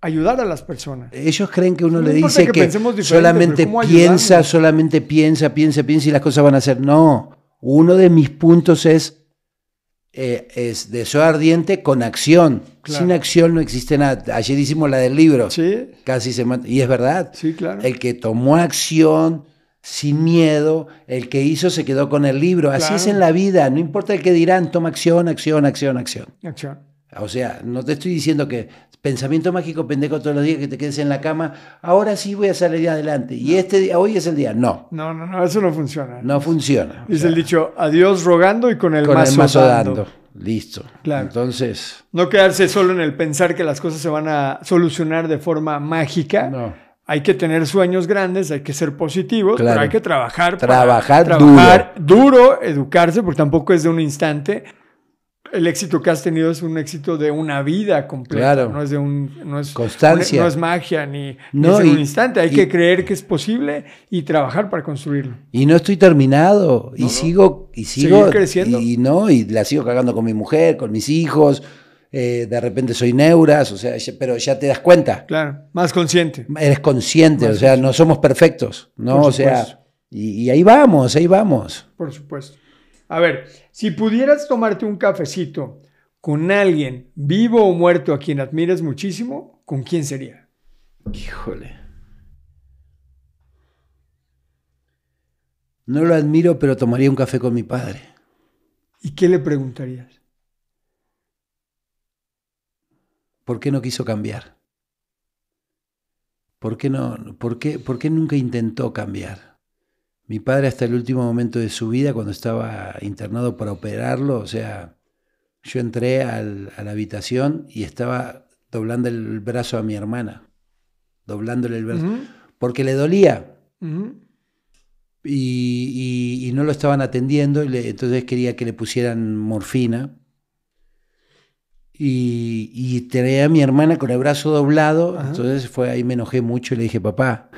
ayudar a las personas. Ellos creen que uno No le dice que solamente pero ¿cómo piensa, solamente piensa, piensa, piensa y las cosas van a ser. No, uno de mis puntos es, eh, es deseo ardiente con acción. Claro. Sin acción no existe nada. Ayer hicimos la del libro, Sí, casi se mata. Y es verdad. sí, claro. El que tomó acción sin miedo, el que hizo se quedó con el libro. Así es en la vida, no importa el que dirán, toma acción, acción, acción, acción. Acción. O sea, no te estoy diciendo que pensamiento mágico pendejo todos los días que te quedes en la cama, ahora sí voy a salir adelante y este día, hoy es el día. No, No, no, no, eso no funciona. no funciona. Dice el dicho, adiós rogando y con el con mazo, el mazo dando. dando. Listo. Claro. Entonces, No quedarse solo en el pensar que las cosas se van a solucionar de forma mágica. no. Hay que tener sueños grandes, hay que ser positivos, Claro. pero hay que trabajar. para Trabajar trabajar duro. educarse, porque tampoco es de un instante. El éxito que has tenido es un éxito de una vida completa. Claro. No es de un. No es, Constancia. No es magia ni, ni No, es en y- un instante. Hay y- que creer que es posible y trabajar para construirlo. Y no estoy terminado. Y No, sigo, y sigo. Seguir creciendo. Y, no, y la sigo cagando con mi mujer, con mis hijos. eh, de repente soy neuras, o sea, pero ya te das cuenta. Claro, más consciente. Eres consciente, Más o sea, no somos perfectos, ¿no? Por O sea, supuesto. y ahí vamos, ahí vamos. Por supuesto. A ver, si pudieras tomarte un cafecito con alguien vivo o muerto a quien admires muchísimo, ¿con quién sería? Híjole. No lo admiro, pero tomaría un café con mi padre. ¿Y qué le preguntarías? ¿Por qué no quiso cambiar? ¿Por qué, no, por, qué, ¿Por qué nunca intentó cambiar? Mi padre hasta el último momento de su vida, cuando estaba internado para operarlo, o sea, yo entré al- a la habitación y estaba doblando el brazo a mi hermana, doblándole el brazo, porque le dolía. Y, y- y no lo estaban atendiendo, y le- entonces quería que le pusieran morfina. Y, y tenía a mi hermana con el brazo doblado, entonces fue ahí me enojé mucho y le dije, papá,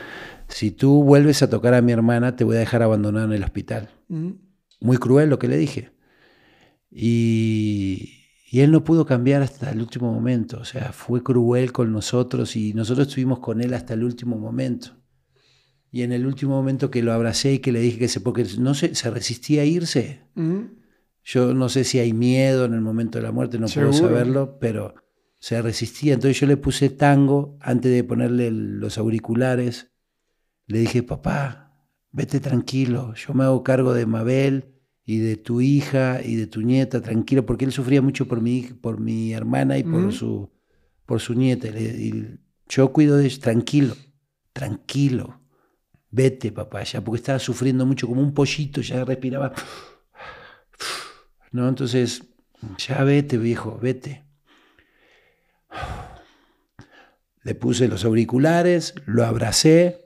si tú vuelves a tocar a mi hermana, te voy a dejar abandonada en el hospital. Muy cruel lo que le dije. Y, y él no pudo cambiar hasta el último momento, o sea, fue cruel con nosotros y nosotros estuvimos con él hasta el último momento. Y en el último momento que lo abracé y que le dije que se, porque no se, se resistía a irse. Yo no sé si hay miedo en el momento de la muerte, no puedo saberlo, pero se resistía. Entonces yo le puse tango antes de ponerle los auriculares. Le dije, papá, vete tranquilo, yo me hago cargo de Mabel y de tu hija y de tu nieta, tranquilo, porque él sufría mucho por mi, por mi hermana y por, su, por su nieta. Y yo cuido de ellos, tranquilo, tranquilo, vete papá, ya, porque estaba sufriendo mucho como un pollito, ya respiraba. ¿no? Entonces, ya vete, viejo, vete. Le puse los auriculares, lo abracé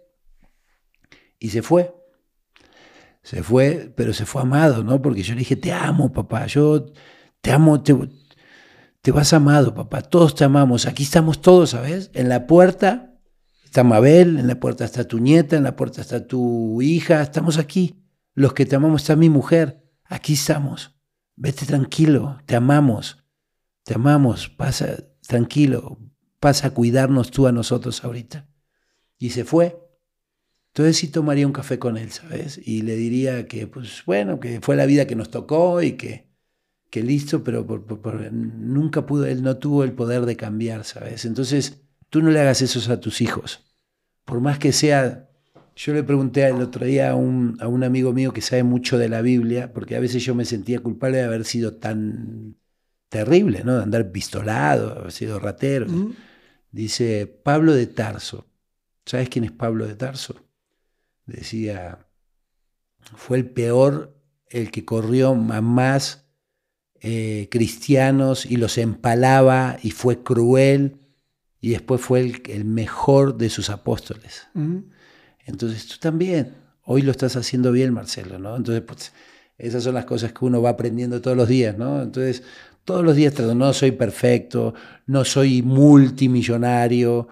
y se fue. Se fue, pero se fue amado, ¿no? Porque yo le dije, te amo, papá, yo te amo, te, te vas amado, papá, todos te amamos, aquí estamos todos, ¿sabes? En la puerta está Mabel, en la puerta está tu nieta, en la puerta está tu hija, estamos aquí. Los que te amamos está mi mujer, aquí estamos. Vete tranquilo, te amamos, te amamos, pasa tranquilo, pasa a cuidarnos tú a nosotros ahorita. Y se fue. Entonces sí tomaría un café con él, ¿sabes? Y le diría que, pues bueno, que fue la vida que nos tocó y que, que listo, pero por- por- por- nunca pudo, él no tuvo el poder de cambiar, ¿sabes? Entonces tú no le hagas eso a tus hijos. Por más que sea, yo le pregunté el otro día a un, a un amigo mío que sabe mucho de la Biblia, porque a veces yo me sentía culpable de haber sido tan terrible, ¿no? De andar pistolado, haber sido ratero. Dice Pablo de Tarso. ¿Sabes quién es Pablo de Tarso? Decía, fue el peor, el que corrió más eh, cristianos y los empalaba y fue cruel y después fue el, el mejor de sus apóstoles. Entonces tú también, hoy lo estás haciendo bien, Marcelo, ¿no? Entonces, pues, esas son las cosas que uno va aprendiendo todos los días, ¿no? Entonces, todos los días trato, no soy perfecto, no soy multimillonario,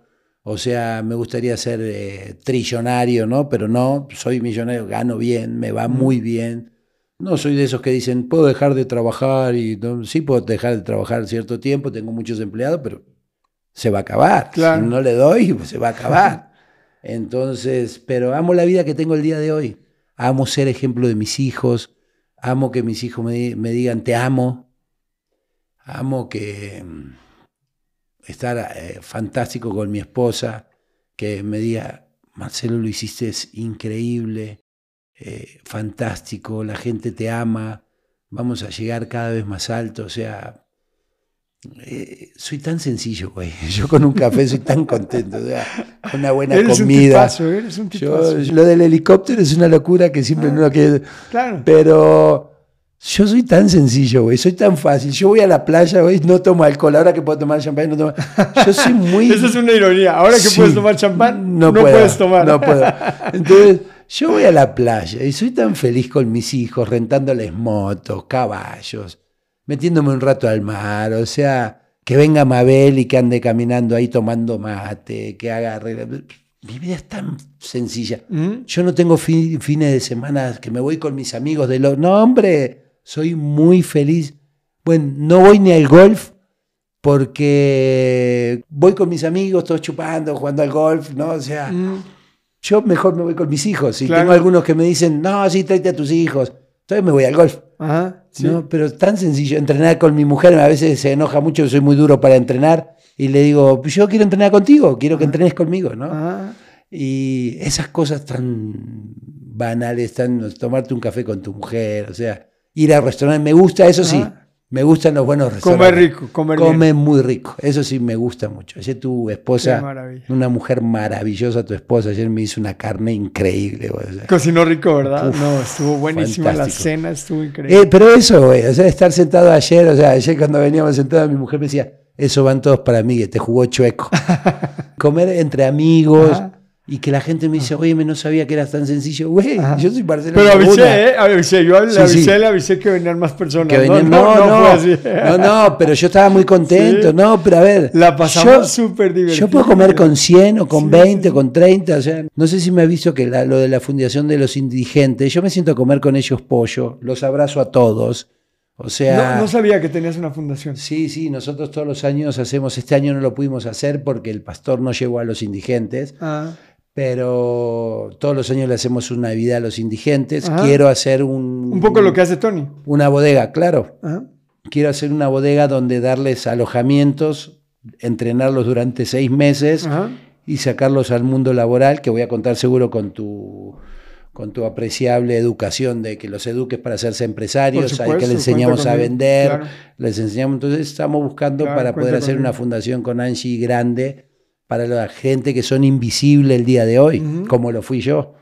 o sea, me gustaría ser eh, trillonario, ¿no? Pero no, soy millonario, gano bien, me va muy bien. No soy de esos que dicen, puedo dejar de trabajar y no, sí puedo dejar de trabajar cierto tiempo, tengo muchos empleados, pero se va a acabar. Claro. Si no le doy, pues se va a acabar. <laughs> Entonces, pero amo la vida que tengo el día de hoy. Amo ser ejemplo de mis hijos. Amo que mis hijos me digan te amo. Amo que mm, estar eh, fantástico con mi esposa, que me diga, Marcelo, lo hiciste es increíble, eh, fantástico, la gente te ama, vamos a llegar cada vez más alto, o sea, eh, soy tan sencillo, güey. <laughs> Yo con un café soy tan contento, o sea, con una buena Eres un comida. tipazo, eres un Yo- tipazo. lo del helicóptero es una locura que siempre no lo quiero. Claro. Pero yo soy tan sencillo, güey. Soy tan fácil. Yo voy a la playa, güey, no tomo alcohol. Ahora que puedo tomar champán, no tomo. Yo soy <laughs> muy. Esa es una ironía. Ahora que Sí. puedes tomar champán, no, puedo, puedes tomar. No puedo. <laughs> Entonces, yo voy a la playa y soy tan feliz con mis hijos, rentándoles motos, caballos, metiéndome un rato al mar. O sea, que venga Mabel y que ande caminando ahí tomando mate, que haga. Mi vida es tan sencilla. ¿Mm? Yo no tengo fi- fines de semana que me voy con mis amigos de lo. No, hombre, soy muy feliz. Bueno, no voy ni al golf porque voy con mis amigos, todos chupando, jugando al golf, ¿no? O sea, Mm. yo mejor me voy con mis hijos. Y Claro. tengo algunos que me dicen, no, sí, tráete a tus hijos. Entonces me voy al golf. Ajá. Sí. ¿no? Pero tan sencillo, entrenar con mi mujer, a veces se enoja mucho, soy muy duro para entrenar. Y le digo, yo quiero entrenar contigo, quiero que entrenes conmigo, ¿no? Ajá. Y esas cosas tan banales, tan tomarte un café con tu mujer, o sea, ir al restaurante, me gusta, eso sí, Ah. me gustan los buenos restaurantes. Comer rico, comer bien. Come muy rico, eso sí me gusta mucho. Ayer tu esposa, una mujer maravillosa, tu esposa, ayer me hizo una carne increíble. güey, o sea. Cocinó rico, ¿verdad? Uf, no, estuvo buenísima la cena, estuvo increíble. Eh, pero eso, güey, o sea, estar sentado ayer, o sea, ayer cuando veníamos sentados, mi mujer me decía, eso van todos para mí, que te jugó chueco. <laughs> Comer entre amigos Ajá. Y que la gente me dice, oye, me no sabía que eras tan sencillo. Güey, yo soy Marcelo. Pero Laguna. avisé, ¿eh? Avisé. Yo le Sí, avisé, sí. le avisé que venían más personas. Que no, venían- no, no, fue así. no, no, pero yo estaba muy contento, Sí. no, pero a ver. La pasamos yo- súper divertido. Yo puedo comer con 100 o con Sí, 20 sí, sí. con 30, o sea, no sé si me ha visto que la- lo de la Fundación de los Indigentes, yo me siento a comer con ellos pollo, los abrazo a todos, o sea... No, no sabía que tenías una fundación. Sí, sí, nosotros todos los años hacemos, este año no lo pudimos hacer porque el pastor no llegó a los indigentes, Ah, pero todos los años le hacemos una Navidad a los indigentes. Ajá. Quiero hacer un, un poco lo que hace Tony. una bodega, claro. Ajá. Quiero hacer una bodega donde darles alojamientos, entrenarlos durante seis meses Ajá. y sacarlos al mundo laboral, que voy a contar seguro con tu con tu apreciable educación de que los eduques para hacerse empresarios, hay que supuesto, les enseñamos a vender, claro. les enseñamos, entonces estamos buscando Claro, para poder hacer una fundación con Angie grande para la gente que son invisibles el día de hoy, como lo fui yo.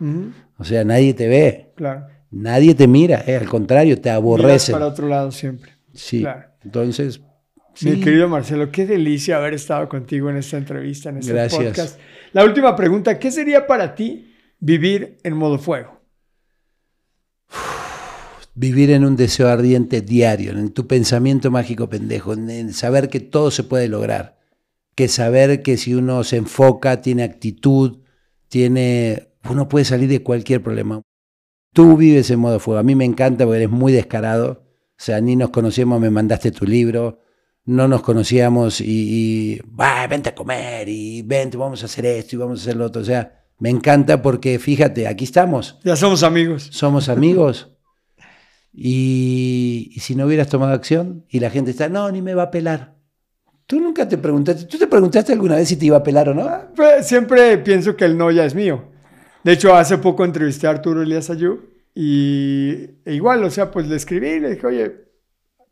O sea, nadie te ve, Claro. nadie te mira, eh, al contrario, te Miras aborrecen. para otro lado siempre. Sí. Claro. Entonces, Mi querido Marcelo, qué delicia haber estado contigo en esta entrevista, en este Gracias. podcast. La última pregunta, ¿qué sería para ti vivir en modo fuego? vivir en un deseo ardiente diario, en tu pensamiento mágico pendejo, en, en saber que todo se puede lograr, que saber que si uno se enfoca, tiene actitud, tiene, uno puede salir de cualquier problema. Tú vives en modo fuego. A mí me encanta porque eres muy descarado. O sea, ni nos conocíamos, me mandaste tu libro, no nos conocíamos y, y "Va, vente a comer y vente, vamos a hacer esto y vamos a hacer lo otro. O sea, me encanta porque fíjate, aquí estamos Ya somos amigos. somos amigos. Y, y si no hubieras tomado acción y la gente está, no, ni me va a pelar. Tú nunca te preguntaste, ¿tú te preguntaste alguna vez si te iba a pelar o no? Pues, siempre pienso que el no ya es mío. De hecho, hace poco entrevisté a Arturo Elías Ayub y e igual, o sea, pues le escribí y le dije, oye,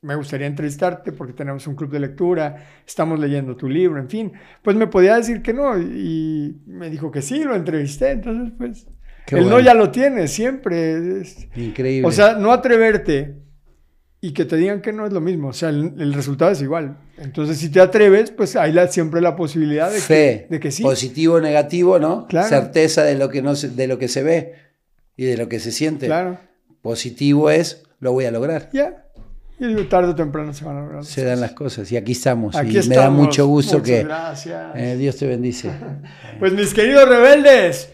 me gustaría entrevistarte porque tenemos un club de lectura, estamos leyendo tu libro, en fin. Pues me podía decir que no y me dijo que sí, lo entrevisté, entonces pues Qué el no ya lo tienes siempre. Increíble. o sea, no atreverte y que te digan que no es lo mismo, o sea, el, el resultado es igual. Entonces, si te atreves, pues hay la, siempre la posibilidad de fe, que, de que sí. positivo o negativo, ¿no? Claro. Certeza de lo que no se, de lo que se ve y de lo que se siente. Claro. Positivo es lo voy a lograr. Ya. Y digo, tarde o temprano se van a lograr. Se dan las cosas y aquí estamos. Aquí y estamos. me da mucho gusto Muchas que Gracias. eh, Dios te bendice. <laughs> Pues mis queridos rebeldes,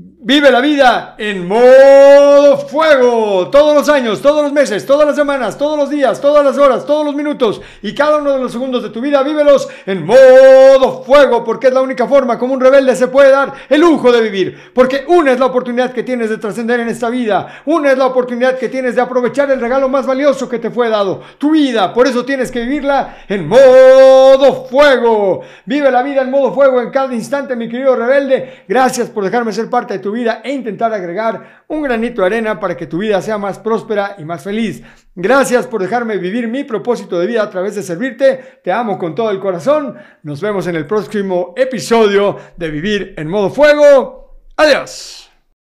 Vive la vida en modo fuego. Todos los años, todos los meses, todas las semanas, todos los días, todas las horas, todos los minutos y cada uno de los segundos de tu vida, vívelos en modo fuego, porque es la única forma como un rebelde se puede dar el lujo de vivir. Porque una es la oportunidad que tienes de trascender en esta vida. Una es la oportunidad que tienes de aprovechar el regalo más valioso que te fue dado, tu vida. Por eso tienes que vivirla en modo fuego. Vive la vida en modo fuego en cada instante, mi querido rebelde. Gracias por dejarme ser parte de tu vida e intentar agregar un granito de arena para que tu vida sea más próspera y más feliz. Gracias por dejarme vivir mi propósito de vida a través de servirte. Te amo con todo el corazón. Nos vemos en el próximo episodio de Vivir en modo fuego. Adiós.